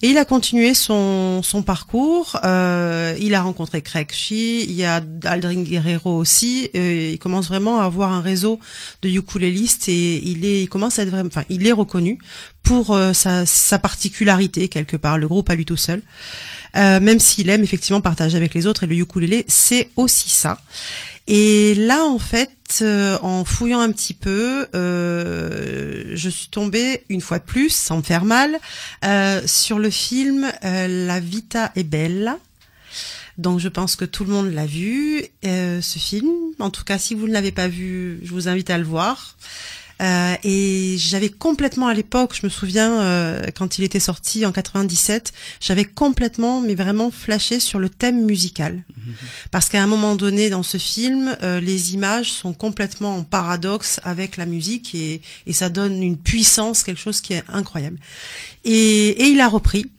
Et il a continué son, son parcours. Euh, il a rencontré Craig Shee, il y a Aldrin Guerrero aussi. Euh, il commence vraiment à avoir un réseau de ukulélistes et il est, il commence à être vraiment, enfin, il est reconnu pour euh, sa, sa particularité quelque part. Le groupe à lui tout seul. Euh, même s'il aime effectivement partager avec les autres et le ukulélé, c'est aussi ça. Et là, en fait, euh, en fouillant un petit peu, euh, je suis tombée une fois de plus, sans me faire mal, euh, sur le film euh, La Vita est belle. Donc je pense que tout le monde l'a vu, euh, ce film. En tout cas, si vous ne l'avez pas vu, je vous invite à le voir. Euh, et j'avais complètement à l'époque, je me souviens euh, quand il était sorti en 97, j'avais complètement, mais vraiment flashé sur le thème musical, parce qu'à un moment donné dans ce film, euh, les images sont complètement en paradoxe avec la musique et, et ça donne une puissance, quelque chose qui est incroyable. Et, et il a repris.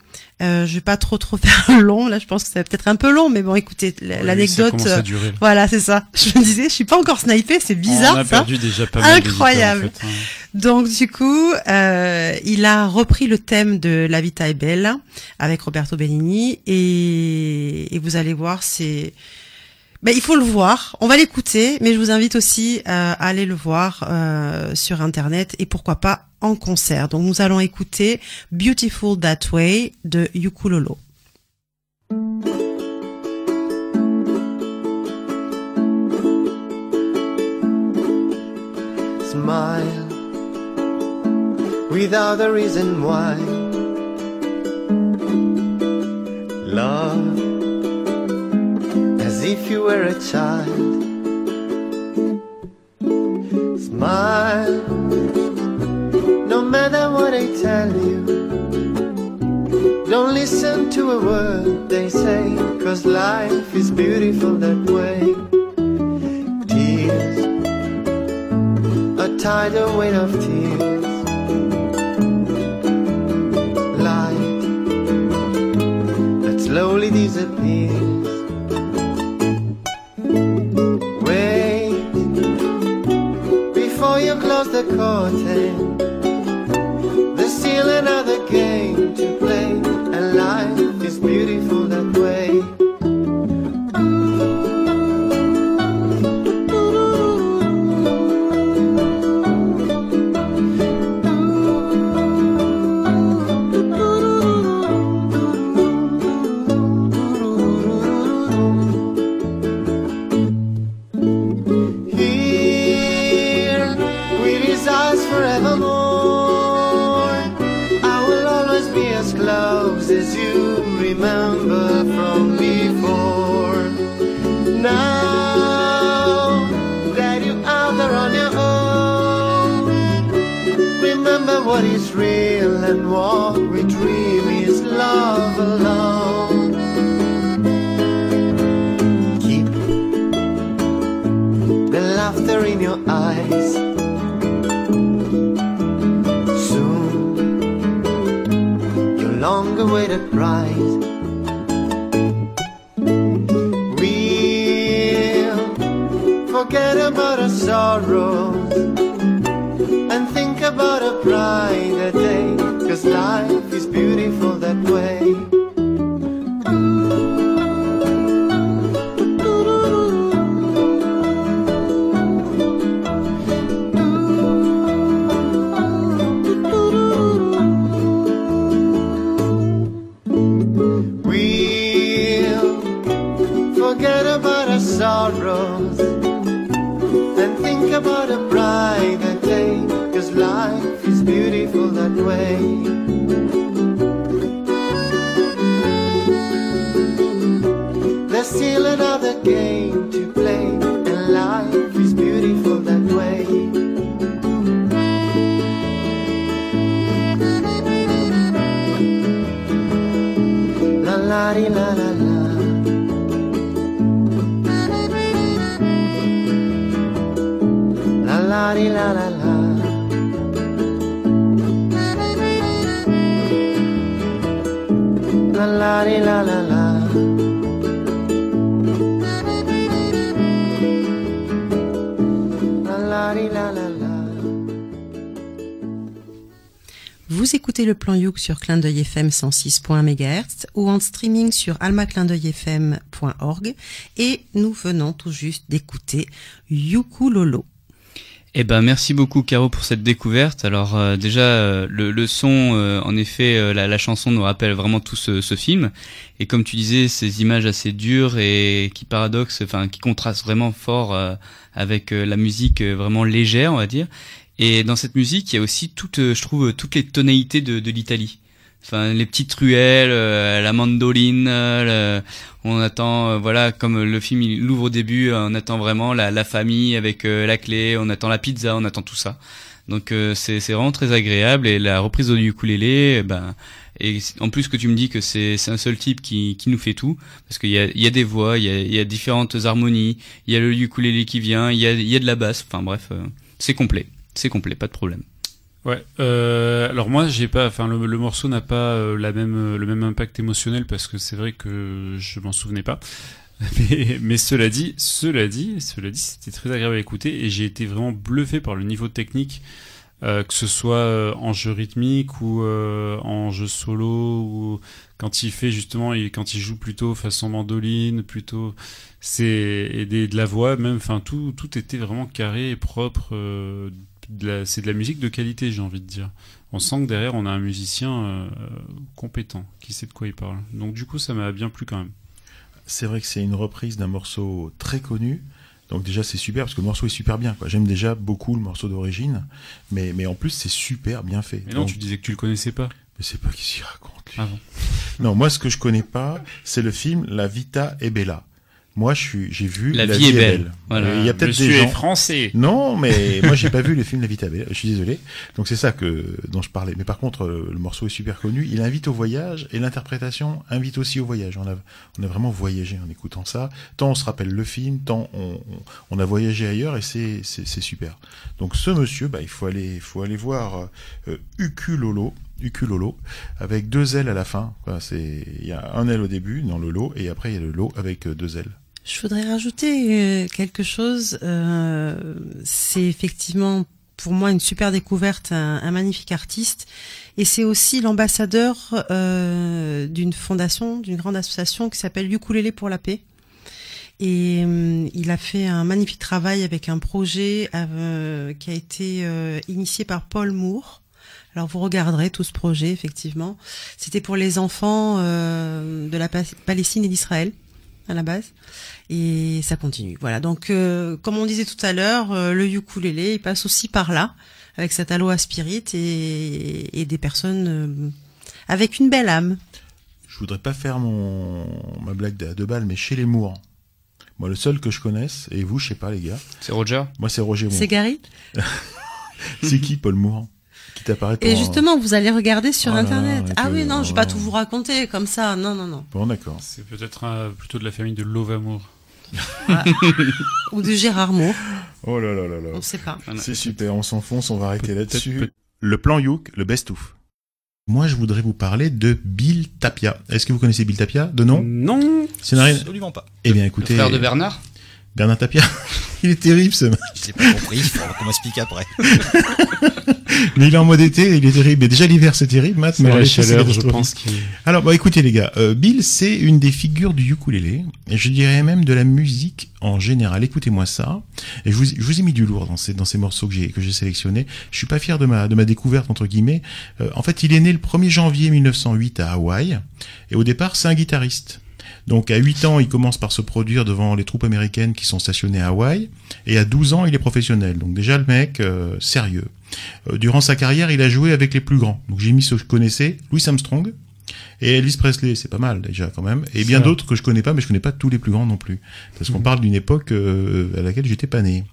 Euh, je vais pas trop trop (laughs) faire long là, je pense que va peut-être un peu long, mais bon, écoutez, l'anecdote, à euh, durer. voilà, c'est ça. Je me disais, je suis pas encore snipé, c'est bizarre On a ça. perdu déjà pas mal en Incroyable. fait, hein. Donc du coup, euh, il a repris le thème de La Vita est belle avec Roberto Benigni et, et vous allez voir, c'est ben, il faut le voir. On va l'écouter, mais je vous invite aussi euh, à aller le voir euh, sur internet et pourquoi pas en concert. Donc nous allons écouter Beautiful That Way de Yukulolo. Smile without a reason why. If you were a child. Smile no matter what I tell you. Don't listen to a word they say, cause life is beautiful that way. Tears a tidal weight of tears. Curtain. Le plan Youk sur Clin d'œil FM 106.1 MHz ou en streaming sur almaclindeuilfm.org et nous venons tout juste d'écouter Yukulolo. Eh ben merci beaucoup Caro pour cette découverte. Alors euh, déjà euh, le, son, euh, en effet, la, chanson nous rappelle vraiment tout ce, film. Et comme tu disais, ces images assez dures et qui paradoxent, enfin qui contrastent vraiment fort avec la musique vraiment légère, on va dire. Et dans cette musique, il y a aussi toutes, euh, je trouve, toutes les tonalités de, de l'Italie. Enfin, les petites ruelles, euh, la mandoline, euh, on attend, euh, voilà, comme le film il l'ouvre au début, euh, on attend vraiment la, la famille avec euh, la clé, on attend la pizza, on attend tout ça. Donc euh, c'est vraiment très agréable et la reprise au ukulélé, eh ben et en plus que tu me dis que c'est un seul type qui qui nous fait tout parce qu'il y a y a des voix, il y a y a différentes harmonies, il y a le ukulélé qui vient, il y a y a de la basse, enfin bref, euh, c'est complet, c'est complet, pas de problème. Ouais. Euh, alors moi, j'ai pas. Enfin, le, morceau n'a pas euh, la même euh, le même impact émotionnel parce que c'est vrai que je m'en souvenais pas. (laughs) Mais, cela dit, cela dit, cela dit, c'était très agréable à écouter et j'ai été vraiment bluffé par le niveau technique, que ce soit en jeu rythmique ou en jeu solo ou quand il fait justement, il, quand il joue plutôt façon mandoline, plutôt c'est et de la voix même. Enfin, tout tout était vraiment carré et propre. C'est de la musique de qualité, j'ai envie de dire. On sent que derrière, on a un musicien euh, compétent, qui sait de quoi il parle. Donc du coup, ça m'a bien plu quand même. C'est vrai que c'est une reprise d'un morceau très connu. Donc déjà c'est super parce que le morceau est super bien. J'aime déjà beaucoup le morceau d'origine, mais, mais en plus c'est super bien fait. Mais non, Donc- tu disais que tu le connaissais pas. Mais c'est pas qui s'y raconte. lui. Ah bon. Non, moi ce que je connais pas, c'est le film La Vita è Bella. Moi, je suis, j'ai vu La vie est belle. Voilà. Euh, Il y a peut-être Monsieur des est gens. français. Non, mais (laughs) moi, j'ai pas vu le film La Vita è Bella. Je suis désolé. Donc c'est ça que dont je parlais. Mais par contre, euh, le morceau est super connu. Il invite au voyage et l'interprétation invite aussi au voyage. On a, on a vraiment voyagé en écoutant ça. Tant on se rappelle le film, tant on, on, on a voyagé ailleurs et c'est, c'est, c'est super. Donc ce monsieur, bah, il faut aller, il faut aller voir euh, Ukulolo. Ukulolo avec deux L à la fin. C'est, il y a un L au début dans le lot et après il y a le lot avec euh, deux L. Je voudrais rajouter euh, quelque chose. Euh, c'est effectivement pour moi une super découverte, un, magnifique artiste, et c'est aussi l'ambassadeur euh, d'une fondation, d'une grande association qui s'appelle Ukulélé pour la paix. Et euh, il a fait un magnifique travail avec un projet euh, qui a été initié par Paul Moore. Alors vous regarderez tout ce projet, effectivement. C'était pour les enfants de la Pa- Palestine et d'Israël à la base. Et ça continue. Voilà. Donc, euh, comme on disait tout à l'heure, euh, le ukulélé, il passe aussi par là, avec cet aloha spirit et, et des personnes euh, avec une belle âme. Je voudrais pas faire mon ma blague à deux balles, mais chez les Mours. Moi, le seul que je connaisse, et vous, je sais pas, les gars. C'est Roger Moi, c'est Roger. C'est Gary (laughs) c'est qui, Paul Moore Qui t'apparaît Et un- justement, vous allez regarder sur Oh là là, Internet. ah oui, non, je vais pas tout vous raconter comme ça. Non, non, non. Bon, d'accord. C'est peut-être plutôt de la famille de Lovamour. Ou de Gérard Moore. Oh là là là là. On sait pas. C'est super, on s'enfonce, on va arrêter là-dessus. Le plan Youk, le best-of. Moi, je voudrais vous parler de Bill Tapia. Est-ce que vous connaissez Bill Tapia? De nom? Non. Absolument pas. Eh bien, écoutez. frère de Bernard? Bernard Tapia. (laughs) Il est terrible, ce mec. J'ai pas compris, il faudra qu'on m'explique après. (laughs) Mais il est en mode été, il est terrible. Et déjà l'hiver c'est terrible, Matt. Mais la chaleur, je pense qu'il- Alors, bon, écoutez les gars, euh, Bill c'est une des figures du ukulélé, et je dirais même de la musique en général. Écoutez-moi ça. Et je vous, je vous ai mis du lourd dans ces dans ces morceaux que j'ai que j'ai sélectionnés. Je suis pas fier de ma de ma découverte entre guillemets. Euh, en fait, il est né le 1er janvier 1908 à Hawaï, et au départ c'est un guitariste. Donc à 8 ans, il commence par se produire devant les troupes américaines qui sont stationnées à Hawaï, et à 12 ans, il est professionnel. Donc déjà le mec euh, sérieux. Euh, durant sa carrière, il a joué avec les plus grands. Donc j'ai mis ce que je connaissais, Louis Armstrong, Et Elvis Presley, c'est pas mal déjà quand même. Et bien d'autres que je connais pas, mais je connais pas tous les plus grands non plus, parce qu'on parle d'une époque euh, à laquelle j'étais pas né.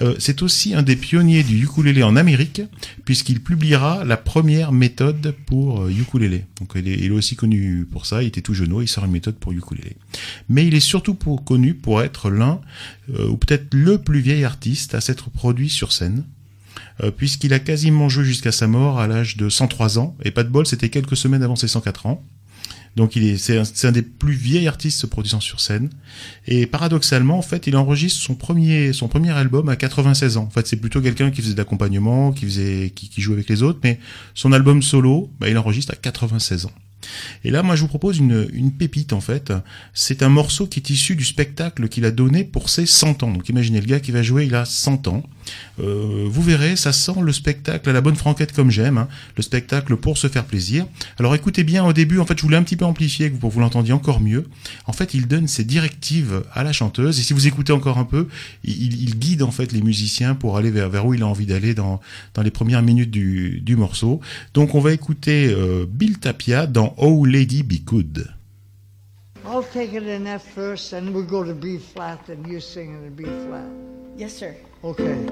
Euh, c'est aussi un des pionniers du ukulélé en Amérique, puisqu'il publiera la première méthode pour euh, ukulélé. Donc il est, il est aussi connu pour ça. Il était tout jeune, il sort une méthode pour ukulélé. Mais il est surtout pour, connu pour être l'un euh, ou peut-être le plus vieil artiste à s'être produit sur scène euh, puisqu'il a quasiment joué jusqu'à sa mort à l'âge de 103 ans, et pas de bol, c'était quelques semaines avant ses 104 ans. Donc il est, c'est un, des plus vieils artistes se produisant sur scène. Et paradoxalement, en fait, il enregistre son premier, son premier album à 96 ans. En fait, c'est plutôt quelqu'un qui faisait de l'accompagnement, qui faisait, qui, qui jouait avec les autres, mais son album solo, bah, il enregistre à 96 ans. Et là, moi, je vous propose une, une pépite, en fait. C'est un morceau qui est issu du spectacle qu'il a donné pour ses 100 ans. Donc, imaginez le gars qui va jouer, il a 100 ans. Euh, vous verrez, ça sent le spectacle à la bonne franquette comme j'aime, hein. le spectacle pour se faire plaisir. Alors écoutez bien au début, en fait je voulais un petit peu amplifier pour que vous l'entendiez encore mieux. En fait il donne ses directives à la chanteuse et si vous écoutez encore un peu, il, il guide en fait les musiciens pour aller vers, vers où il a envie d'aller dans, dans les premières minutes du, du morceau. Donc on va écouter euh, Bill Tapia dans Oh Lady Be Good. I'll take it in F first, and we'll go to B flat, and you sing it in B flat. Yes, sir. Okay.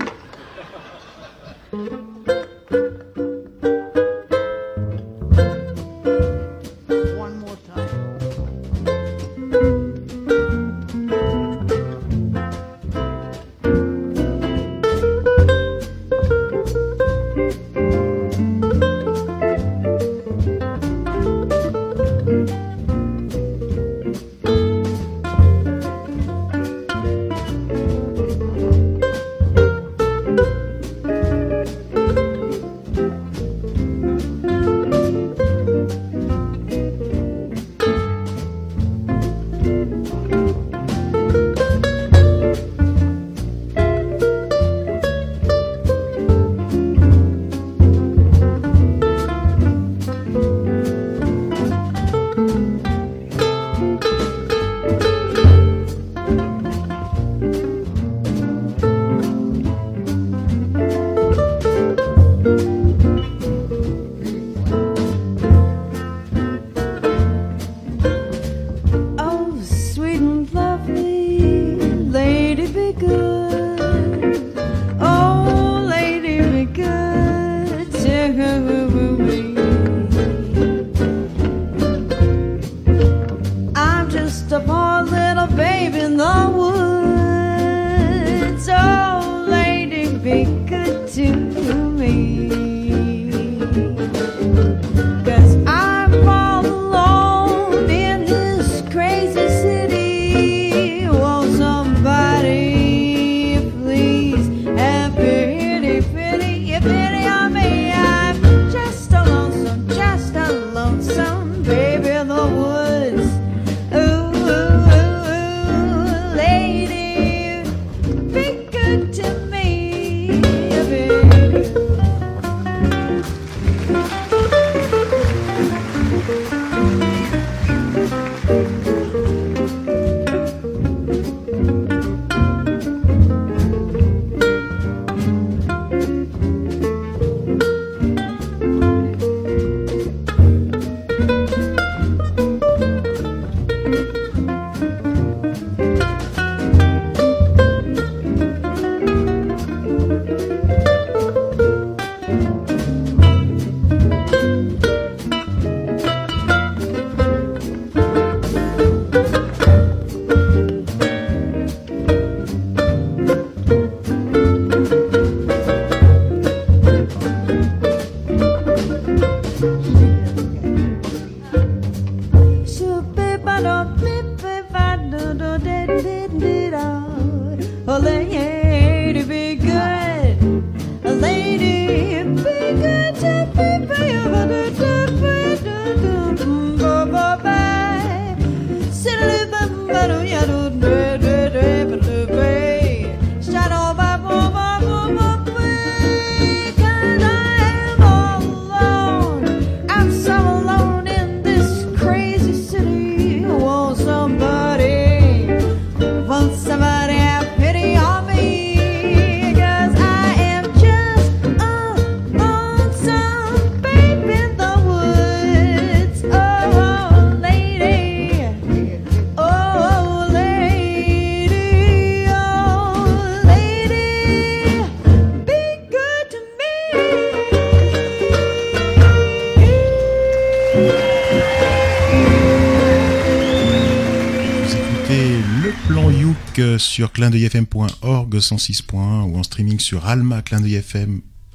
Sur clindeuilfm.org 106.1 ou en streaming sur Alma Clin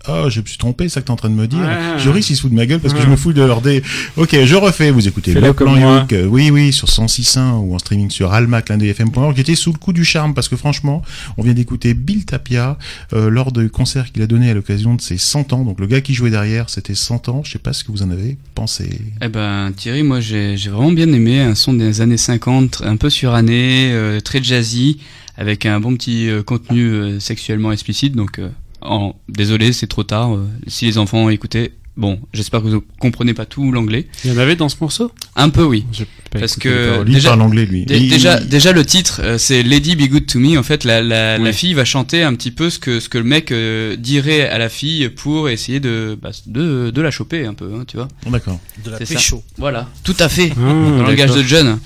Oh, je me suis trompé, c'est ça que t'es en train de me dire. Ouais. Joris, il se fout de ma gueule parce que je me fous de leur dé. Ok, je refais. Vous écoutez le plan. Youk. euh, Oui, oui, sur 106.1 ou en streaming sur Alma Clin d'œil FM.org. J'étais sous le coup du charme parce que franchement, on vient d'écouter Bill Tapia euh, lors du concert qu'il a donné à l'occasion de ses 100 ans. Donc le gars qui jouait derrière, c'était 100 ans. Je sais pas ce que vous en avez pensé. Eh ben Thierry, moi j'ai j'ai vraiment bien aimé un son des années 50, un peu suranné, euh, très jazzy, avec un bon petit euh, contenu euh, sexuellement explicite. Donc euh, en- désolé, c'est trop tard. euh, si les enfants ont écouté, bon, j'espère que vous comprenez pas tout l'anglais. Il y en avait dans ce morceau? Un peu oui. pas Parce que paroles. Il parle anglais, lui. déjà, déjà le titre, euh, c'est Lady Be Good to Me. En fait, la, la, la fille va chanter un petit peu ce que ce que le mec euh, dirait à la fille pour essayer de bah, de, de la choper un peu, hein, tu vois. D'accord. De la C'est ça. pécho. Voilà, tout à fait. Ah, dans le langage de John.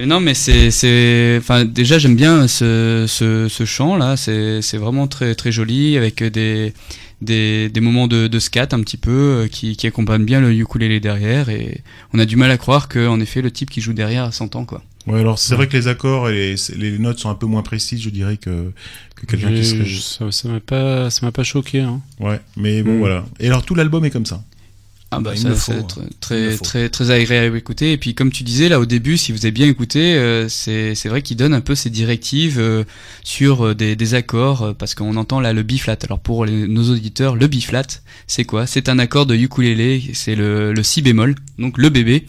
Et non, mais c'est, c'est, enfin, déjà j'aime bien ce, ce, ce chant là. C'est, c'est vraiment très, très joli avec des, des, des moments de, de scat un petit peu euh, qui, qui accompagnent bien le ukulélé derrière. Et on a du mal à croire que, en effet, le type qui joue derrière a 100 ans quoi. Ouais, alors c'est vrai que les accords et les, les notes sont un peu moins précises, je dirais, que, que quelqu'un qui serait. ça m'a pas, ça m'a pas choqué. Hein. Ouais, mais bon, Mm. voilà. Et alors tout l'album est comme ça. Ah bah Il ça, faut, hein. Très faut. très très agréable à écouter et puis comme tu disais là au début si vous avez bien écouté euh, c'est c'est vrai qu'il donne un peu ses directives euh, sur euh, des, des accords euh, parce qu'on entend là le B flat alors pour les- nos auditeurs le B flat c'est quoi? C'est un accord de ukulélé c'est le le si bémol donc le bébé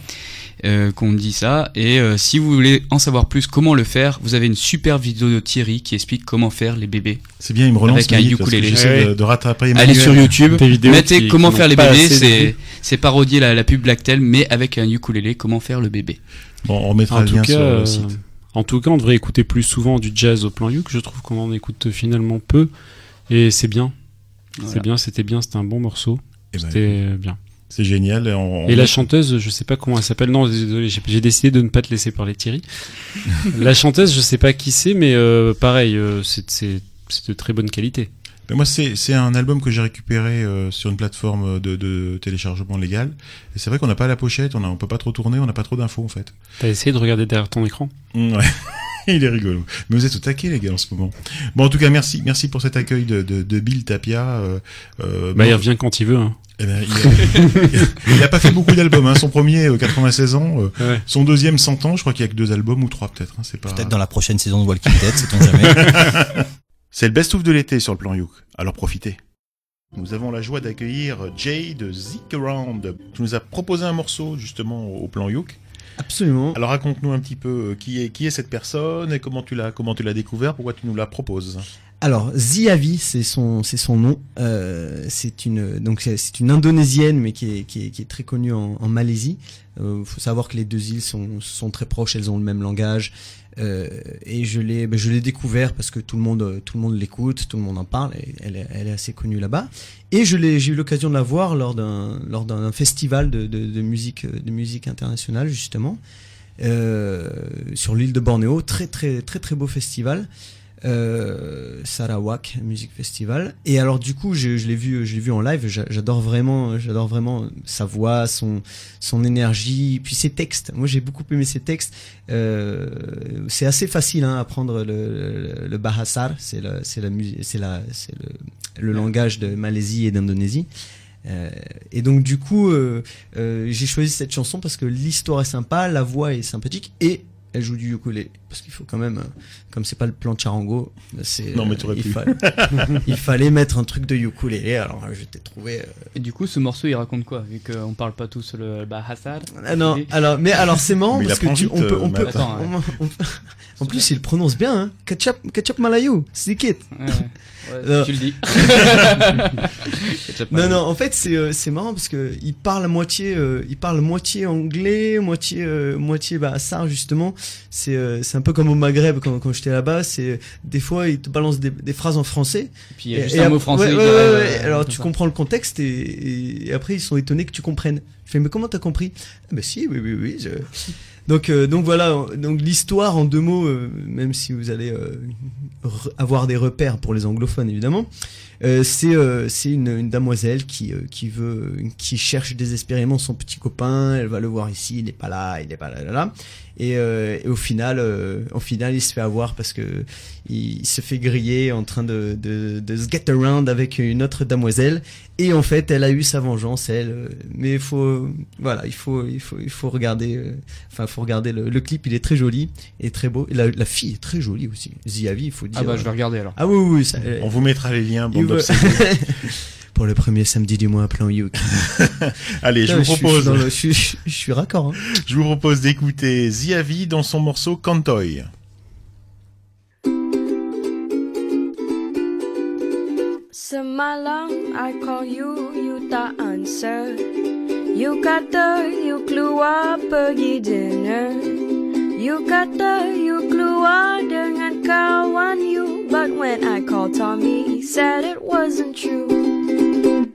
euh, qu'on dit ça et euh, si vous voulez en savoir plus comment le faire vous avez une super vidéo de Thierry qui explique comment faire les bébés C'est bien, il me relance avec un que ukulélé j'essaie de- de rattraper allez sur YouTube mettez qui- comment qui faire les bébés c'est parodier la, la pub Blacktel mais avec un ukulélé comment faire le bébé Bon, on remettra En le tout lien cas, sur euh, le site. en tout cas, on devrait écouter plus souvent du jazz au plan Youk. Je trouve qu'on en écoute finalement peu, et c'est bien. Voilà. C'est bien, c'était bien, c'était un bon morceau. Eh ben, C'était bien. C'est génial. Et, on- Et on- la chanteuse, je sais pas comment elle s'appelle. Non, désolé, j'ai j'ai décidé de ne pas te laisser parler, Thierry. (laughs) la chanteuse, je sais pas qui c'est, mais euh, pareil, euh, c'est c'est- c'est de très bonne qualité. Mais moi, c'est c'est un album que j'ai récupéré euh, sur une plateforme de, de téléchargement légal. Et c'est vrai qu'on n'a pas la pochette, on, a, on peut pas trop tourner, on n'a pas trop d'infos en fait. T'as essayé de regarder derrière ton écran? Mm, ouais. (laughs) Il est rigolo. Mais vous êtes au taquet, les gars, en ce moment. Bon, en tout cas, merci, merci pour cet accueil de, de, de Bill Tapia. Euh, euh, Bah, il revient quand il veut. Hein. eh ben, (laughs) il, a, il a pas fait beaucoup d'albums. Hein. Son premier, euh, 96 ans. euh, Ouais. Son deuxième, 100 ans. Je crois qu'il y a que deux albums ou trois peut-être. Hein. C'est pas. Peut-être dans la prochaine saison de Walking Dead, sait-on jamais. (laughs) C'est le best-of de l'été sur le plan Youk. Alors profitez. Nous avons la joie d'accueillir Jay de Zik Around. Tu nous as proposé un morceau justement au plan Youk. Absolument. Alors raconte-nous un petit peu euh, qui est qui est cette personne et comment tu l'as comment tu l'as découvert, pourquoi tu nous la proposes? Alors, Ziavi, c'est son, c'est son nom. Euh, c'est une, donc c'est une indonésienne, mais qui est, qui est, qui est très connue en, en Malaisie. Il faut savoir que les deux îles sont, sont très proches, elles ont le même langage. Euh, et je l'ai, ben, je l'ai découvert parce que tout le monde, tout le monde l'écoute, tout le monde en parle. Et elle, est, assez connue là-bas. Et je l'ai, j'ai eu l'occasion de la voir lors d'un, lors d'un festival de musique, de musique internationale justement, euh, sur l'île de Bornéo. Très très très très beau festival euh, Sarawak Music Festival. Et alors du coup, je, l'ai vu, je l'ai vu en live. j'a- J'adore vraiment, j'adore vraiment sa voix, son son énergie, puis ses textes. Moi, j'ai beaucoup aimé ses textes. Euh, c'est assez facile hein, à apprendre le, le, Bahasar. C'est c'est la c'est la, c'est le, le langage de Malaisie et d'Indonésie. Euh, et donc du coup, j'ai choisi cette chanson parce que l'histoire est sympa, la voix est sympathique et elle joue du ukulélé parce qu'il faut quand même, euh, comme c'est pas le plan de Charango, c'est Non, mais euh, t'aurais il, pu. fa- (laughs) il fallait mettre un truc de ukulélé. Alors je t'ai trouvé. euh, Et du coup, ce morceau, il raconte quoi Vu qu'on parle pas tous le Bahasar. Ah non, alors mais alors c'est marrant Mais parce que tu, vite, on peut, euh, (laughs) on peut, Matt. Attends, on- on- en plus il prononce bien, hein. Ketchup, ketchup Malayu, Sikit. Ouais, ouais. (laughs) Ouais, Non. tu le dis. (laughs) non non, en fait c'est euh, c'est marrant parce que il parle à moitié, euh, il parle moitié anglais, moitié euh, moitié bah ça justement. C'est euh, c'est un peu comme au Maghreb quand quand j'étais là-bas. C'est des fois il te balance des, des phrases en français. Puis il y a juste un mot français ouais, ouais, euh, Alors tu ça. comprends le contexte et, et, et après ils sont étonnés que tu comprennes. Je fais mais comment t'as compris? Ah, Bah si, oui oui oui. Donc euh, donc voilà, donc l'histoire en deux mots, euh, même si vous allez euh, avoir des repères pour les anglophones évidemment. Euh, c'est euh, c'est une, une damoiselle qui euh, qui veut qui cherche désespérément son petit copain. Elle va le voir ici, il n'est pas là, il n'est pas là, là, là. Et, euh, et au final, euh, au final, il se fait avoir parce que il se fait griller en train de de, de se get around avec une autre damoiselle. Et en fait, elle a eu sa vengeance, elle. Mais il faut, voilà, il faut, il faut, il faut regarder. euh, Enfin, faut regarder le, le clip. Il est très joli et très beau. Et la, la fille est très jolie aussi. Ziavi, il faut dire. Ah bah, je vais regarder alors. Ah oui, oui, oui, ça- On vous mettra les liens, bande D'obsédés. (laughs) Pour le premier samedi du mois, plan Youk. (laughs) Allez, je vous propose. Je, suis dans le- je suis- je- je suis raccord. hein. Je vous propose d'écouter Ziavi dans son morceau Cantoy. Semalam I call you, you tak answer You kata you keluar pergi dinner You kata you keluar dengan kawan you. But when I called Tommy, he said it wasn't true.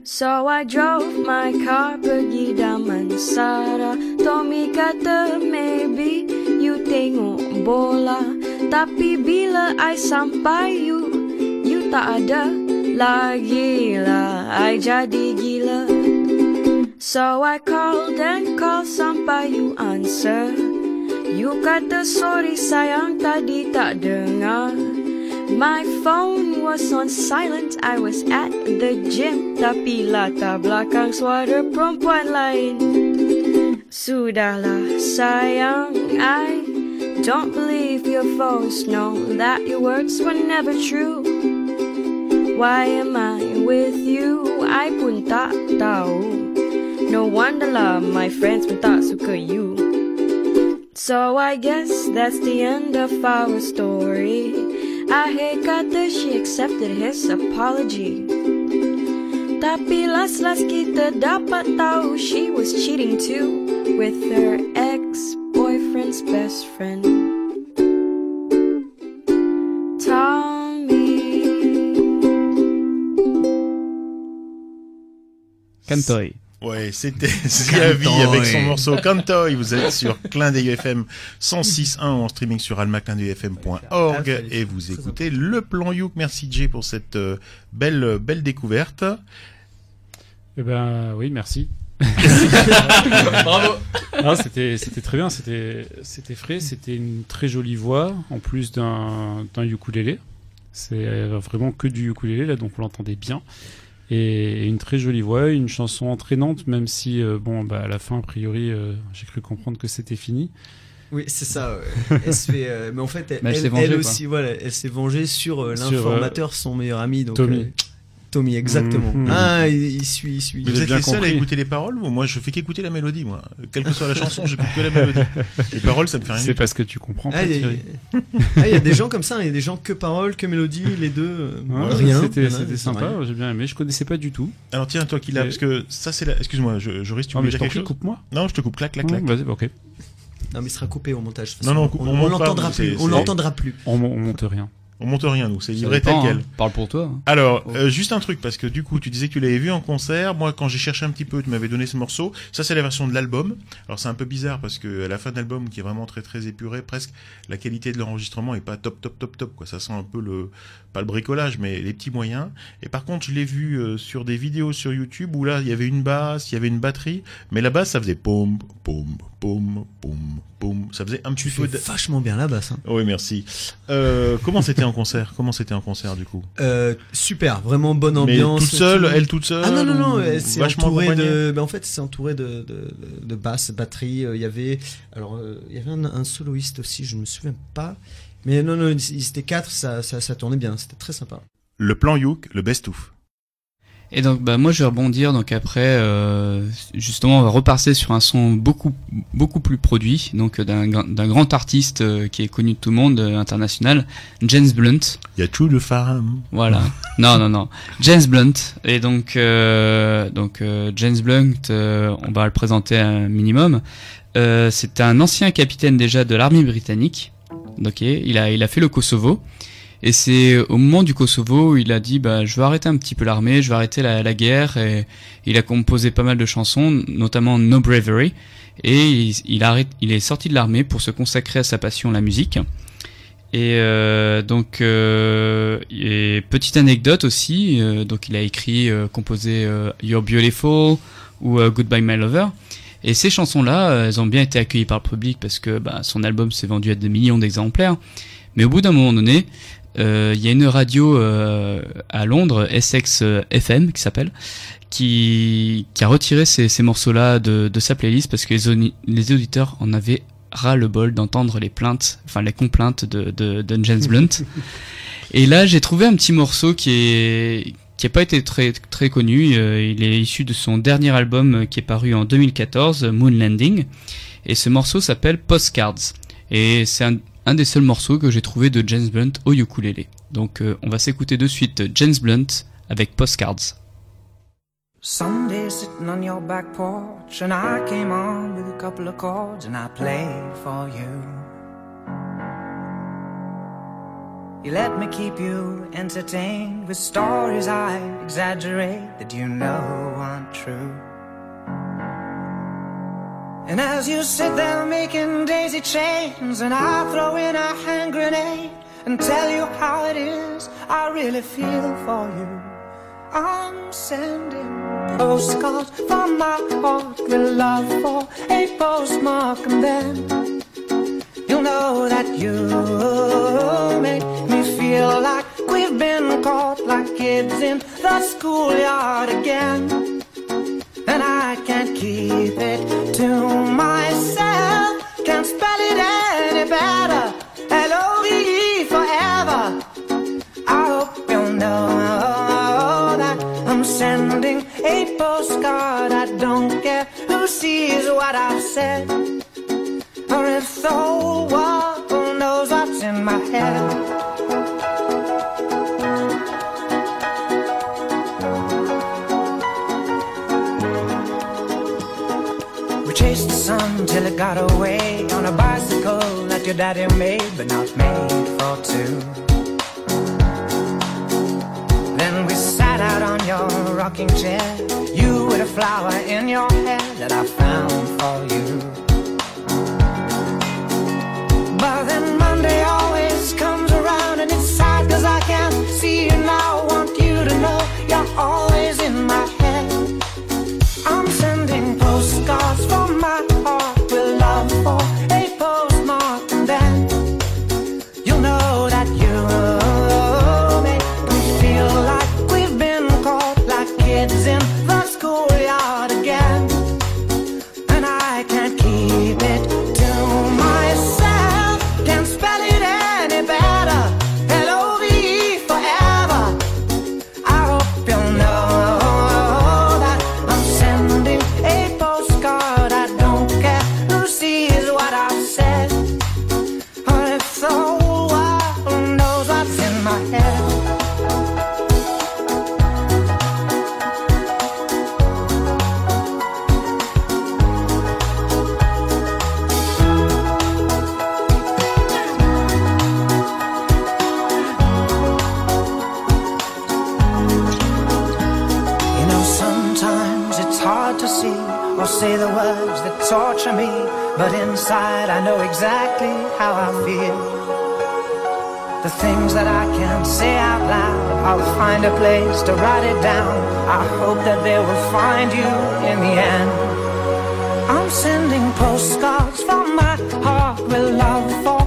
So I drove my car pergi Damansara Tommy kata maybe you tengok bola. Tapi bila I sampai you You tak ada lagi lah. I jadi gila. So I called and called sampai you answer You kata sorry sayang tadi tak dengar. My phone was on silent. I was at the gym. Tapi latar belakang suara perempuan lain. Sudahlah sayang I don't believe your phones. Know That your words were never true. Why am I with you? I pun tak tahu. No wonder lah my friends pun tak suka you So I guess that's the end of our story Akhir kata she accepted his apology Tapi last-last kita dapat tahu She was cheating too With her ex-boyfriend's best friend Tommy. Cantoy. Ouais, c'était (laughs) (laughs) Ziavi avec son morceau (laughs) Cantoy. Vous êtes sur Clin d'œil FM 106.1 en streaming sur almaclindeuilfm.org et vous écoutez le plan Youk. Merci Jay pour cette euh, belle belle découverte. Eh ben oui, merci. Bravo. Ah, c'était c'était très bien, c'était c'était frais, c'était une très jolie voix en plus d'un d'un ukulélé. C'est euh, vraiment que du ukulélé là, donc on l'entendait bien. Et une très jolie voix, une chanson entraînante, même si euh, bon bah à la fin a priori euh, j'ai cru comprendre que c'était fini. Oui, c'est ça. ouais. (laughs) Elle se fait, euh, mais en fait, elle, vengée, elle aussi, voilà, elle s'est vengée sur euh, Sur, l'informateur, son meilleur ami, donc Tommy. Tommy, exactement. Mhm. Ah, il, il suit, il suit. Vous êtes les seuls à écouter les paroles ou moi je fais qu'écouter la mélodie moi. Quelle que soit la chanson, j'écoute que la mélodie. Les paroles ça me fait rien. C'est parce que tu comprends Ah, il y a- Thierry. (laughs) Ah, il y a des gens comme ça, il y a des gens que paroles, que mélodie, les deux, euh, Ouais, rien. C'était sympa, j'ai bien aimé. Je connaissais pas du tout. Alors tiens, toi qui l'as, parce que ça c'est la... Excuse-moi, je, je risque tu Ah, voulais mais je dire quelque chose coupe-moi. Non, je te coupe, clac, clac, clac. vas-y, ok. Non, mais il sera coupé au montage. Non, non, on, on, l'entendra plus. On l'entendra plus. On, on monte rien. On monte rien, nous, c'est livré tel quel. hein. Parle pour toi. hein. Alors, euh, juste un truc, parce que du coup, tu disais que tu l'avais vu en concert. Moi, quand j'ai cherché un petit peu, tu m'avais donné ce morceau. Ça, c'est la version de l'album. Alors, c'est un peu bizarre parce que à la fin de l'album, qui est vraiment très très épuré, presque, la qualité de l'enregistrement est pas top top top top. Quoi, ça sent un peu le pas le bricolage, mais les petits moyens. Et par contre, je l'ai vu euh, sur des vidéos sur YouTube où là, il y avait une basse, il y avait une batterie, mais la basse, ça faisait pom pom pom pom pom. Ça faisait un petit peu. de- vachement bien la basse. hein. Oui, merci. Euh, comment c'était en concert? Comment c'était en concert du coup? Euh, super, vraiment bonne Mais ambiance. toute seule, elle toute seule Ah non non non, vachement entourée de. Ben, en fait, c'est entouré de, de, de, basse, batterie. Il y avait alors il y avait un, un soloiste aussi, je me souviens pas. Mais non non, ils étaient quatre, ça, ça ça tournait bien, c'était très sympa. Le plan Youk, le best-of. Et donc, bah, moi, je vais rebondir. Donc après, euh, justement, on va repartir sur un son beaucoup, beaucoup plus produit, donc euh, d'un, d'un grand artiste euh, qui est connu de tout le monde, euh, international, James Blunt. Il y a tout de femme. Voilà. (laughs) non, non, non. James Blunt. Et donc, euh, donc euh, James Blunt, euh, on va le présenter un minimum. Euh, c'est un ancien capitaine déjà de l'armée britannique. Ok, il a, il a fait le Kosovo. Et c'est au moment du Kosovo où il a dit bah, je vais arrêter un petit peu l'armée, je vais arrêter la, la guerre. Et il a composé pas mal de chansons, notamment No Bravery. Et il, il, arrête, il est sorti de l'armée pour se consacrer à sa passion, la musique. Et euh, donc, euh, et petite anecdote aussi, euh, donc il a écrit, euh, composé euh, You're Beautiful ou euh, Goodbye My Lover. Et ces chansons-là, euh, elles ont bien été accueillies par le public parce que bah, son album s'est vendu à des millions d'exemplaires. Mais au bout d'un moment donné, euh, il y a une radio euh, à Londres, Essex euh, FM, qui s'appelle, qui, qui a retiré ces, ces morceaux-là de, de sa playlist parce que les auditeurs en avaient ras le bol d'entendre les plaintes, enfin les complaintes de, de, de James Blunt. (laughs) Et là, j'ai trouvé un petit morceau qui est qui n'a pas été très très connu. Euh, il est issu de son dernier album euh, qui est paru en 2014, Moon Landing. Et ce morceau s'appelle Postcards. Et c'est un, des seuls morceaux que j'ai trouvé de James Blunt au ukulélé. Donc euh, on va s'écouter de suite James Blunt avec Postcards. Sitting on your back porch, and I came on with a couple of chords, and I played for you. You let me keep you entertained with stories I exaggerate that you know aren't true. And as you sit there making daisy chains, and I throw in a hand grenade and tell you how it is, I really feel for you. I'm sending postcards from my heart with love for a postmark, and then you'll know that you make me feel like we've been caught like kids in the schoolyard again. And I can't keep it to myself, can't spell it any better. L-O-V-E forever. I hope you'll know that I'm sending a postcard. I don't care who sees what I've said, or if knows what's in my head. We chased the sun till it got away on a bicycle that your daddy made, but not made for two. Then we sat out on your rocking chair, you with a flower in your hair that I found for you. The things that I can't say out loud, I'll find a place to write it down. I hope that they will find you in the end. I'm sending postcards from my heart with love for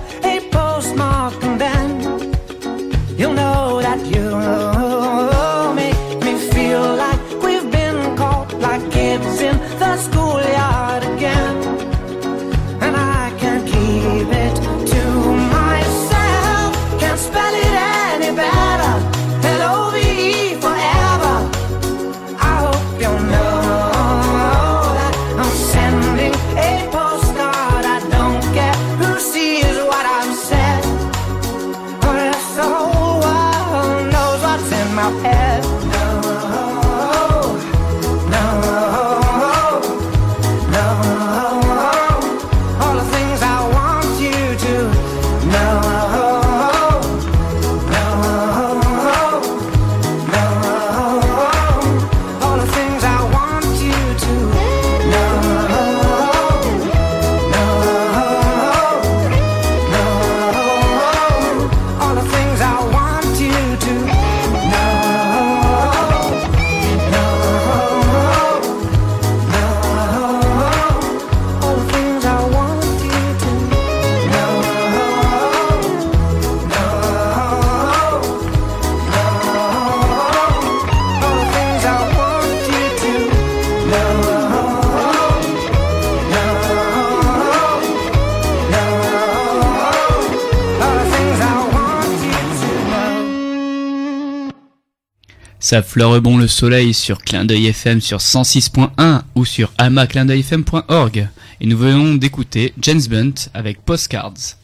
Ça fleure bon le soleil sur Clin d'œil FM sur 106.1 ou sur amaclindeuilfm.org. Et nous venons d'écouter James Blunt avec Postcards.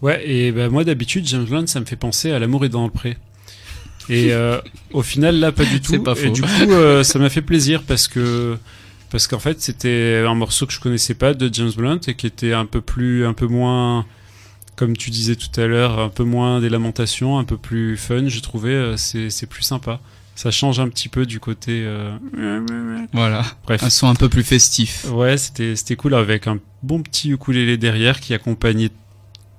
Ouais, et bah, moi d'habitude, James Blunt, ça me fait penser à L'amour est dans le pré. Et euh, (laughs) au final, là, pas du tout. C'est pas Et du coup, euh, ça m'a fait plaisir parce que parce qu'en fait, c'était un morceau que je connaissais pas de James Blunt et qui était un peu plus, un peu moins, comme tu disais tout à l'heure, un peu moins des lamentations, un peu plus fun. J'ai trouvé, euh, c'est c'est plus sympa. Ça change un petit peu du côté. euh, Voilà. Bref. Un son un peu plus festif. Ouais, c'était c'était cool avec un bon petit ukulélé derrière qui accompagnait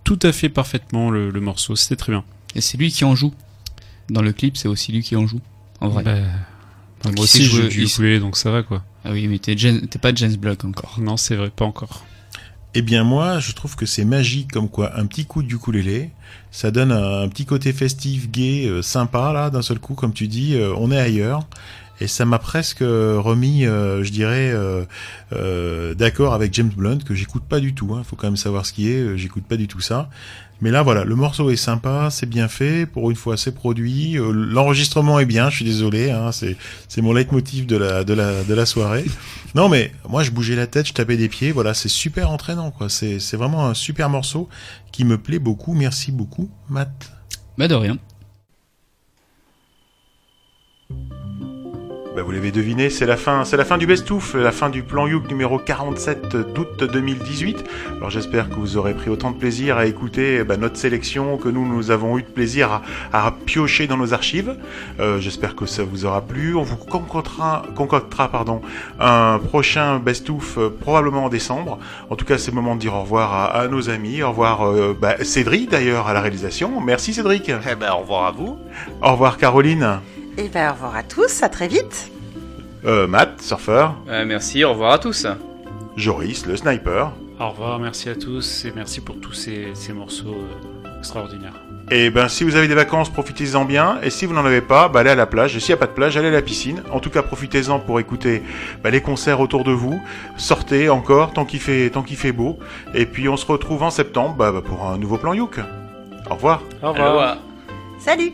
tout à fait parfaitement le, le morceau. C'était très bien. Et c'est lui qui en joue. Dans le clip, c'est aussi lui qui en joue. En vrai. Bah, moi aussi, je joue du ukulélé, donc ça va quoi. Ah oui, mais t'es pas James Block encore. Non, c'est vrai, pas encore. Eh bien moi, je trouve que c'est magique comme quoi un petit coup de ukulélé, ça donne un, petit côté festif, gai, euh, sympa là, d'un seul coup, comme tu dis, euh, on est ailleurs. Et ça m'a presque euh, remis, je dirais, d'accord avec James Blunt que j'écoute pas du tout. Hein, faut quand même savoir ce qui est. j'écoute pas du tout ça. Mais là, voilà, le morceau est sympa, c'est bien fait. Pour une fois, c'est produit. euh, L'enregistrement est bien. Je suis désolé. Hein, c'est mon leitmotiv de la soirée. Non, mais moi, je bougeais la tête, je tapais des pieds. Voilà, c'est super entraînant. quoi. C'est c'est vraiment un super morceau qui me plaît beaucoup. Merci beaucoup, Matt. Bah de rien. Bah, vous l'avez deviné, c'est la fin, c'est la fin du best-of, la fin du plan Youk numéro 47 d'août 2018. Alors j'espère que vous aurez pris autant de plaisir à écouter bah, notre sélection que nous, nous avons eu de plaisir à, à piocher dans nos archives. Euh, j'espère que ça vous aura plu. On vous concoctera, concoctera pardon, un prochain best-of euh, probablement en décembre. En tout cas, c'est le moment de dire au revoir à, à nos amis. Au revoir euh, bah, Cédric d'ailleurs à la réalisation. Merci Cédric. Eh ben, au revoir à vous. Au revoir Caroline. Et ben, au revoir à tous, à très vite. Euh, Matt, surfeur. Euh, merci, au revoir à tous. Joris, le sniper. Au revoir, merci à tous et merci pour tous ces, ces morceaux euh, extraordinaires. Et ben si vous avez des vacances, profitez-en bien. Et si vous n'en avez pas, bah, allez à la plage. Et s'il n'y a pas de plage, allez à la piscine. En tout cas, profitez-en pour écouter bah, les concerts autour de vous. Sortez encore tant qu'il fait, tant qu'il fait beau. Et puis on se retrouve en septembre bah, pour un nouveau plan Youk. Au revoir. Au revoir. Salut